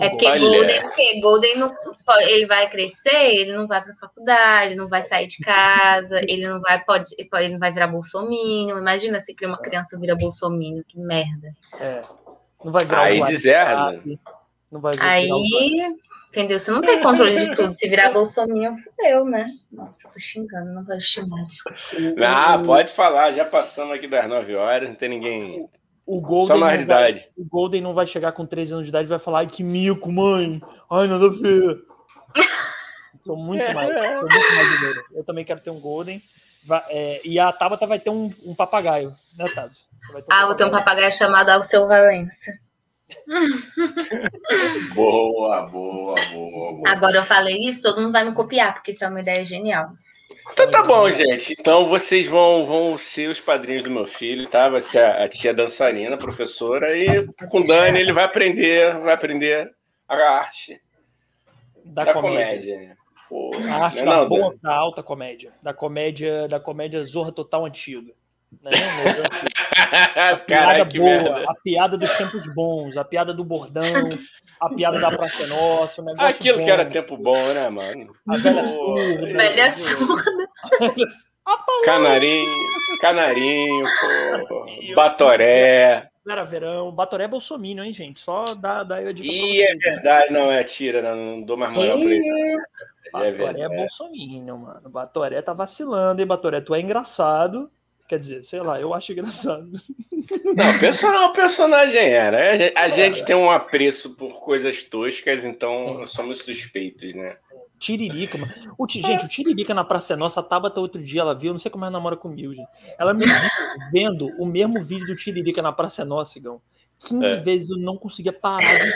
É que Golden, porque Golden não, ele vai crescer, ele não vai para faculdade, ele não vai sair de casa, ele não vai pode, ele não vai virar bolsominion. Imagina se uma criança vira bolsominion, que merda. É. Não vai virar Aí deserda. Não vai Aí, entendeu? Você não tem controle de *laughs* tudo. Se virar Bolsonaro, fudeu, né? Nossa, tô xingando, não vai xingar. Ah, pode falar, já passamos aqui das 9 horas, não tem ninguém. O Golden, Só vai, o Golden não vai chegar com 13 anos de idade e vai falar, ai, que mico, mãe. Ai, nada a ver. *laughs* Sou muito mais, sou muito mais Eu também quero ter um Golden. Vai, é, e a Tabata vai ter um, um papagaio, né, Tabs? Um ah, vou ter um papagaio chamado Alceu Valença. *laughs* boa, boa, boa, boa. Agora eu falei isso, todo mundo vai me copiar, porque isso é uma ideia genial. Então tá bom, gente. Então vocês vão, vão ser os padrinhos do meu filho, tá? Vai ser a, a tia dançarina, a professora, e com o Dani ele vai aprender, vai aprender a arte da, da comédia. comédia. Pô, a arte é da não, boa da alta comédia. Da comédia, da comédia Zorra Total antiga. Né? *laughs* a piada boa, merda. a piada dos tempos bons, a piada do bordão, a piada da Praça Nossa. Aquilo bom. que era tempo bom, né, mano? A velha surda. Velha surda. *laughs* Canarinho, canarinho, pô, Batoré. Era verão. Batoré é bolsominion, hein, gente? Só dá, dá eu dica Ih, é verdade, não, é tira, não, não dou mais moral pra ele. Batoré é, é bolsominion, mano. Batoré tá vacilando, hein, Batoré? Tu é engraçado. Quer dizer, sei lá, eu acho engraçado. Não, personagem, personagem era. A gente tem um apreço por coisas toscas, então é. somos suspeitos, né? Tiririca, mano. O, gente, o Tiririca na Praça é Nossa, a Tabata outro dia ela viu, não sei como ela namora comigo, gente. Ela me viu vendo o mesmo vídeo do Tiririca na Praça é Nossa, Igão. 15 é. vezes eu não conseguia parar de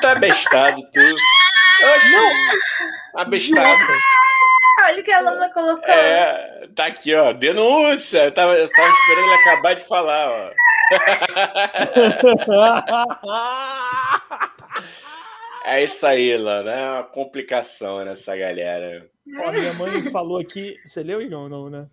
Tá bestado, tu. Oxi, não. Abestado. Olha o que a Lana colocou. É, tá aqui, ó. Denúncia. Eu tava, eu tava esperando ele acabar de falar, ó. *laughs* é isso aí, Lana. É uma complicação nessa galera. Ó, minha mãe falou aqui. Você leu, Igão? Não, né?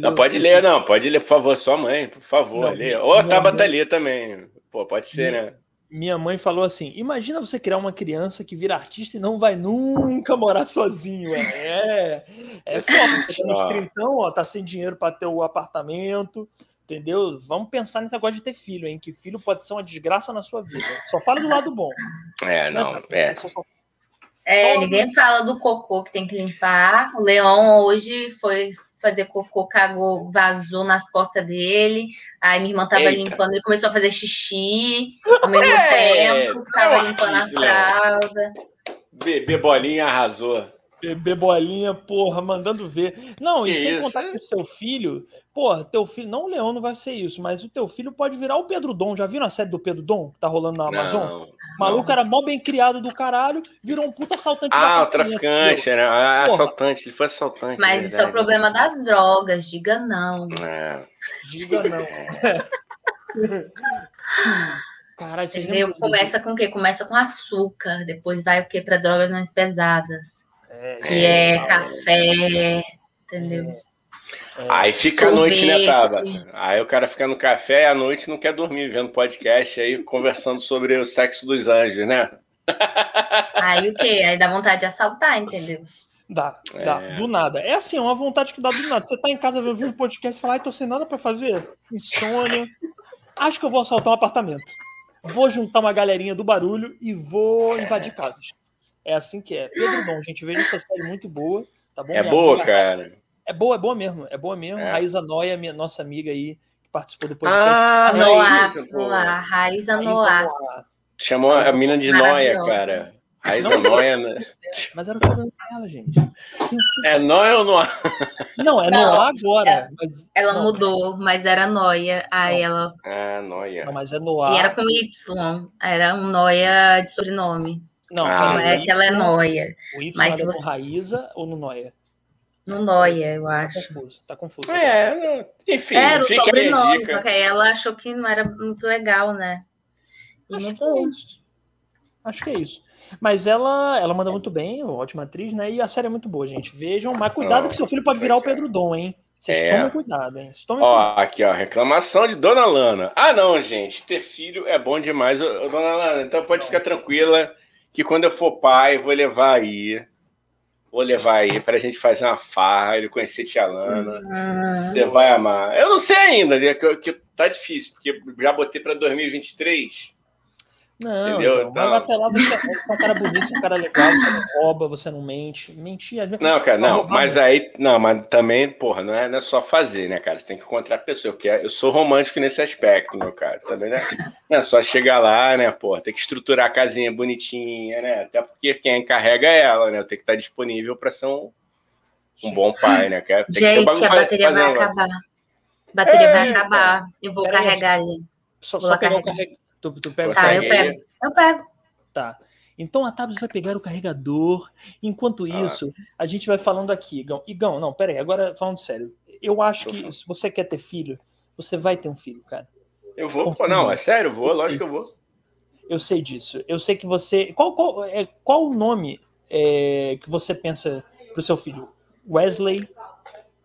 não, pode ler, não. Pode ler, por favor, sua mãe, por favor. Não, lê. Ou a Tabata mãe... também. Pô, pode ser, né? Minha mãe falou assim: imagina você criar uma criança que vira artista e não vai nunca morar sozinho. É, é foda. Você tá então, ó, tá sem dinheiro para ter o apartamento, entendeu? Vamos pensar nesse negócio de ter filho, hein? Que filho pode ser uma desgraça na sua vida. Só fala do lado bom. É, não, é. é. Só, só... É, ninguém fala do cocô que tem que limpar. O Leão hoje foi fazer cocô, cagou, vazou nas costas dele. Aí minha irmã tava Eita. limpando, ele começou a fazer xixi ao mesmo é, tempo que tava limpando a fralda. Bebê bolinha arrasou. Bebê bolinha, porra, mandando ver. Não, que e sem isso? contar que o seu filho, porra, teu filho, não o Leão não vai ser isso, mas o teu filho pode virar o Pedro Dom. Já viram a série do Pedro Dom que tá rolando na Amazon? Não, o maluco não. era mó bem criado do caralho, virou um puta assaltante. Ah, o traficante, né? Ah, assaltante, ele foi assaltante. Mas isso é o problema das drogas, diga não. É. Diga não. *laughs* Caralho, você Começa com o quê? Começa com açúcar, depois vai o quê? Para drogas mais pesadas. É, e é, é café, entendeu? É. Aí fica a noite, né, Taba? Aí o cara fica no café e à noite não quer dormir, vendo podcast aí, conversando sobre o sexo dos anjos, né? Aí o quê? Aí dá vontade de assaltar, entendeu? Dá, é. dá, do nada. É assim, é uma vontade que dá do nada. Você tá em casa ouvindo um podcast e fala, ai, tô sem nada pra fazer. Insônia. Acho que eu vou assaltar um apartamento. Vou juntar uma galerinha do barulho e vou invadir casas. É assim que é. Pedro Dom, gente, veja essa série muito boa, tá bom? É Minha boa, amiga, cara. É boa, é boa mesmo. É boa mesmo. É. Raíza Noia, minha, nossa amiga aí, que participou do podcast. Ah, Noah, Noah, Raíza Noah. Chamou a mina de Noia, cara. Raíza Noia, né? Mas era o problema dela, gente. É Noia ou Noah? Não, é Noah agora. É, mas... Ela não, mudou, mas era Noia. Aí não. ela. Ah, Noia. Não, mas é Noah. E era com Y. Era um Noia de sobrenome. Não, ah, não é que ela é Noia. O Y mas você... no Raíza ou no Noia? No Noia, eu tá acho. Tá confuso, tá confuso. É, enfim. Era o sobrenome, só que aí ela achou que não era muito legal, né? E acho que é isso. Acho que é isso. Mas ela, ela manda muito bem, ótima atriz, né? E a série é muito boa, gente. Vejam, mas cuidado oh, que seu filho pode virar o Pedro Dom, hein? Vocês é. tomem cuidado, hein? Tomem ó, cuidado. aqui, ó, reclamação de Dona Lana. Ah, não, gente, ter filho é bom demais. Ô, Dona Lana, então pode ficar tranquila que quando eu for pai, vou levar aí. Vou levar aí pra gente fazer uma farra, ele conhecer Tia Lana. Uhum. Você vai amar. Eu não sei ainda, né, que, que tá difícil, porque já botei para 2023. Não, Entendeu? Não, então... mas até lá você é um cara bonito, um cara legal, você não rouba, você não mente. Mentir. Não, cara, não, mas aí, não, mas também, porra, não é, não é só fazer, né, cara? Você tem que encontrar a pessoa, que é, eu sou romântico nesse aspecto, meu cara, também, né? Não é só chegar lá, né, porra, tem que estruturar a casinha bonitinha, né? Até porque quem encarrega é ela, né? Eu tenho que estar disponível para ser um, um bom pai, né? Tem Gente, a bateria vai acabar. A bateria é, vai acabar. Eu vou carregar ali. Só, só pegar o carregador. Tu, tu pega tá, eu pego. Eu pego. tá. Então a Tabs vai pegar o carregador. Enquanto ah. isso, a gente vai falando aqui, Igão. Igão, não, peraí, agora falando sério. Eu acho que se você quer ter filho, você vai ter um filho, cara. Eu vou, Confirma. não, é sério, vou, lógico que eu vou. Eu sei disso. Eu sei que você. Qual, qual, é, qual o nome é, que você pensa pro seu filho? Wesley?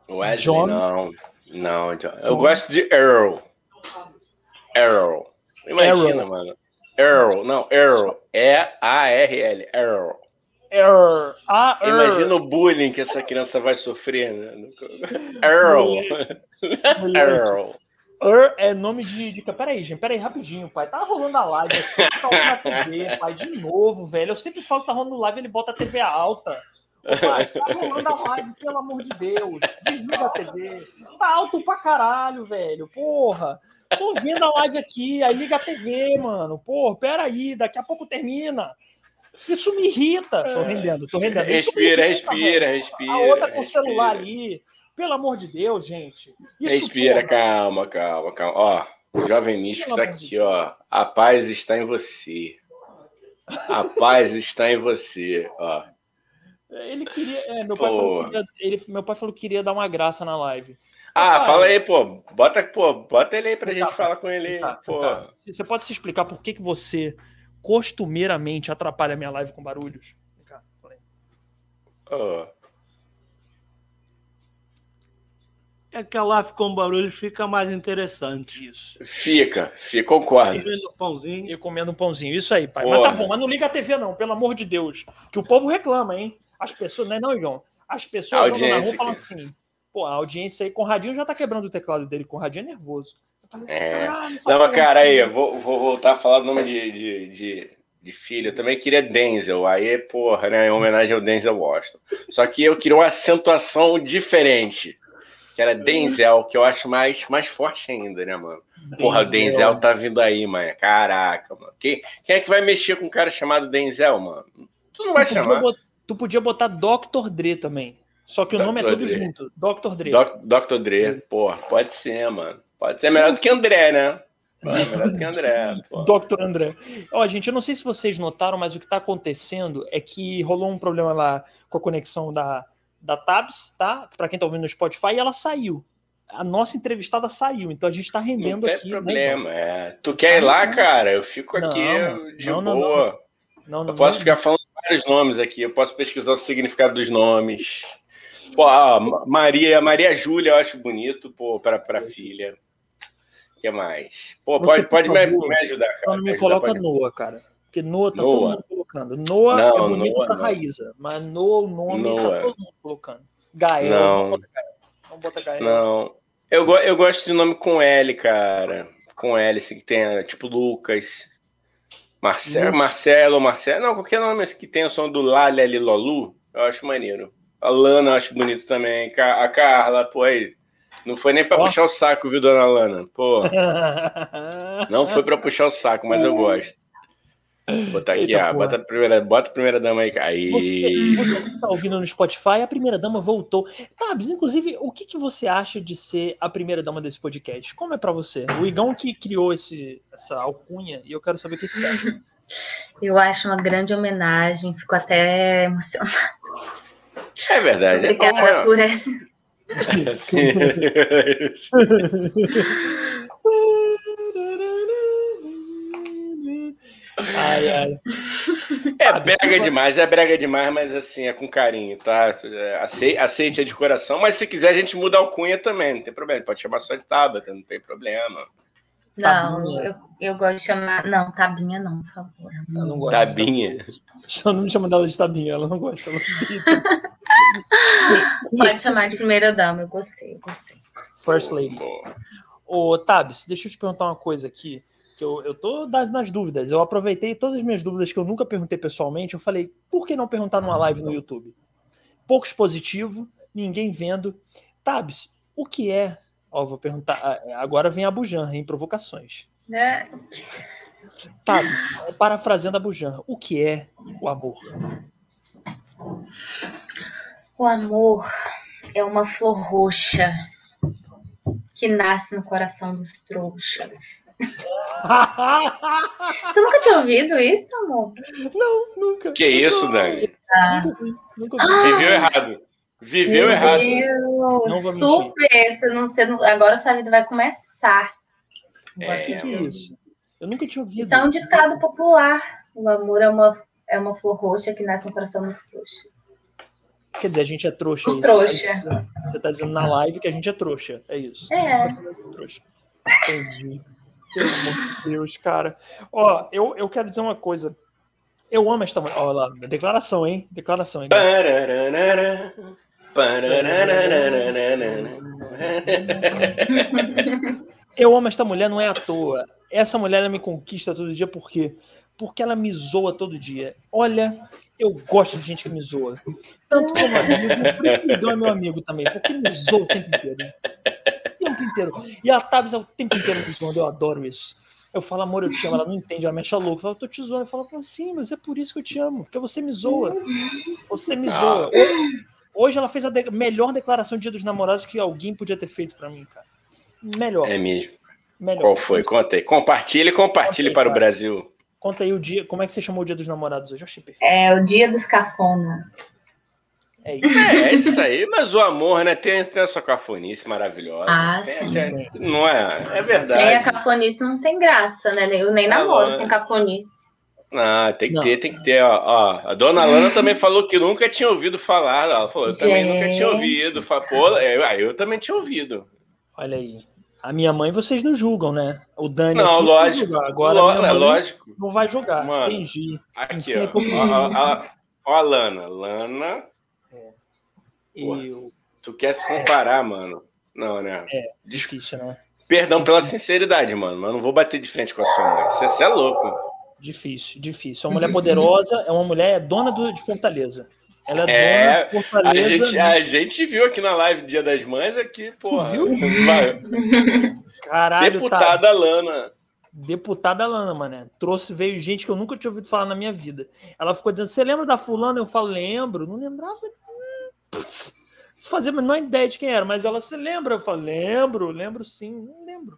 Wesley, John? não. Não, John. Eu gosto de Earl. Earl. Imagina, Arrow. mano. Earl, não, Earl. E-A-R-L. Earl. Earl. Ah, Imagina o bullying que essa criança vai sofrer, né? Earl. Earl. Ur é nome de, de. Peraí, gente, peraí, rapidinho, pai. Tá rolando a live aqui, tá na TV, pai, de novo, velho. Eu sempre falo que tá rolando live, ele bota a TV alta. Ô, pai, tá rolando a live, pelo amor de Deus. Desliga a TV. Tá alto pra caralho, velho. Porra. Tô vendo a live aqui, aí liga a TV, mano. Porra, peraí, daqui a pouco termina. Isso me irrita. Tô rendendo, tô rendendo. Respira, irrita, respira, respira. A outra com o celular ali. Pelo amor de Deus, gente. Isso, respira, porra. calma, calma, calma. Ó, o jovem místico tá aqui, ó. A paz está em você. A paz está em você, ó. Ele queria. É, meu, pai falou, ele, meu pai falou que queria dar uma graça na live. Ah, pai, fala aí, pô. Bota, pô, bota ele aí pra tá, gente falar com ele. Tá, pô. Tá. Você pode se explicar por que, que você costumeiramente atrapalha a minha live com barulhos? Vem cá, fala aí. Oh. É que a live com barulho fica mais interessante. Isso. Fica, fica, concordo. E comendo um pãozinho. E comendo um pãozinho. Isso aí, pai. Porra. Mas tá bom, mas não liga a TV, não, pelo amor de Deus. Que o povo reclama, hein? As pessoas, não é não, Igão? As pessoas jogam na rua e falam assim. Pô, a audiência aí, Conradinho já tá quebrando o teclado dele. Conradinho é nervoso. É. Não, cara, aí, eu vou, vou voltar a falar do nome de, de, de, de, filho. Eu também queria Denzel. Aí, porra, né? Em homenagem ao Denzel Washington. Só que eu queria uma acentuação diferente. Que era Denzel, que eu acho mais, mais forte ainda, né, mano? Porra, o Denzel tá vindo aí, mano. Caraca, mano. Quem, quem é que vai mexer com um cara chamado Denzel, mano? Tu não vai tu chamar. Podia, tu podia botar Dr. Dre também. Só que o Dr. nome é tudo Dre. junto. Dr. Dre. Dr. Dre, porra, pode ser, mano. Pode ser melhor do que André, né? É melhor do que André. *laughs* Dr. André. Ó, gente, eu não sei se vocês notaram, mas o que tá acontecendo é que rolou um problema lá com a conexão da, da Tabs, tá? Para quem tá ouvindo no Spotify, e ela saiu. A nossa entrevistada saiu, então a gente tá rendendo não aqui. Não tem problema, né, é. Tu quer ir lá, cara? Eu fico aqui não, de não, boa. Não, eu posso ficar falando vários nomes aqui, eu posso pesquisar o significado dos nomes. Pô, Maria, Maria Júlia, eu acho bonito, pô, para para filha. O que mais? Pô, Você, pode, pode me, me, ajudar, cara. Só não me, coloca. Noah, cara. Porque Noah tá Noah. todo mundo colocando. Noah não, é bonito Noah, pra não. Raíza, mas Noah, o nome tá Noah. tá todo mundo colocando. Gael, não. Não bota Gael. Não. Eu, eu gosto de nome com L, cara. Com L, assim, que tenha, tipo, Lucas. Marcelo, Marcelo, Marcelo. Não, qualquer nome que tenha o som do Lali ali Lolu, eu acho maneiro. A Lana eu acho bonito também. A Carla, pô, aí. Não foi nem para oh. puxar o saco, viu, dona Lana? Pô. *laughs* não foi para puxar o saco, mas eu gosto. Vou botar aqui, Eita, ah, bota a, primeira, bota a primeira dama aí. aí. Você, você que tá ouvindo no Spotify, a primeira dama voltou. Tabs, inclusive, o que, que você acha de ser a primeira dama desse podcast? Como é para você? O Igão que criou esse, essa alcunha, e eu quero saber o que, que você acha. Eu acho uma grande homenagem, fico até emocionada. É verdade. Obrigada é por essa. Sim. Ai, ai. É brega demais, é brega demais, mas assim, é com carinho, tá? É, aceite, aceite a de coração, mas se quiser a gente muda a alcunha também, não tem problema. Pode chamar só de Tabata, não tem problema. Não, eu, eu gosto de chamar. Não, Tabinha não, por favor. Eu não gosto Tabinha? Só não me chama dela de Tabinha, ela não gosta. Ela *laughs* Pode chamar de primeira dama, eu gostei, eu gostei. First Lady. Ô, Tabs, deixa eu te perguntar uma coisa aqui, que eu, eu tô nas dúvidas. Eu aproveitei todas as minhas dúvidas que eu nunca perguntei pessoalmente. Eu falei, por que não perguntar numa live no YouTube? Pouco expositivo, ninguém vendo. Tabs, o que é Ó, vou perguntar. Ah, agora vem a Bujan, em provocações. É. Tá, parafraseando a Bujan, o que é o amor? O amor é uma flor roxa que nasce no coração dos trouxas. *laughs* Você nunca tinha ouvido isso, amor? Não, nunca. Que isso, Dani? Ah. Nunca, nunca ah, Viveu errado. Viveu, errado. Não Super. Você não, você não, agora sua vida vai começar. É, que, que é isso? Eu nunca tinha ouvido. Isso é um ditado popular. O amor é uma, é uma flor roxa que nasce no coração dos trouxas. Quer dizer, a gente é trouxa. É trouxa. Você está dizendo na live que a gente é trouxa. É isso. É. Trouxa. Entendi. Pelo amor de Deus, cara. Ó, eu, eu quero dizer uma coisa. Eu amo esta mulher. Olha lá, declaração, hein? Declaração, hein? Eu amo esta mulher, não é à toa. Essa mulher ela me conquista todo dia, por quê? Porque ela me zoa todo dia. Olha, eu gosto de gente que me zoa. Tanto como amigo, por isso que é meu amigo também, porque me zoa o tempo inteiro. O tempo inteiro. E a Tabs é o tempo inteiro me zoando, eu adoro isso. Eu falo, amor, eu te amo. Ela não entende, ela mexe a louca. Eu falo, tô te zoando. Eu falo, sim, mas é por isso que eu te amo, porque você me zoa. Você me zoa. Hoje ela fez a de melhor declaração de Dia dos Namorados que alguém podia ter feito para mim, cara. Melhor. É mesmo. Melhor. Qual foi? Conta aí. Compartilhe, compartilhe para o Brasil. Conta aí o dia. Como é que você chamou o Dia dos Namorados hoje? Eu achei perfeito. É o Dia dos Cafonas. É *laughs* isso. É, é isso aí, mas o amor, né? Tem, tem a sua cafonice maravilhosa. Ah, tem, sim. Tem, não é? É verdade. Sem a cafonice não tem graça, né? Eu nem namoro sem cafonice. Ah, tem que não. ter, tem que ter. Ó, ó, a dona Lana também falou que nunca tinha ouvido falar. Ela falou, eu Gente. também nunca tinha ouvido. Pô, eu, ah, eu também tinha ouvido. Olha aí. A minha mãe vocês não julgam, né? O Dani não, lógico. Agora lo, é lógico. não vai jogar. Mano, Entendi. Aqui, ó. Ó, ó, a Lana. Lana. É. Eu... Tu quer se comparar, mano? Não, né? É, difícil, né? Perdão pela sinceridade, mano, mas não vou bater de frente com a sua mãe. Você é louco. Difícil, difícil. É uma mulher poderosa, é uma mulher dona do, de Fortaleza. Ela é, é dona de Fortaleza. A gente, a gente viu aqui na live Dia das Mães aqui, porra. Tu viu? Caralho, Deputada tá. Lana. Deputada Lana, mano. Trouxe, veio gente que eu nunca tinha ouvido falar na minha vida. Ela ficou dizendo: Você lembra da fulana? Eu falo, lembro. Não lembrava. Putz, fazia a menor ideia de quem era, mas ela se lembra. Eu falo, lembro, lembro sim, não lembro.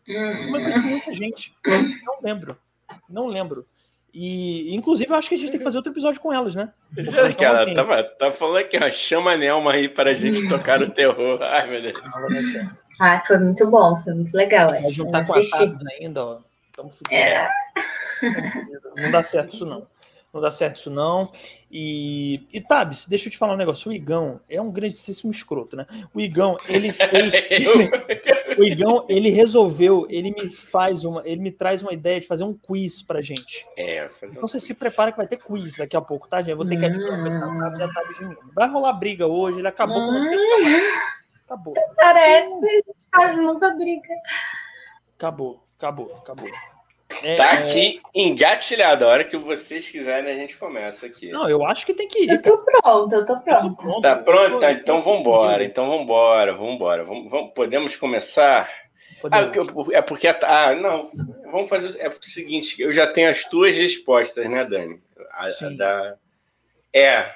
Mas conheço muita gente. Não lembro. Não lembro. E, inclusive, eu acho que a gente tem que fazer outro episódio com elas, né? Já, cara, tava, tá falando aqui, ó, chama a Nelma aí para a gente tocar o terror. Ai, meu Deus. Ah, foi muito bom, foi muito legal. Vai juntar com a Tabs ainda, ó. Tamo é. Não dá certo isso, não. Não dá certo isso, não. E, e Tabs, deixa eu te falar um negócio. O Igão é um grandíssimo escroto, né? O Igão, ele fez. *laughs* o Igão, ele resolveu, ele me faz uma, ele me traz uma ideia de fazer um quiz pra gente. É, então você se prepara que vai ter quiz daqui a pouco, tá, gente? Eu vou ter que adivinhar hum. Tabs de mim. Vai rolar briga hoje, ele acabou hum. com Acabou. Parece, nunca briga. Acabou, acabou, acabou. É, tá é. aqui é... engatilhado. A hora que vocês quiserem, a gente começa aqui. Não, eu acho que tem que ir. Eu tô pronto, eu tô pronto. Eu tô pronto tá pronto? Tá, então vambora. Então vambora, vambora. Vamos, vamos, podemos começar? Podemos. Ah, é porque. Ah, não. Vamos fazer. É o seguinte: eu já tenho as tuas respostas, né, Dani? A, a da... É.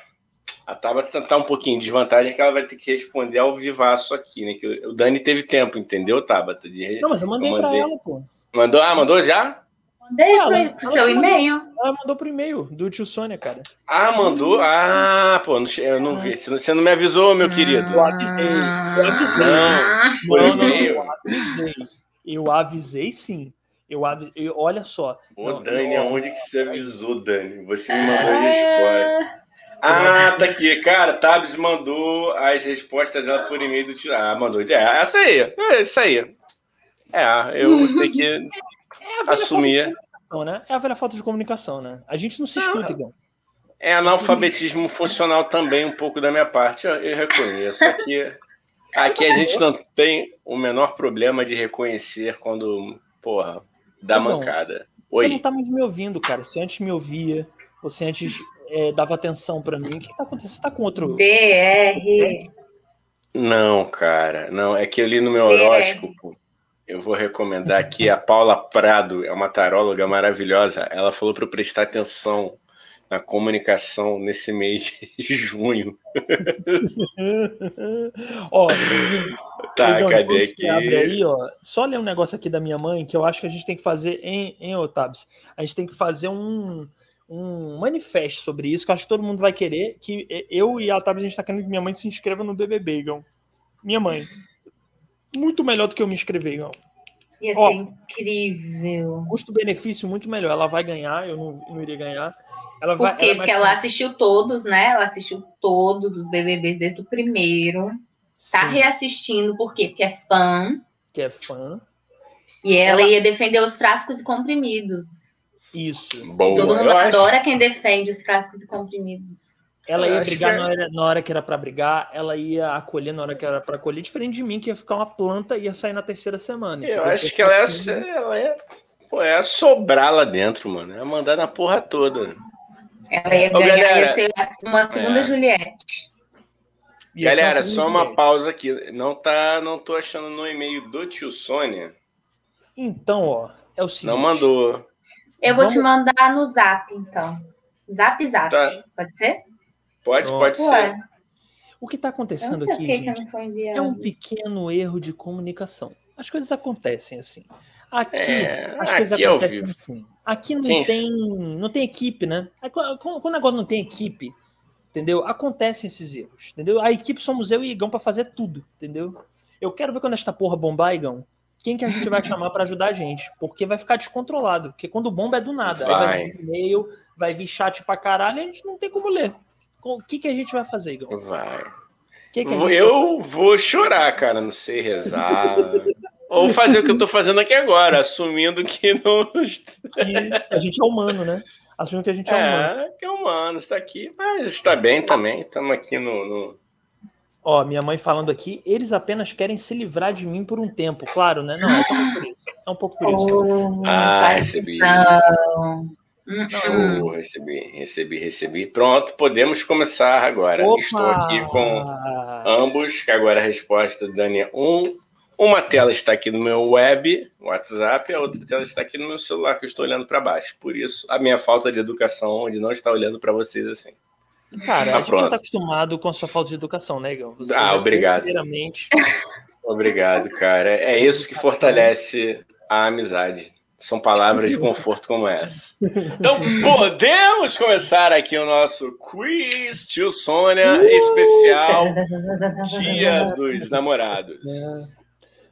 A Tabata tá um pouquinho em desvantagem que ela vai ter que responder ao vivaço aqui, né? Que o Dani teve tempo, entendeu, Tabata? De... Não, mas eu mandei, eu mandei... pra ela, pô. Mandou? Ah, mandou já? Mandei ela, pro, seu e-mail. Ela mandou pro e-mail do tio Sônia, cara. Ah, mandou? Ah, pô, eu não vi. Você não me avisou, meu querido. Eu avisei. Eu avisei. Não, por não, e-mail. Eu avisei. Eu avisei sim. Eu avisei. Olha só. Ô, não, Dani, eu... aonde que você avisou, Dani? Você me mandou a resposta. Ah, tá aqui, cara. Tabs mandou as respostas dela por e-mail do tio. Ah, mandou. É, essa aí. É isso aí. É, eu *laughs* tenho que é assumir. Né? É a velha falta de comunicação, né? A gente não se escuta, igual. É analfabetismo funcional também, um pouco da minha parte, eu, eu reconheço. Aqui, aqui a gente não tem o menor problema de reconhecer quando, porra, dá não, mancada. Oi. Você não tá mais me ouvindo, cara. Você antes me ouvia, você antes é, dava atenção para mim. O que, que tá acontecendo? Você tá com outro. DR. Não, cara. Não, é que eu li no meu horóscopo eu vou recomendar aqui a Paula Prado, é uma taróloga maravilhosa. Ela falou para eu prestar atenção na comunicação nesse mês de *laughs* junho. *laughs* ó, tá, cadê aqui? Abre aí, ó, só ler um negócio aqui da minha mãe que eu acho que a gente tem que fazer em, em Otabs. A gente tem que fazer um, um manifesto sobre isso, que eu acho que todo mundo vai querer. Que eu e a Otabs, a gente tá querendo que minha mãe se inscreva no BBB, Igão. Minha mãe. Muito melhor do que eu me inscrever, Igão. Ia ser Ó, incrível. Custo-benefício muito melhor. Ela vai ganhar, eu não, não iria ganhar. Ela vai, Por quê? Ela Porque ela assistiu todos, né? Ela assistiu todos os BBBs desde o primeiro. Tá Sim. Tá reassistindo, por quê? Porque é fã. Que é fã. E ela, ela... ia defender os frascos e comprimidos. Isso. Boa, Todo mundo adora acho... quem defende os frascos e comprimidos. Ela ia brigar que... na, hora, na hora que era para brigar, ela ia acolher na hora que era para acolher, diferente de mim, que ia ficar uma planta e ia sair na terceira semana. Eu acho que ela é, ela é, pô, é sobrar lá dentro, mano. É mandar na porra toda. Ela ia Ô, ganhar, galera, ia ser uma segunda é. Juliette. Galera, só uma Juliette. pausa aqui. Não tá, não tô achando no e-mail do tio Sônia. Então, ó, é o seguinte. Não mandou. Eu vou Vamos... te mandar no Zap, então. Zap, Zap. Tá. Pode ser? Pode, pode ser. O que está acontecendo aqui, gente, é um pequeno erro de comunicação. As coisas acontecem assim. Aqui, é, as coisas aqui acontecem assim. Aqui não Quem... tem, não tem equipe, né? Quando o negócio não tem equipe, entendeu? Acontecem esses erros, entendeu? A equipe somos eu e Igão para fazer tudo, entendeu? Eu quero ver quando esta porra bombar, Igão. Quem que a gente vai *laughs* chamar para ajudar a gente? Porque vai ficar descontrolado. Porque quando bomba é do nada. Vai. Aí vai vir e-mail, vai vir chat pra caralho, a gente não tem como ler. O que, que a gente vai fazer, Igor? Vai. Que que eu vai... vou chorar, cara, não sei rezar. *laughs* Ou fazer o que eu tô fazendo aqui agora, assumindo que não. que a gente é humano, né? Assumindo que a gente é, é humano. É, que é humano, está aqui, mas está bem também. Estamos aqui no, no. Ó, minha mãe falando aqui, eles apenas querem se livrar de mim por um tempo, claro, né? Não, é um pouco por isso. É um pouco por isso. Oh, ah, recebi. Não. Show, recebi, recebi, recebi. Pronto, podemos começar agora. Opa! Estou aqui com ambos, que agora a resposta do Dani é um. Uma tela está aqui no meu web, WhatsApp, a outra tela está aqui no meu celular, que eu estou olhando para baixo. Por isso, a minha falta de educação, onde não está olhando para vocês assim. Cara, tá a gente está acostumado com a sua falta de educação, né, Igor? Você ah, obrigado. Obrigado, cara. É isso que fortalece a amizade. São palavras de conforto como essa. Então, *laughs* podemos começar aqui o nosso quiz, tio Sônia, uh! especial Dia dos Namorados.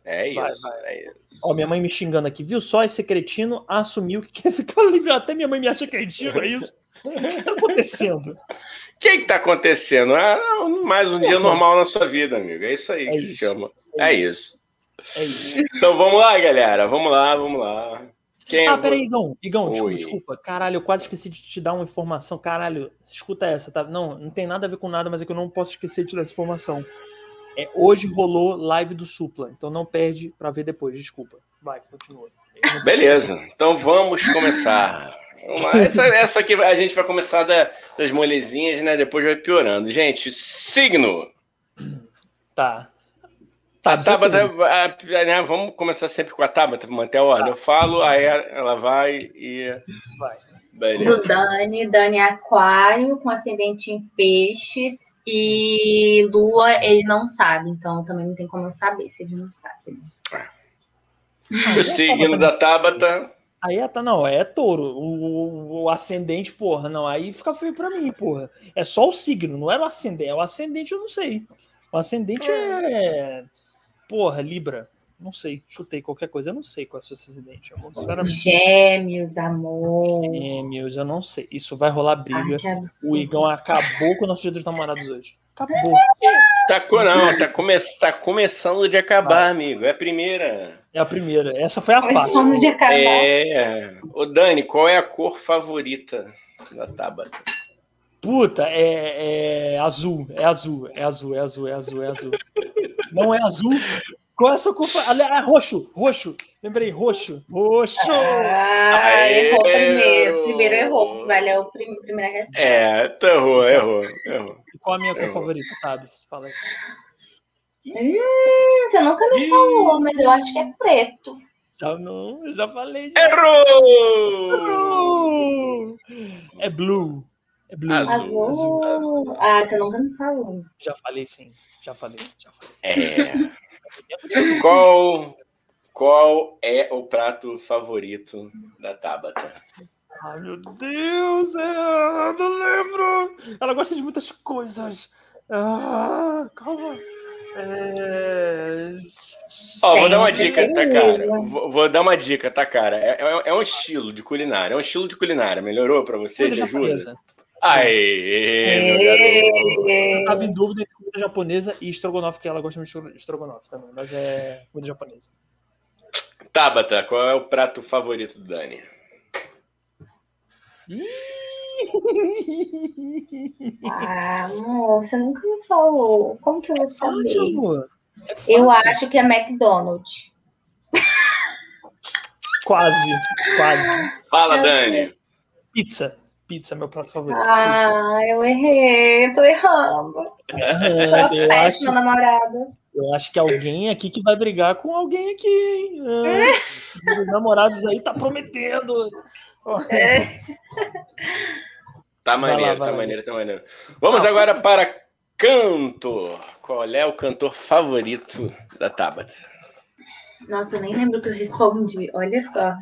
É isso, vai, vai. é isso. Ó, minha mãe me xingando aqui, viu? Só esse cretino assumiu que quer ficar livre. Até minha mãe me acha cretino, é isso? O que está acontecendo? O que está acontecendo? Ah, mais um dia normal na sua vida, amigo. É isso aí é que isso. se chama. É, é isso. isso. É isso. Então vamos lá, galera. Vamos lá, vamos lá. Quem ah, peraí, Igão. Igão, desculpa, desculpa. Caralho, eu quase esqueci de te dar uma informação. Caralho, escuta essa, tá? Não, não tem nada a ver com nada, mas é que eu não posso esquecer de te dar essa informação. É, hoje rolou live do Supla, então não perde para ver depois, desculpa. Vai, continua. Beleza, então vamos começar. Essa, essa aqui a gente vai começar da, das molezinhas, né? Depois vai piorando. Gente, signo. Tá. Tá, a Tabata, né, vamos começar sempre com a Tabata, manter a ordem. Tá. Eu falo, aí ela vai e. Vai. Beleza. Do Dani, Dani é Aquário, com ascendente em peixes. E Lua, ele não sabe, então também não tem como eu saber se ele não sabe. O signo da Tabata. Aí é, tá, não, é touro. O, o, ascendente, porra, não. Aí fica feio pra mim, porra. É só o signo, não era o ascendente. O ascendente eu não sei. O ascendente é. Porra, Libra. Não sei, chutei qualquer coisa. Eu não sei qual é o seu acidente. Gêmeos, amor. Gêmeos, eu não sei. Isso vai rolar briga. Ai, o Igão acabou com o nosso dia dos namorados hoje. Acabou. Tá, não, tá, come, tá começando de acabar, vai. amigo. É a primeira. É a primeira. Essa foi a fácil. de acabar. É. Ô, Dani, qual é a cor favorita da Tabata? Puta, é, é azul. É azul. É azul, é azul, é azul, é azul. Não é azul. Qual é a sua cor? Ah, roxo, roxo. Lembrei, roxo. Roxo. Ah, errou primeiro. Primeiro errou. Valeu a primeira resposta. É, tu errou, errou, errou. Qual a minha cor favorita, Tabs? Fala aí. Hum, você nunca me falou, mas eu acho que é preto. Já não, eu já falei. Já. Errou! Errou! É blue. É blue. Azul. azul. Ah, você nunca me falou. Já falei sim. Já falei. Já falei. É. *laughs* qual, qual é o prato favorito da Tabata? Ai, meu Deus, é, eu não lembro. Ela gosta de muitas coisas. Ah, calma. É... Ó, vou dar uma dica, tá, cara? Vou, vou, dar uma dica, tá, cara? É, é, é, um estilo de culinária. É um estilo de culinária. Melhorou pra você? Ajuda? Aê, meu garoto. Tava em dúvida entre comida japonesa e estrogonofe, que ela gosta muito de estrogonofe também, mas é comida japonesa. Tabata, qual é o prato favorito do Dani? ah, amor, você nunca me falou. Como que eu vou saber? É eu acho que é McDonald's. Quase, quase. Fala, Dani. Pizza. Pizza, meu prato favorito. Ah, pizza. eu errei, tô errando. É, eu acho, namorada. Eu acho que alguém aqui que vai brigar com alguém aqui, hein? Ah, os namorados aí tá prometendo. É. *laughs* Tá maneiro, lá, tá maneiro, tá maneiro. Vamos Não, agora para canto. Qual é o cantor favorito da Tabata? Nossa, eu nem lembro o que eu respondi. Olha só.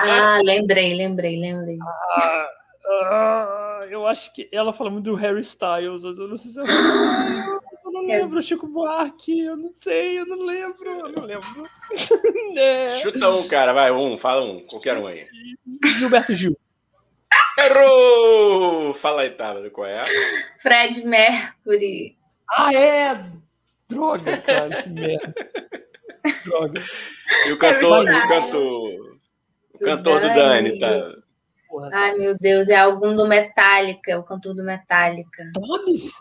ah, lembrei, lembrei, lembrei. Ah, ah, eu acho que ela fala muito do Harry Styles, mas eu não sei se é o Harry Styles. Eu não lembro, Chico Buarque, eu não sei, eu não lembro, eu não lembro. *laughs* é. Chuta um, cara, vai, um, fala um, qualquer um aí. Gilberto Gil. Errou! Fala aí, Tava, qual é? Fred Mercury. Ah, é! Droga, cara, que merda. Droga. E o cantor, o cantor, o cantor do Dani, tá? Porra, Ai, meu Deus, é algum do Metallica, é o cantor do Metallica. Tomes?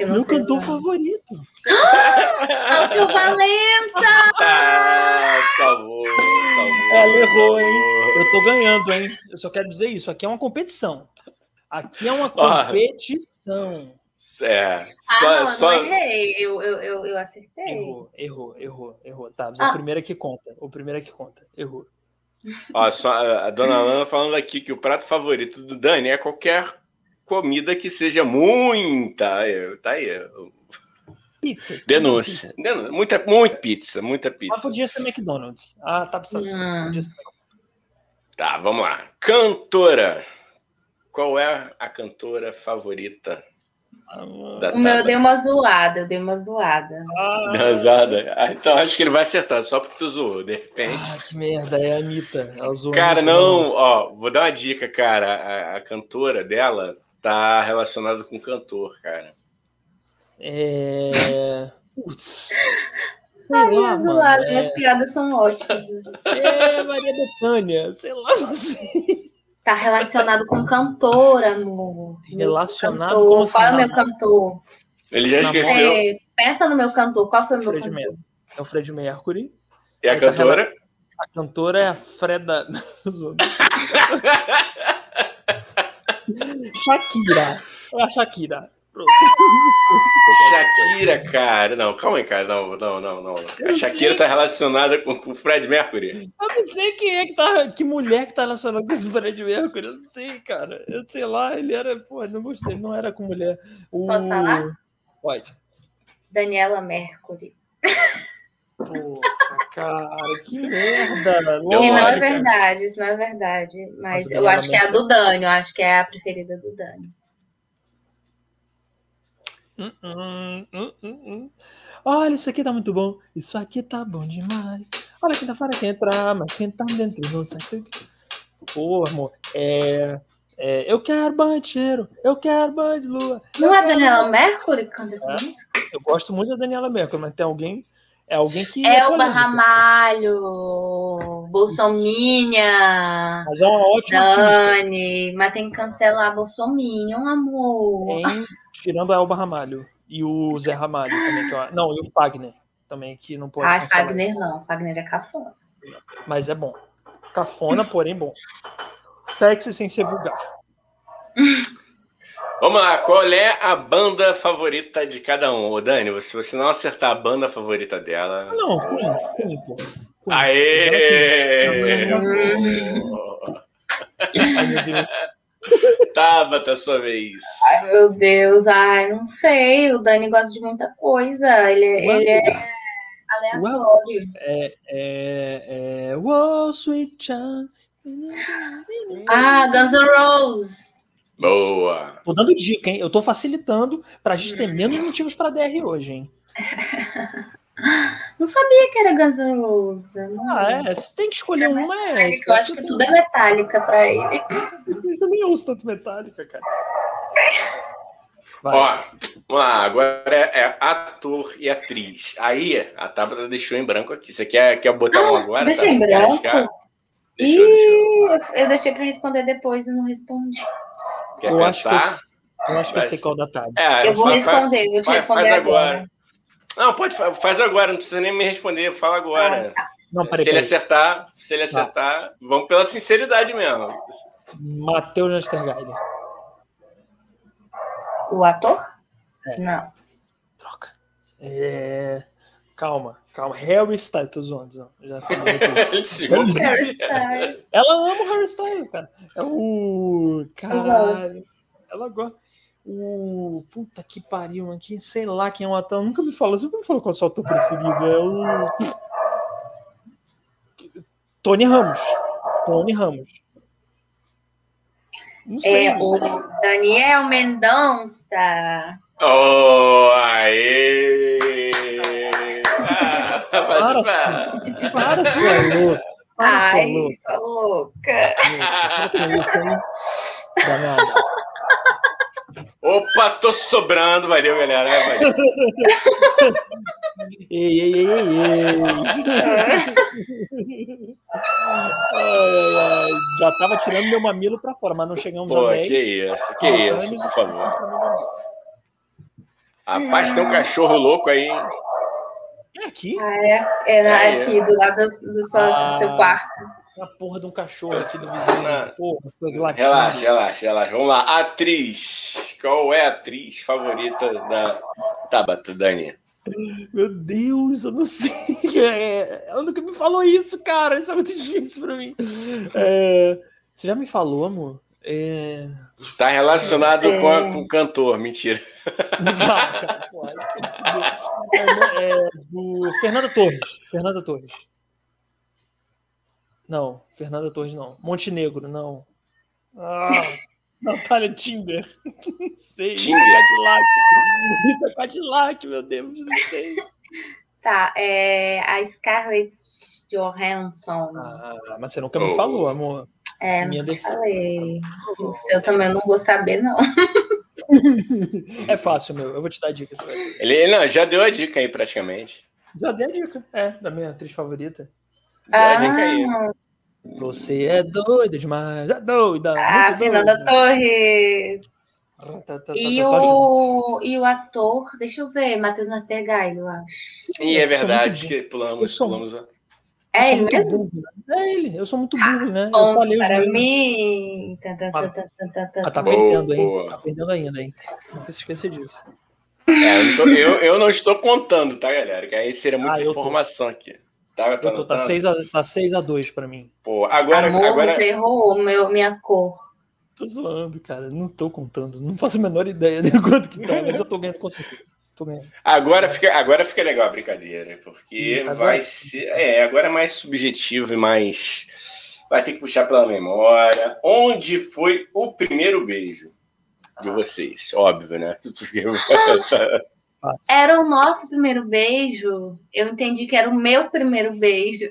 Meu cantor favorito. Ah, o seu Valença! Ah, salvou, salvou. Ela errou, hein? Eu tô ganhando, hein? Eu só quero dizer isso. Aqui é uma competição. Aqui é uma competição. É. Ah, só, não, só... não errei. Eu, eu, eu, eu acertei. Errou, errou, errou, errou. Tá, mas ah. o primeiro é que conta. O primeiro é que conta. Errou. Ó, só, a dona Lana falando aqui que o prato favorito do Dani é qualquer comida que seja muita. Tá aí. Pizza. Denúncia. Denúncia. Muita, muita pizza, muita pizza. Mas podia ser McDonald's. Ah, tá precisando. Hum. Tá, vamos lá. Cantora. Qual é a cantora favorita? Da o meu eu dei uma zoada, eu dei uma zoada. Ah, uma zoada. Ah, então acho que ele vai acertar, só porque tu zoou, de repente. Ah, que merda, é a Anitta. cara, não, ó, vou dar uma dica, cara. A, a cantora dela tá relacionado com cantor, cara. É. Putz. *laughs* Sei lá, zoada, é... minhas piadas são ótimas. É, Maria Bethânia, sei lá, não sei. Tá relacionado com cantor, amor. Relacionado cantor. com Qual é o meu cantor? Ele já esqueceu. É, pensa no meu cantor. Qual foi o meu Fred cantor? É o Fred Mercury. E a Aí cantora? Tá a cantora é a Freda. *laughs* *laughs* Shakira. É a Shakira. Pronto. Shakira, cara. Não, calma aí, cara. Não, não, não, não. A Shakira tá relacionada com, com o Fred Mercury. Eu não sei quem é que tá. Que mulher que tá relacionada com esse Fred Mercury. Eu não sei, cara. Eu sei lá, ele era. Pô, não gostei, não era com mulher. O... Posso falar? Pode. Daniela Mercury. Pô, cara, que merda. Lógica. E não é verdade, isso não é verdade. Mas Nossa, eu acho que é a do Dani, eu acho que é a preferida do Dani. Hum, hum, hum, hum, Olha, isso aqui tá muito bom. Isso aqui tá bom demais. Olha quem tá fora quem entrar, mas quem tá dentro não sai. Pô, amor, é. É, eu quero banho de cheiro, eu quero banho de lua. Não é a Daniela Mercury que canta essa é, música? Eu gosto muito da Daniela Mercury, mas tem alguém é alguém que. É, é o Ramalho, Bolsominha. Mas é uma ótima Dani, artista. mas tem que cancelar Bolsominha, amor. Tem, tirando a Elba Ramalho. E o Zé Ramalho também. Que eu, não, e o Fagner também, que não pode. Ah, Fagner não. Fagner é cafona. Mas é bom. Cafona, porém bom. Sexy sem ser vulgar. Vamos lá, qual é a banda favorita de cada um? Ô, Dani, se você não acertar a banda favorita dela. Não, Queen, Queen, pô. Aê! Ai, meu Deus. *laughs* Tabata, sua vez. Ai, meu Deus. Ai, não sei. O Dani gosta de muita coisa. Ele, ele é aleatório. É, é, é... Wall Sweet Chan. Ah, Guns N' Roses. Boa. Tô dando dica, hein? Eu tô facilitando pra gente ter menos motivos pra DR hoje, hein? *laughs* Não sabia que era Guns N' Roses. Ah, é. Você tem que escolher uma. É, eu acho que tudo é metálica pra ele. Eu nem uso tanto metálica, cara. Vai. Ó, vamos lá. Agora é, é, ator e atriz. Aí, a Tabata deixou em branco aqui. Você quer, quer botar ah, um agora? Deixa tá? em branco? Deixou, Ih, deixou. Eu deixei pra responder depois e não respondi. Quer eu pensar? Acho eu, eu acho que eu sei qual da Tabata. É, eu vou faz, responder, vou te faz, responder faz agora. agora. Não, pode, faz agora, não precisa nem me responder, fala agora. Ah, tá. não, peraí, se ele acertar, se ele tá. acertar, vamos pela sinceridade mesmo. Matheus Nastergaile. O ator? É. Não. Troca. É... Calma, calma. Harry Styles, tô zoando. Já falei *laughs* Ela ama o Harry Styles, cara. É o. Caralho. Ela gosta. O. Puta que pariu, aqui, sei lá quem é o ator. Nunca me falou. Você nunca me falou qual é o seu ator preferido. É o. Tony Ramos. Tony Ramos. Não sei. É o Daniel Mendonça. Oh, aê! Ah, para, para, para, sua louca. Ai, sua louca. Para isso aí. Danada. Opa, tô sobrando, valeu, galera. É, valeu. *laughs* ei, ei, ei, ei, Já tava tirando meu mamilo pra fora, mas não chegamos Pô, a 10. que isso, que isso, por favor. Rapaz, tem um cachorro louco aí, hein? É aqui? Ah, é, é, é aqui, do lado do, do, seu, ah. do seu quarto a porra de um cachorro aqui do vizinho. Porra, relaxa, relaxa, relaxa. Vamos lá. Atriz. Qual é a atriz favorita da Tabata, Dani? Meu Deus, eu não sei. *laughs* É, ela nunca me falou isso, cara. Isso é muito difícil pra mim. É, você já me falou, amor? É... Tá relacionado é... com, a, com o cantor, mentira. Não, cara, porra, é, é, do Fernando Torres. Fernanda Torres. Não, Fernanda Torres não. Montenegro, não. Ah, *laughs* Natália Tinder. *laughs* Não sei. Tinder. Cadillac. Rita Cadillac, meu Deus, não sei. Tá, é a Scarlett Johansson. Ah, mas você nunca me falou, amor. É, Minha não falei. O seu também eu não vou saber, não. *laughs* É fácil, meu. Eu vou te dar a dica. Ele não, já deu a dica aí, praticamente. Já dei a dica, é, da minha atriz favorita. Ah, Você é doida demais. É doida. Ah, Fernanda Torres. Tá, tá, e, o, e o ator, deixa eu ver, Matheus Nastergaile, eu acho. Sim, é verdade que pulamos, sou, pulamos. É ele mesmo? Burro, né? É ele, eu sou muito burro, né? Bom, para mim. Tá, tá, tá, tá, tá, ah, tá perdendo, hein? Tá perdendo ainda, hein? Não se esqueça disso. É, eu, tô, eu, eu, não estou contando, tá, galera? Que aí seria *laughs* muita ah, informação aqui. Tá, tá, tô, tá 6 a, tá 6 a 2 pra mim. Pô, agora, Amor, agora... você errou meu, minha cor. Tô zoando, cara. Não tô contando. Não faço a menor ideia de *laughs* quanto que tá, mas eu tô ganhando com certeza. Tô ganhando. Agora fica, agora fica legal a brincadeira, porque tá vai ser. É, agora é mais subjetivo e mais. Vai ter que puxar pela memória. Onde foi o primeiro beijo de vocês? Óbvio, né? *laughs* *laughs* Era o nosso primeiro beijo. Eu entendi que era o meu primeiro beijo.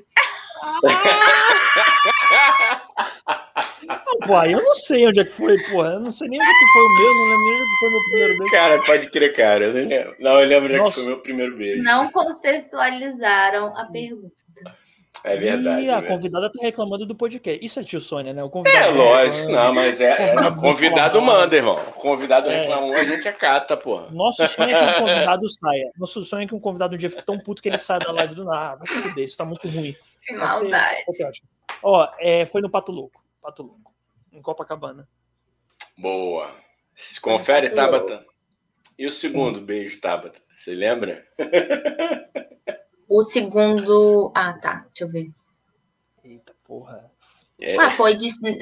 Não, pô, eu não sei onde é que foi, porra. Eu não sei nem onde é que foi o meu, não lembro nem onde foi o meu primeiro beijo. Cara, pode crer, cara. Eu não lembro. Não, eu lembro onde é que foi o meu primeiro beijo. Não contextualizaram a pergunta. É verdade. E a é convidada tá reclamando do podcast. Isso é tio Sônia, né? O convidado é, lógico, não, mas é. é o convidado manda, irmão. O convidado é. reclamou, a gente acata, porra. Nosso sonho é que um *laughs* convidado saia. Nosso sonho é que um convidado um dia fique tão puto que ele saia da live do nada. Ah, vai se fuder, isso tá muito ruim. Que maldade. Ser... Ó, é, foi no Pato Louco. Pato Louco. Em Copacabana. Boa. Confere, Tabata. E o segundo beijo, Tabata? Você lembra? *laughs* O segundo. Ah, tá. Deixa eu ver. Eita porra. É. Ah, foi,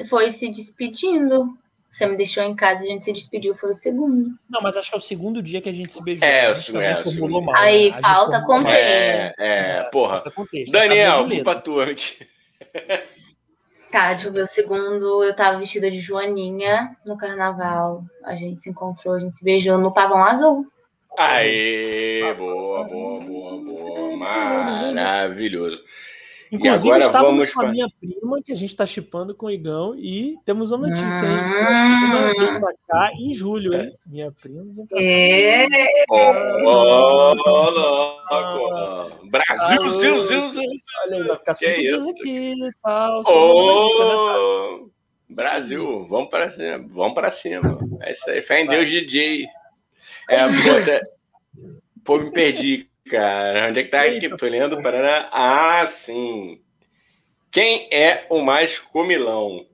foi se despedindo. Você me deixou em casa e a gente se despediu, foi o segundo. Não, mas acho que é o segundo dia que a gente se beijou. É, a o segundo, é, o formulou segundo. mal, Aí, né? Falta contexto. É, é, porra. Contexto. Daniel, ler. culpa tua antes. *laughs* Tá, deixa eu ver. O segundo, eu tava vestida de Joaninha no carnaval. A gente se encontrou, a gente se beijou no pavão azul. Aê, boa, boa, boa, boa. Maravilhoso. Inclusive, agora estávamos vamos com a pra- minha prima, que a gente está chipando com o Igão, e temos uma notícia, hein? Minha prima vem pra cá em julho, hein? Minha prima. É. Ô, louco. Brasil, Alô. zil, zil, zil. Olha aí, vai ficar Que cinco dias isso? aqui e tal. Ô, Brasil, vamos para cima, vamos para cima. É isso aí, fé em Deus, DJ. É, pô, pô, me perdi, cara. Onde é que tá aqui? Tô lendo, Paraná. Ah, sim. Quem é o mais comilão?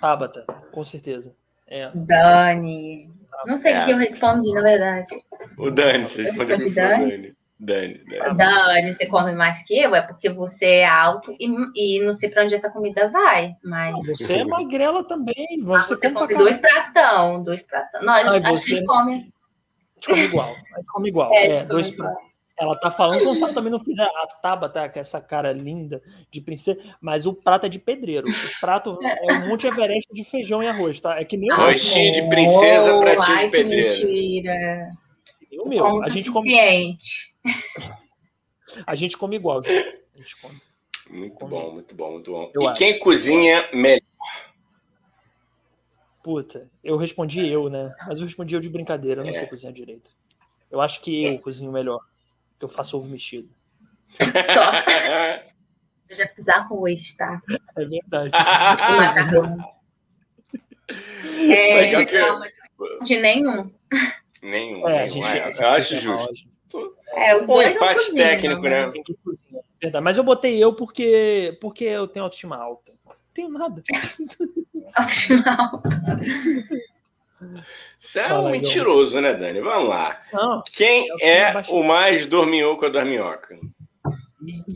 Tabata, com certeza. É. Dani. Não sei o É. que eu respondi, na verdade. O Dani, você Eu respondeu Dani? Dani. Dani, Dani. Dani, você come mais que eu? É porque você é alto e, e não sei pra onde essa comida vai. Mas Você é magrela também. Ah, Você, você come dois pratão, dois pratão. Não, a gente, Ai, acho que a você- gente come. A gente come igual. A gente come igual. É, É, come dois igual. Ela tá falando como se ela também não fizer a Tabata com essa cara linda de princesa, mas o prato é de pedreiro. O prato é um Monte Everest de feijão e arroz, tá? É que nem o meu. Rostinho de princesa, Oh, pratinho ai, de pedreiro. mentira. que nem o meu. Como A gente, come, suficiente. a gente come igual, gente. A gente come. Muito bom, muito bom, muito bom. Eu e acho. quem cozinha melhor? Puta, eu respondi eu, né? Mas eu respondi eu de brincadeira, eu não É. sei cozinhar direito. Eu acho que eu cozinho melhor. Que eu faço ovo mexido. Só. Eu *laughs* já fiz arroz, tá? É verdade. Macarrão. *laughs* É, Mas já que- não, mas não de nenhum. Nenhum, É, nenhum. gente, é, eu acho cozinha justo. É, os Um dois não empate cozinham, técnico, né? né? Cozinha. Verdade. Mas eu botei eu porque, porque eu tenho autoestima alta. Não tenho nada. *laughs* Afinal, Você é um aí, mentiroso, né, Dani? Vamos lá. Não. Quem é o mais dorminhoco a dorminhoca?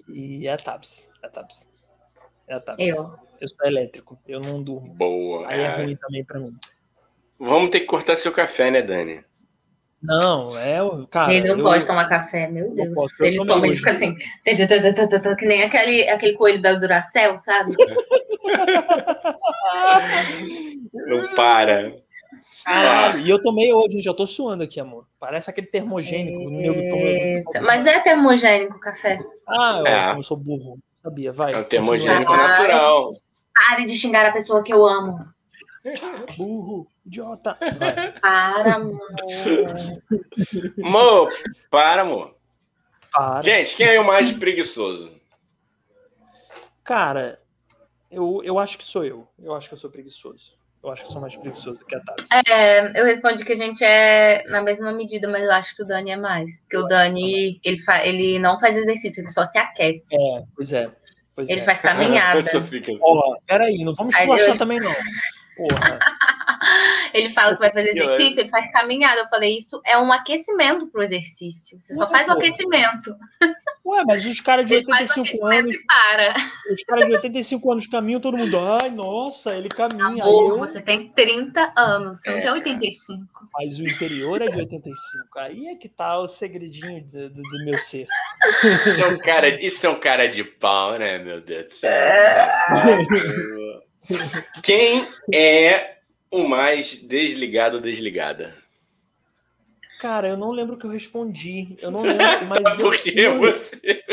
E é a Tabs. É a Tabs. É a Tabs. Eu. Eu sou elétrico. Eu não durmo. Boa. Aí é é. ruim também pra mim. Vamos ter que cortar seu café, né, Dani? Não, é o. Cara, ele não eu- pode tomar café, meu Deus. posso, ele toma, ele fica assim, que nem aquele, aquele coelho da Duracell, sabe? *laughs* Não para. Caralho, e eu tomei hoje. Eu tô suando aqui, amor. Parece aquele termogênico. Eita, toma- Mas é termogênico o café. Ah, eu, É. como eu sou burro. Sabia, vai. É um termogênico Ah, natural. Pare de xingar a pessoa que eu amo. continua. *laughs* Burro, idiota. Vai. Para, amor. Amor, para, amor. Para. Gente, quem é o mais preguiçoso? Cara, eu, eu acho que sou eu. Eu acho que eu sou preguiçoso. Eu acho que sou mais preguiçoso do que a Tabs. É, eu respondi que a gente é na mesma medida, mas eu acho que o Dani é mais. Porque o Dani, ele, fa ele não faz exercício, ele só se aquece. É, pois é. Pois Ele é. faz caminhada. *laughs* Só fica- Ó, peraí, não vamos esculachar eu- também, não. Porra. *laughs* Ele fala que vai fazer *laughs* exercício, ele faz caminhada. Eu falei, isso é um aquecimento pro exercício. Você só Ué, faz o pô. aquecimento. Ué, mas os caras de Ele faz o 85 aquecimento anos, para. os caras de 85 anos caminham, todo mundo, ai, nossa, ele caminha. Aí Amor, eu, você tem 30 anos, você É, não tem cara. 85. mas o interior é de 85. Aí é que tá o segredinho do, do- do meu ser. Isso é um cara, isso é um cara de pau, né, meu Deus do céu? É. safado. Quem é o mais desligado ou desligada? Cara, eu não lembro o que eu respondi. Eu não *laughs* lembro, mas. eu- Porque eu, você. *laughs*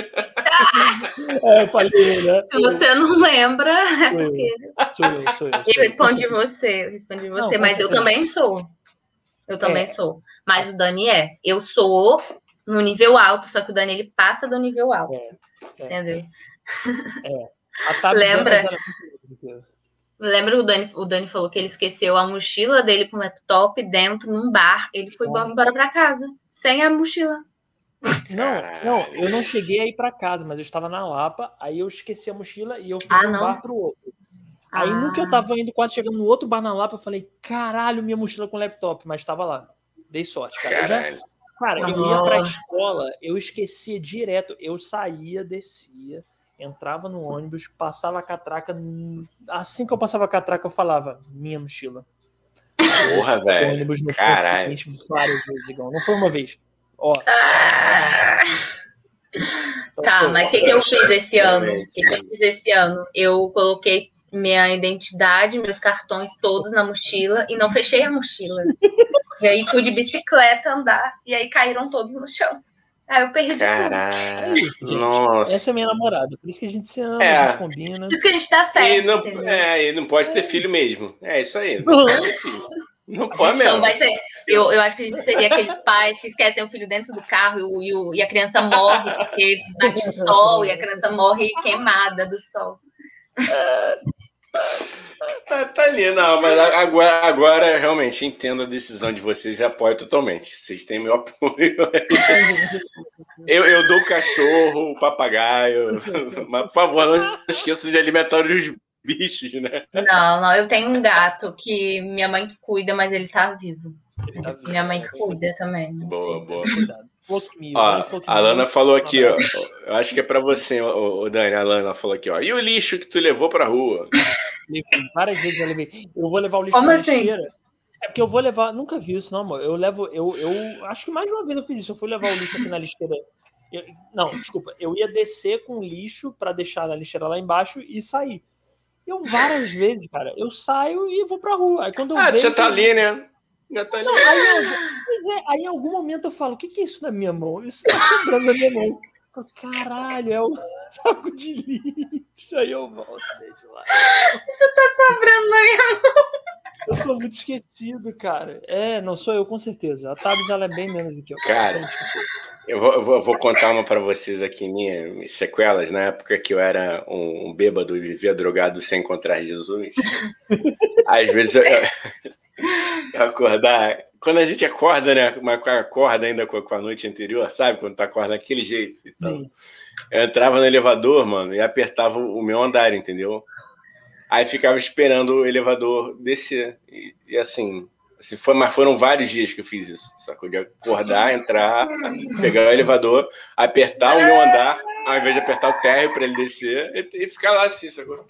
É, eu falei, né? Se você não lembra, é Sou eu, porque sou eu, sou eu. sou eu respondi Com certeza. você, eu respondi Não, você, com mas eu também sou. Eu também É. sou. Mas o Dani é. Eu sou no nível alto, só que o Dani ele passa do nível alto. É, é. Entendeu? A Tabs é, Lembra? mas Lembra o Dani, o Dani falou que ele esqueceu a mochila dele com o laptop dentro num bar. Ele foi Nossa. embora pra casa, sem a mochila. Não, não, eu não cheguei a ir pra casa, mas eu estava na Lapa, aí eu esqueci a mochila e eu fui Ah, de um não? bar pro outro. Aí Ah. no que eu tava indo, quase chegando no outro bar na Lapa, eu falei, caralho, minha mochila com laptop, mas tava lá. Dei sorte, cara. Eu já, cara, eu ia pra Nossa. escola, eu esquecia direto. Eu saía, descia, entrava no ônibus, passava a catraca. Assim que eu passava a catraca, eu falava, minha mochila. Porra, velho. Caralho. várias vezes, igual. Não foi uma vez. Ó. Ah. Então, tá, mas o que, que eu fiz esse ano? O que, que eu fiz esse ano? Eu coloquei minha identidade, meus cartões todos na mochila e não fechei a mochila. e aí fui de bicicleta andar e aí caíram todos no chão. Aí eu perdi Caralho. tudo. É isso, Nossa. Essa é minha namorada, por isso que a gente se ama, é. a gente combina. Por isso que a gente tá certo. E não, é, e não pode ter filho mesmo. É isso aí. Não pode ter filho. Não pode mesmo. Vai ser, eu, eu acho que a gente seria aqueles pais que esquecem o filho dentro do carro e, o, e a criança morre porque bate *laughs* sol e a criança morre queimada do sol. Tá, tá ali, não, mas agora, agora realmente entendo a decisão de vocês e apoio totalmente. Vocês têm meu apoio. *laughs* Eu, eu dou o cachorro, o papagaio, *laughs* mas por favor, não esqueça de alimentar os bichos, né? Não, não, eu tenho um gato que minha mãe que cuida, mas ele tá vivo. Ele tá vivo. Minha mãe que cuida também. Boa, boa. Ó, a Lana falou aqui, ó. Eu acho que é para você, o Dani. A Lana falou aqui, ó. E o lixo que tu levou pra rua? Várias vezes eu levei. Eu vou levar o lixo Como assim? lixeira. É porque eu vou levar. Nunca vi isso, não, amor. Eu levo. Eu, eu acho que mais de uma vez eu fiz isso. Eu fui levar o lixo aqui na lixeira. Eu, não, desculpa. Eu ia descer com lixo para deixar na lixeira lá embaixo e sair. Eu várias vezes, cara, eu saio e vou pra rua. Aí quando eu ah, vejo, já tá ali, né? Não, aí, é, aí em algum momento eu falo, o que, que é isso na minha mão? Isso tá sobrando na minha mão. Caralho, é o *laughs* saco de lixo. Aí eu volto, deixa lá. Isso tá sobrando na minha mão. Eu sou muito esquecido, cara. É, não sou eu, com certeza. A Tabs ela é bem menos do que eu. Cara, eu vou, eu vou, eu vou contar uma para vocês aqui, minhas sequelas. Na época que eu era um, um bêbado e vivia drogado sem encontrar Jesus. Às vezes eu acordar. Quando a gente acorda, né? Mas acorda ainda com, a noite anterior, sabe? Quando tu acorda daquele jeito. Então, eu entrava no elevador, mano, e apertava o meu andar, entendeu? Aí ficava esperando o elevador descer. E, e assim, se foi, mas foram vários dias que eu fiz isso, sacou? De acordar, entrar, pegar o elevador, apertar o meu andar, ao invés de apertar o térreo para ele descer, e, e, ficar lá assim, sacou?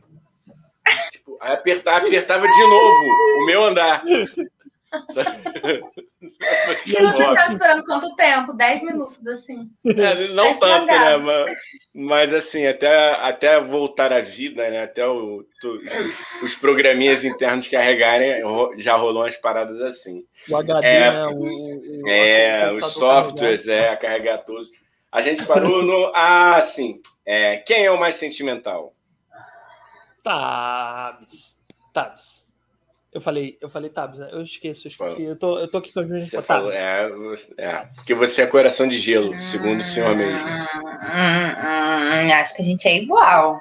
Aí apertar, apertava de novo o meu andar. E aí, você tá esperando quanto tempo? 10 minutos, assim. É, não tanto, né? Mas, mas, assim, até, até voltar à vida, né? Até o, tu, os programinhas internos carregarem, já rolou umas paradas assim. O HD, é, né? O, o, é, os softwares, é, a carregar todos. A gente parou no. Ah, sim. É, quem é o mais sentimental? Tabs. Tabs. Eu falei, eu falei Tabs, né? Eu esqueço, eu esqueci. Eu tô, eu tô aqui com as minhas você falou, é, é, porque você é coração de gelo, segundo o senhor mesmo. Hum, hum, acho que a gente é igual.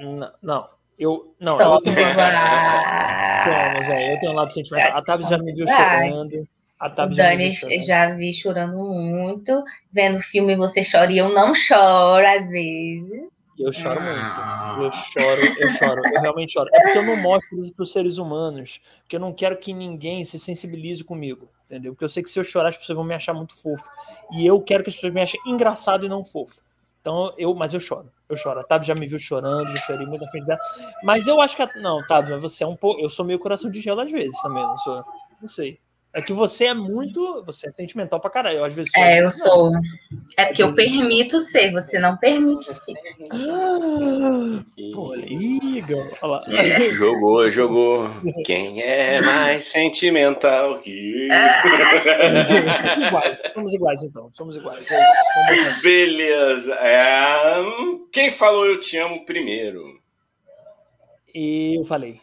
Não, não. Eu, não, Somos eu tenho, Somos, é, eu tenho um lado sentimental. A Tabs já me viu chorando. A Tabs o Dani já, já vi chorando muito. Vendo filme você chora e eu não choro às vezes. Eu choro muito. Eu choro, eu choro, eu realmente choro. É porque eu não mostro isso para os seres humanos, porque eu não quero que ninguém se sensibilize comigo, entendeu? Porque eu sei que se eu chorar as pessoas vão me achar muito fofo. E eu quero que as pessoas me achem engraçado e não fofo. Então, eu, mas eu choro, eu choro. A Tab já me viu chorando, eu chorei muito na frente dela. Mas eu acho que. A, não, Tab, você é um pouco. Eu sou meio coração de gelo às vezes também, não sou. Não sei. É que você é muito. Você é sentimental pra caralho. Eu, às vezes é, eu sou. É porque eu permito ser, você não permite ser. Ah, pô, liga. Jogou, jogou. Quem é mais sentimental que. somos iguais, somos iguais então. Somos iguais. Beleza. É... Quem falou eu te amo primeiro? Eu falei.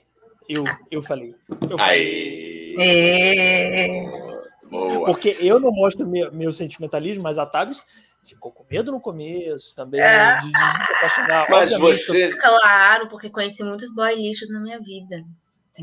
Eu, eu falei. Eu falei. É... Boa. Porque eu não mostro meu, meu sentimentalismo, mas a Tabs ficou com medo no começo também, é. de, de, se apaixonar. Mas você. Claro, porque conheci muitos boy lixos na minha vida.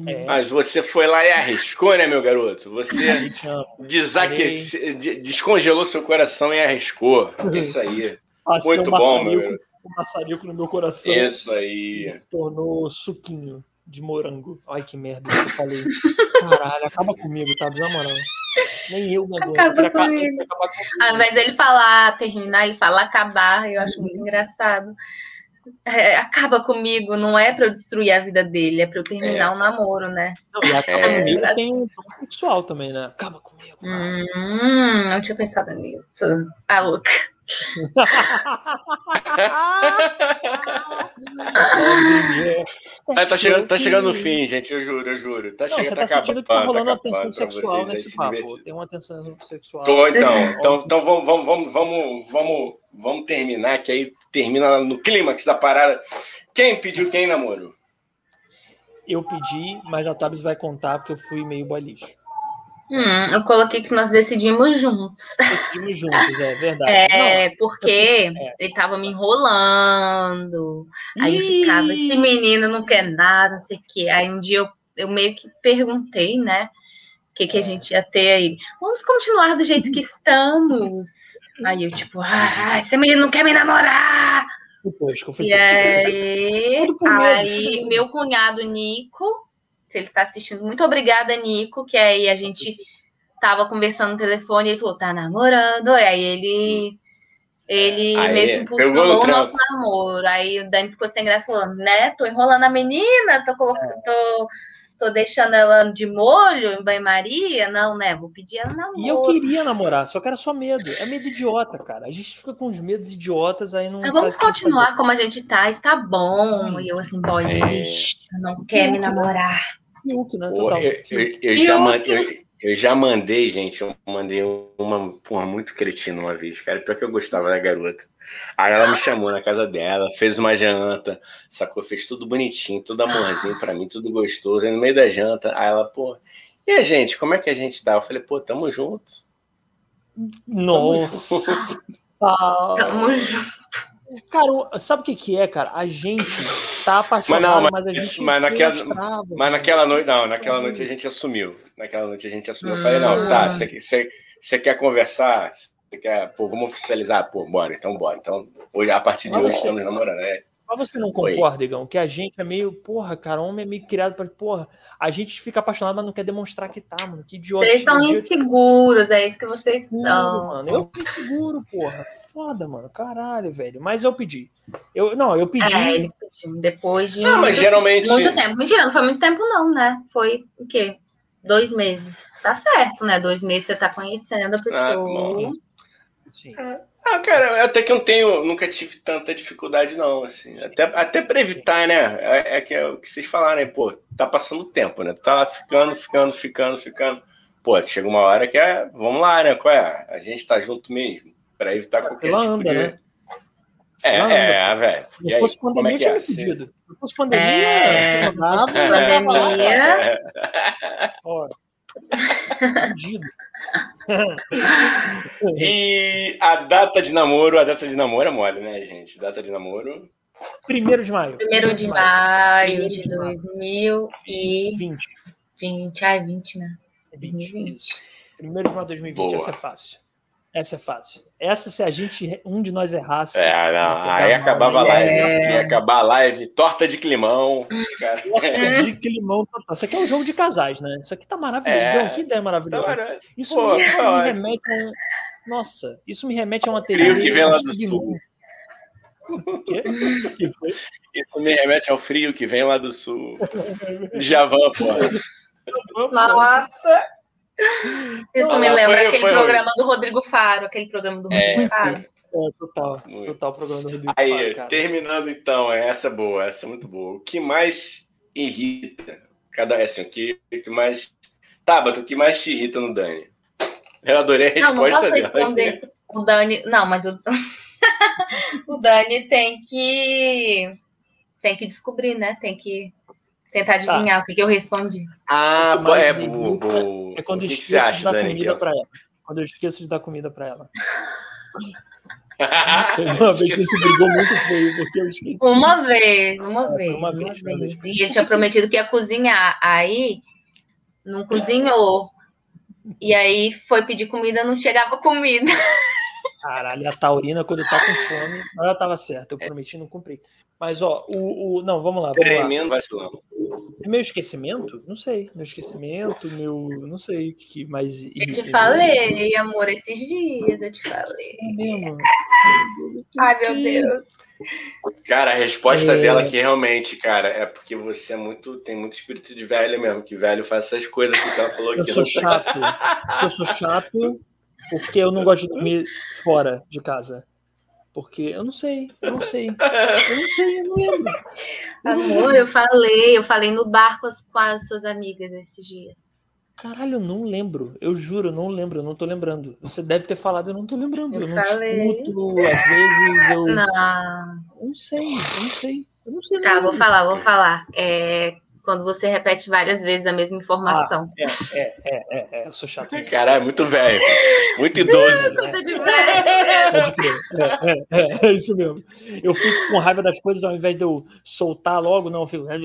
É. Mas você foi lá e arriscou, né, meu garoto? Você desaquece... descongelou seu coração e arriscou. Isso aí. Muito um bom, meu garoto. Um maçarico no meu coração. Isso aí. Se tornou suquinho de morango. Ai, que merda que eu falei. Caralho, acaba comigo, tá? Na moral. Nem eu me aguento. Acaba comigo. Ao invés dele falar, terminar e falar acabar, eu acho muito engraçado. é, acaba comigo, não é para eu destruir a vida dele, é para eu terminar o é. um namoro, né? Não, e acaba é. comigo tem um tom sexual também, né? Acaba comigo. Hum, não tinha pensado nisso. Ah, louca. Ah, tá, chegando, tá chegando no fim, gente, eu juro, eu juro. Tá não, chegando, você tá, tá sentindo que tá rolando uma tensão sexual nesse papo. Tem uma tensão sexual. Tô, então. então, então vamos, vamos, vamos, vamos, vamos, vamos terminar, que aí termina no clímax da parada. Quem pediu quem namoro? Eu pedi, mas a Tabs vai contar porque eu fui meio boy lixo. Hum, eu coloquei que nós decidimos juntos. Decidimos juntos, é verdade. É, não, porque é. ele tava me enrolando. Aí eu ficava, esse menino não quer nada, não sei o quê. Aí um dia eu, eu meio que perguntei, né? O que, que a gente ia ter aí. Vamos continuar do jeito que estamos. Aí eu, tipo, ah, esse menino não quer me namorar. Depois, e aí, aí meu cunhado Nico se ele está assistindo. Muito obrigada, Nico, que aí a gente tava conversando no telefone e ele falou, tá namorando. E aí ele ele aí, meio que impulsionou o nosso namoro. Aí o Dani ficou sem graça falando, né? Tô enrolando a menina, tô, colocando, é. tô, tô deixando ela de molho em banho-maria. Não, né? Vou pedir ela namoro. E eu queria namorar, só que era só medo. É medo idiota, cara. A gente fica com os medos idiotas, aí não. Mas vamos continuar como a gente tá, está bom. E eu assim, boy, é... não quer me namorar. Fiuk, né? Total. eu, eu, eu já mandei, eu, já mandei, gente, eu mandei uma porra muito cretina uma vez, cara. Pior que eu gostava da garota. Aí ela me chamou na casa dela, fez uma janta, sacou? Fez tudo bonitinho, tudo amorzinho pra mim, tudo gostoso. Aí no meio da janta, aí ela, pô, e a gente, como é que a gente tá? Eu falei, pô, tamo junto. Nossa. Tamo junto. Cara, sabe o que, que é, cara? A gente tá apaixonado, mas, não, mas, mas a gente. Mas naquela, mas naquela noite, não, naquela noite a gente assumiu. Naquela noite a gente assumiu. Eu falei, não, tá, você quer conversar? Você quer, pô, vamos oficializar? Pô, bora, então bora. Então, hoje, a partir de hoje, estamos namorando, né? Mas você não concorda, Igão, que a gente é meio, porra, cara, homem é meio criado para, porra, a gente fica apaixonado, mas não quer demonstrar que tá, mano. Que idiota. Vocês são inseguros, é isso que vocês Inseguro, são. Mano, eu fui inseguro, porra. Foda, mano. Caralho, velho. Mas eu pedi. Eu, não, eu pedi. É, ele pediu. Depois de. Não, muito, mas geralmente. Muito tempo. Muito não foi muito tempo, não, né? Foi o quê? Dois meses. Tá certo, né? Dois meses você tá conhecendo a ah, pessoa. Ah, Sim. É. Ah, cara, até que eu não tenho, nunca tive tanta dificuldade, não, assim. Até, até para evitar, né? É, é, que é o que vocês falaram, né? Pô, tá passando tempo, né? Tá ficando, ficando, ficando, ficando. Pô, chega uma hora que é. Vamos lá, né? Qual é? A gente tá junto mesmo. para evitar qualquer tipo anda, de. Né? É, é, velho. Se fosse pandemia, é tinha me fudido. Se fosse pandemia, é, pandemia. Ó, *laughs* e a data de namoro, a data de namoro é mole, né, gente? Data de namoro. Primeiro de maio. Primeiro de maio de 2020. 20. Ai, 20, né? 20. Primeiro de maio de 2020, Boa. essa é fácil. Essa é fácil. Essa, se a gente, um de nós errasse. É, não, aí acabava a live. É... Ia acabar a live, torta de climão. Cara. Torta de climão total. Isso aqui é um jogo de casais, né? Isso aqui tá maravilhoso. É... que ideia maravilhosa. Tá isso Pô, me, me remete a. Nossa, isso me remete a uma TV. Frio que vem lá do sul. Isso me remete ao frio que vem lá do sul. Javan, pô. Nossa! Isso não, me lembra foi, aquele foi programa ruim. do Rodrigo Faro, aquele programa do Rodrigo é, Faro. É, total, total programa do Rodrigo Aí, Faro. Terminando então, é essa boa, essa é muito boa. O que mais irrita, cada assim, o que, o que mais. Tábata, o que mais te irrita no Dani? Eu adorei a resposta não, não posso responder. Dela. O Dani. Não, mas o. *laughs* o Dani tem que. Tem que descobrir, né? Tem que tentar tá. adivinhar tá. o que, que, eu respondi. Ah, é, bu, é quando eu esqueço que acha, de dar Dani, comida para ela. Quando eu esqueço de dar comida para ela. *laughs* uma vez que se brigou muito feio, porque eu esqueci. Uma vez, uma é, vez. Uma, vez, uma vez. E ele tinha prometido que ia cozinhar. Aí não cozinhou. E aí foi pedir comida, não chegava comida. *laughs* Caralho, a Taurina, quando tá com fome, ela tava certa, eu prometi não cumprir. Mas, ó, o. o não, vamos lá. Vamos Tremendo vacilão. Meu esquecimento? Não sei. Meu esquecimento, meu. Não sei o que mais. Eu te falei, amor, esses dias eu te falei. É mesmo? *laughs* Ai, meu Deus. Cara, a resposta é... dela que realmente, cara, é porque você é muito. tem muito espírito de velho mesmo, que velho faz essas coisas que ela falou aqui. Eu sou chato. Eu sou chato porque eu não gosto de dormir fora de casa. Porque eu não sei, eu não sei. Eu não sei, eu não lembro. Amor, eu falei, eu falei no bar com as, com as suas amigas esses dias. Caralho, eu não lembro. Eu juro, eu não lembro, eu não tô lembrando. Você deve ter falado, eu não tô lembrando. Eu, eu não falei. escuto, às vezes eu. Não. Eu não sei, eu não sei. Eu não sei. Tá, vou falar, vou falar. É, quando você repete várias vezes a mesma informação. Ah, é, é, é, é, é, eu sou chato. Caralho, muito velho. Muito idoso. Né? de velho. É, é, é, é, isso mesmo. Eu fico com raiva das coisas ao invés de eu soltar logo, não, eu fico. Minha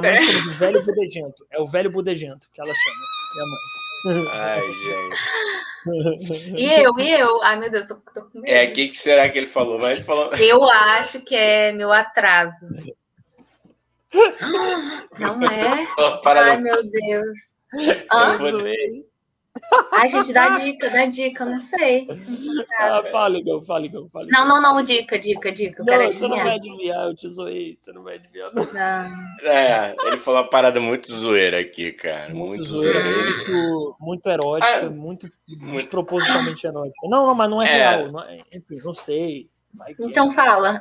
mãe chama de velho budegento. É o velho budegento que ela chama. Minha mãe. Ai, gente. E eu, e eu? Ai, meu Deus, tô, tô com medo. É, o que, que será que ele falou? Mas ele falou... Eu acho que é meu atraso. Não é? Ai, meu Deus. Ah, Ai, gente, dá dica, dá dica, eu não sei. Ah, fala, Igor, fala, Igor, fala. Não, não, não, dica, dica, dica. Não, você não vai adivinhar, eu te zoei, você não vai adivinhar. Não. não. É, ele falou uma parada muito zoeira aqui, cara. Muito, muito zoeira. Muito, muito erótica, ah, muito, muito propositalmente erótica. Não, não, mas não é, é. real. Não é, enfim, não sei. Então é. fala.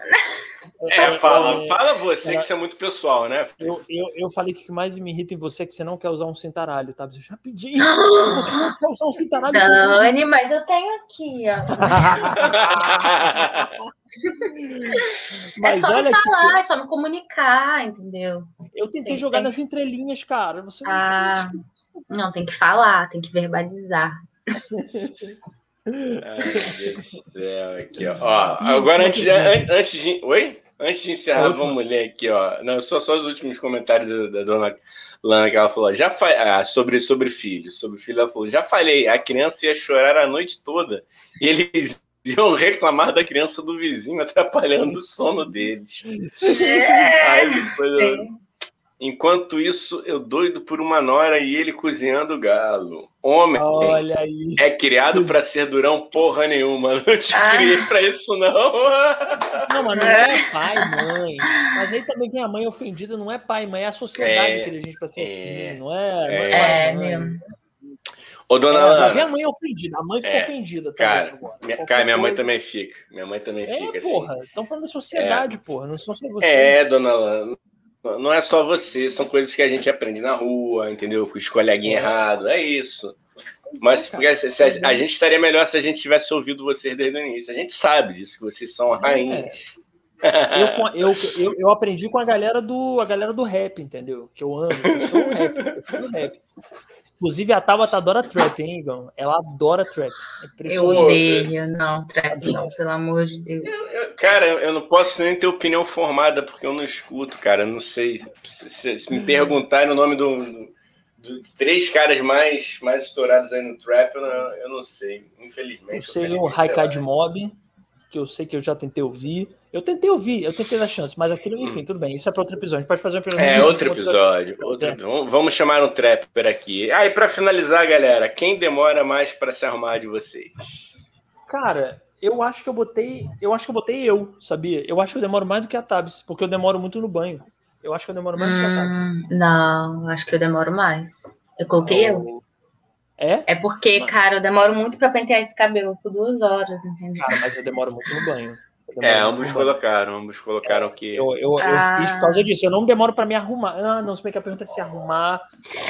É, fala, fala você que isso é muito pessoal, né? Eu, eu, eu falei que o que mais me irrita em você é que você não quer usar um cintaralho, tá? Você já pedi. Você não quer usar um cintaralho. Dani, mas eu tenho aqui, ó. *laughs* mas é só me falar, que... é só me comunicar, entendeu? Eu tentei tem, jogar tem... nas entrelinhas, cara. Você ah, não, tem que falar, tem que verbalizar. *laughs* Ai, meu Deus do céu, aqui, ó. ó *laughs* agora, antes de, antes de. Oi? Antes de encerrar, vamos ler aqui, ó. Não, só, só os últimos comentários da, da dona Lana que ela falou. Já fa... ah, sobre, sobre filho. Sobre filho, ela falou: já falei, a criança ia chorar a noite toda. E eles *laughs* iam reclamar da criança do vizinho, atrapalhando o sono deles. É, Ai, que coisa. Enquanto isso, eu doido por uma nora e ele cozinhando galo. Homem é criado para ser durão porra nenhuma. *laughs* Não te ah. criei para isso, não. Não, mas não é pai, mãe. Mas aí também vem a mãe ofendida, não é pai, mãe, é a sociedade é, que ele para ser é, assim, não é? É, é, é mesmo. Ô, dona é, Vem a mãe ofendida, a mãe fica é, ofendida. Cara, minha, cara, minha mãe também fica. Minha mãe também é, fica. Porra, assim. estão falando da sociedade, é. porra, não só você. É, dona Lana. Não é só você, são coisas que a gente aprende na rua, entendeu? Com os coleguinhas é. errados, é isso. Mas porque, se, a, a, gente estaria melhor se a gente tivesse ouvido vocês desde o início. A gente sabe disso, que vocês são é. rainhas. É. *laughs* Eu, eu, eu, aprendi com a galera do a galera do rap, entendeu? Que eu amo, eu sou um rap, eu sou um rap. Inclusive, a Tabata adora trap, hein, Igor? Ela adora trap. É eu odeio, não, trap não, pelo amor de Deus. Eu, eu, cara, eu não posso nem ter opinião formada, porque eu não escuto, cara. Eu não sei. Se, se me perguntarem o nome do, do, do, três caras mais, mais estourados aí no trap, eu não, eu não sei, infelizmente. Eu sei o Raikad Mob, que eu sei que eu já tentei ouvir. Eu tentei ouvir, eu tentei dar chance, mas aquilo, enfim, tudo bem. Isso é para outro episódio. A gente pode fazer um episódio. É, outro episódio. Outro... É. Vamos chamar um trapper aqui. Ah, e para finalizar, galera, quem demora mais para se arrumar de vocês? Cara, eu acho que eu botei. Eu acho que eu botei eu, sabia? Eu acho que eu demoro mais do que a Tabs, porque eu demoro muito no banho. Eu acho que eu demoro mais hum, do que a Tabs. Hum, não, acho que eu demoro mais. Eu coloquei oh. eu. É? É porque, cara, eu demoro muito para pentear esse cabelo por duas horas, entendeu? Cara, mas eu demoro muito no banho. É, ambos colocaram, ambos colocaram é, que. Eu, eu, ah. eu, fiz por causa disso. Eu não demoro para me arrumar. Ah, não, se bem que a pergunta é se arrumar.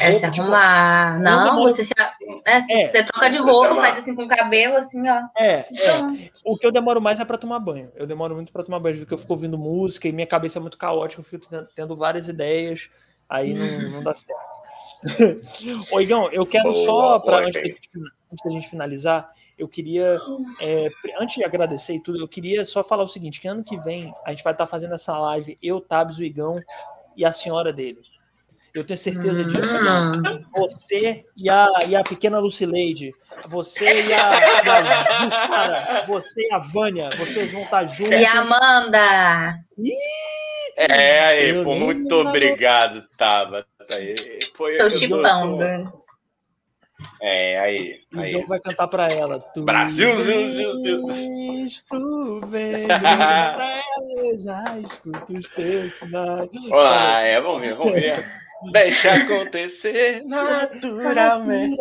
É, se tipo, arrumar. Não, demoro... você se. É, é, você troca de roupa, faz assim com o cabelo, assim, ó. É, então... é. O que eu demoro mais é para tomar banho. Eu demoro muito para tomar banho, porque eu fico ouvindo música e minha cabeça é muito caótica, eu fico tendo várias ideias, aí não, *laughs* não dá certo. *laughs* Ô, Igão, eu quero só, para antes, antes da gente finalizar, eu queria, é, antes de agradecer e tudo, eu queria só falar o seguinte: que ano que vem a gente vai estar fazendo essa live, eu, Tabs, o Igão e a senhora dele. Eu tenho certeza disso. Hum. Você e a, e a pequena Lucileide, você e a, a Jussara, você e a Vânia, vocês vão estar juntos. E a Amanda. É, aí, pô, muito obrigado, Tabata. Estou chipando. É, aí. aí. Então vai cantar pra ela. Tu Brasil, Zil, Zil, Tu *laughs* vem pra ela, já escuto os teus sinais. Olá, é, vamos ver, vamos ver. *laughs* Deixa acontecer naturalmente.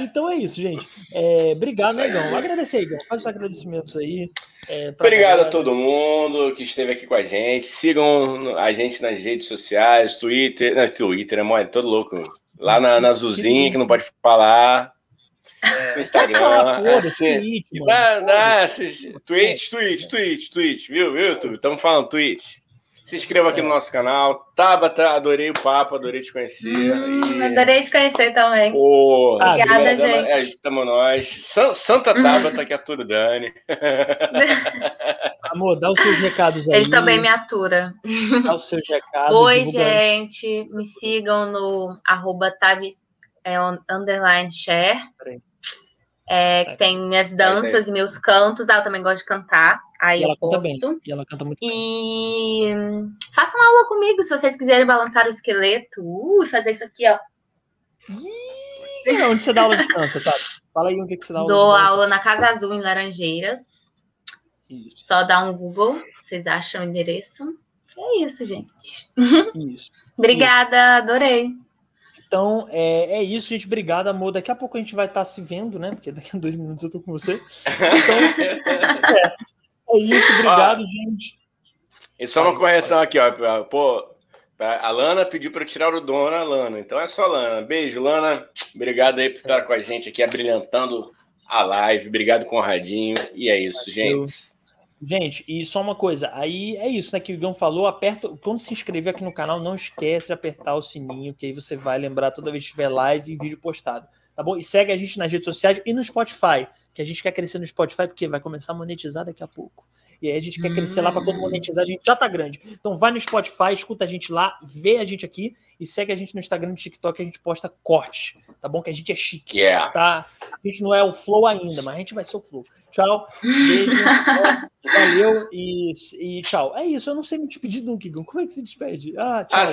então é isso, gente. É, obrigado, Negão. Agradecer, Igão. Faz os agradecimentos aí. É, Obrigado galera. a todo mundo que esteve aqui com a gente. Sigam a gente nas redes sociais, Twitter. Não, Twitter é mole, todo louco. Lá na, na Zuzinha, que não pode falar. É. No Instagram. Falar, assim, tweet, dá, dá, tweet, tweet, tweet, tweet, viu, viu, YouTube? Estamos falando tweet. Se inscreva aqui é. no nosso canal. Tabata, adorei o papo, adorei te conhecer. Hum, e... Adorei te conhecer também. Pô, Obrigada, gente. É, estamos nós. Santa Tabata, que é tudo Dani. *laughs* Amor, dá os seus recados aí. Ele também me atura. Dá os seus recados. Oi, gente. Me sigam no arroba tab, é, underline share. É, que tem minhas danças e meus cantos. Ah, eu também gosto de cantar. Aí eu posto. Bem. E ela canta muito e... bem. Façam aula comigo se vocês quiserem balançar o esqueleto. Uh, e fazer isso aqui, ó. Ih, onde você dá aula de dança, tá? Fala aí onde que você dá aula Dou aula na Casa Azul, em Laranjeiras. Isso. Só dá um Google, vocês acham o endereço. É isso, gente. *laughs* Isso. Obrigada, isso. adorei. Então, é, é, isso, gente. Obrigado, amor. Daqui a pouco a gente vai estar se vendo, né? Porque daqui a dois minutos eu tô com você. *laughs* Então, é, é isso, obrigado, gente. E só uma correção aqui, ó. Pô, a Lana pediu para tirar o dono a Lana. Então é só Lana. Beijo, Lana. Obrigado aí por estar com a gente aqui, abrilhantando a live. Obrigado, Conradinho. E é isso, gente. Gente, e só uma coisa, aí é isso, né? Que o Igão falou, aperta. Quando se inscrever aqui no canal, não esquece de apertar o sininho, que aí você vai lembrar toda vez que tiver live e vídeo postado. Tá bom? E segue a gente nas redes sociais e no Spotify que a gente quer crescer no Spotify, porque vai começar a monetizar daqui a pouco. E aí a gente quer crescer lá para quando monetizar, a gente já tá grande. Então vai no Spotify, escuta a gente lá, vê a gente aqui e segue a gente no Instagram e no TikTok, a gente posta corte, tá bom? Que a gente é chique, yeah. tá? A gente não é o Flow ainda, mas a gente vai ser o Flow. Tchau, beijo, *laughs* valeu e, e tchau. É isso, eu não sei me despedir Kigon. Como é que se despede? Ah, tchau. Ah,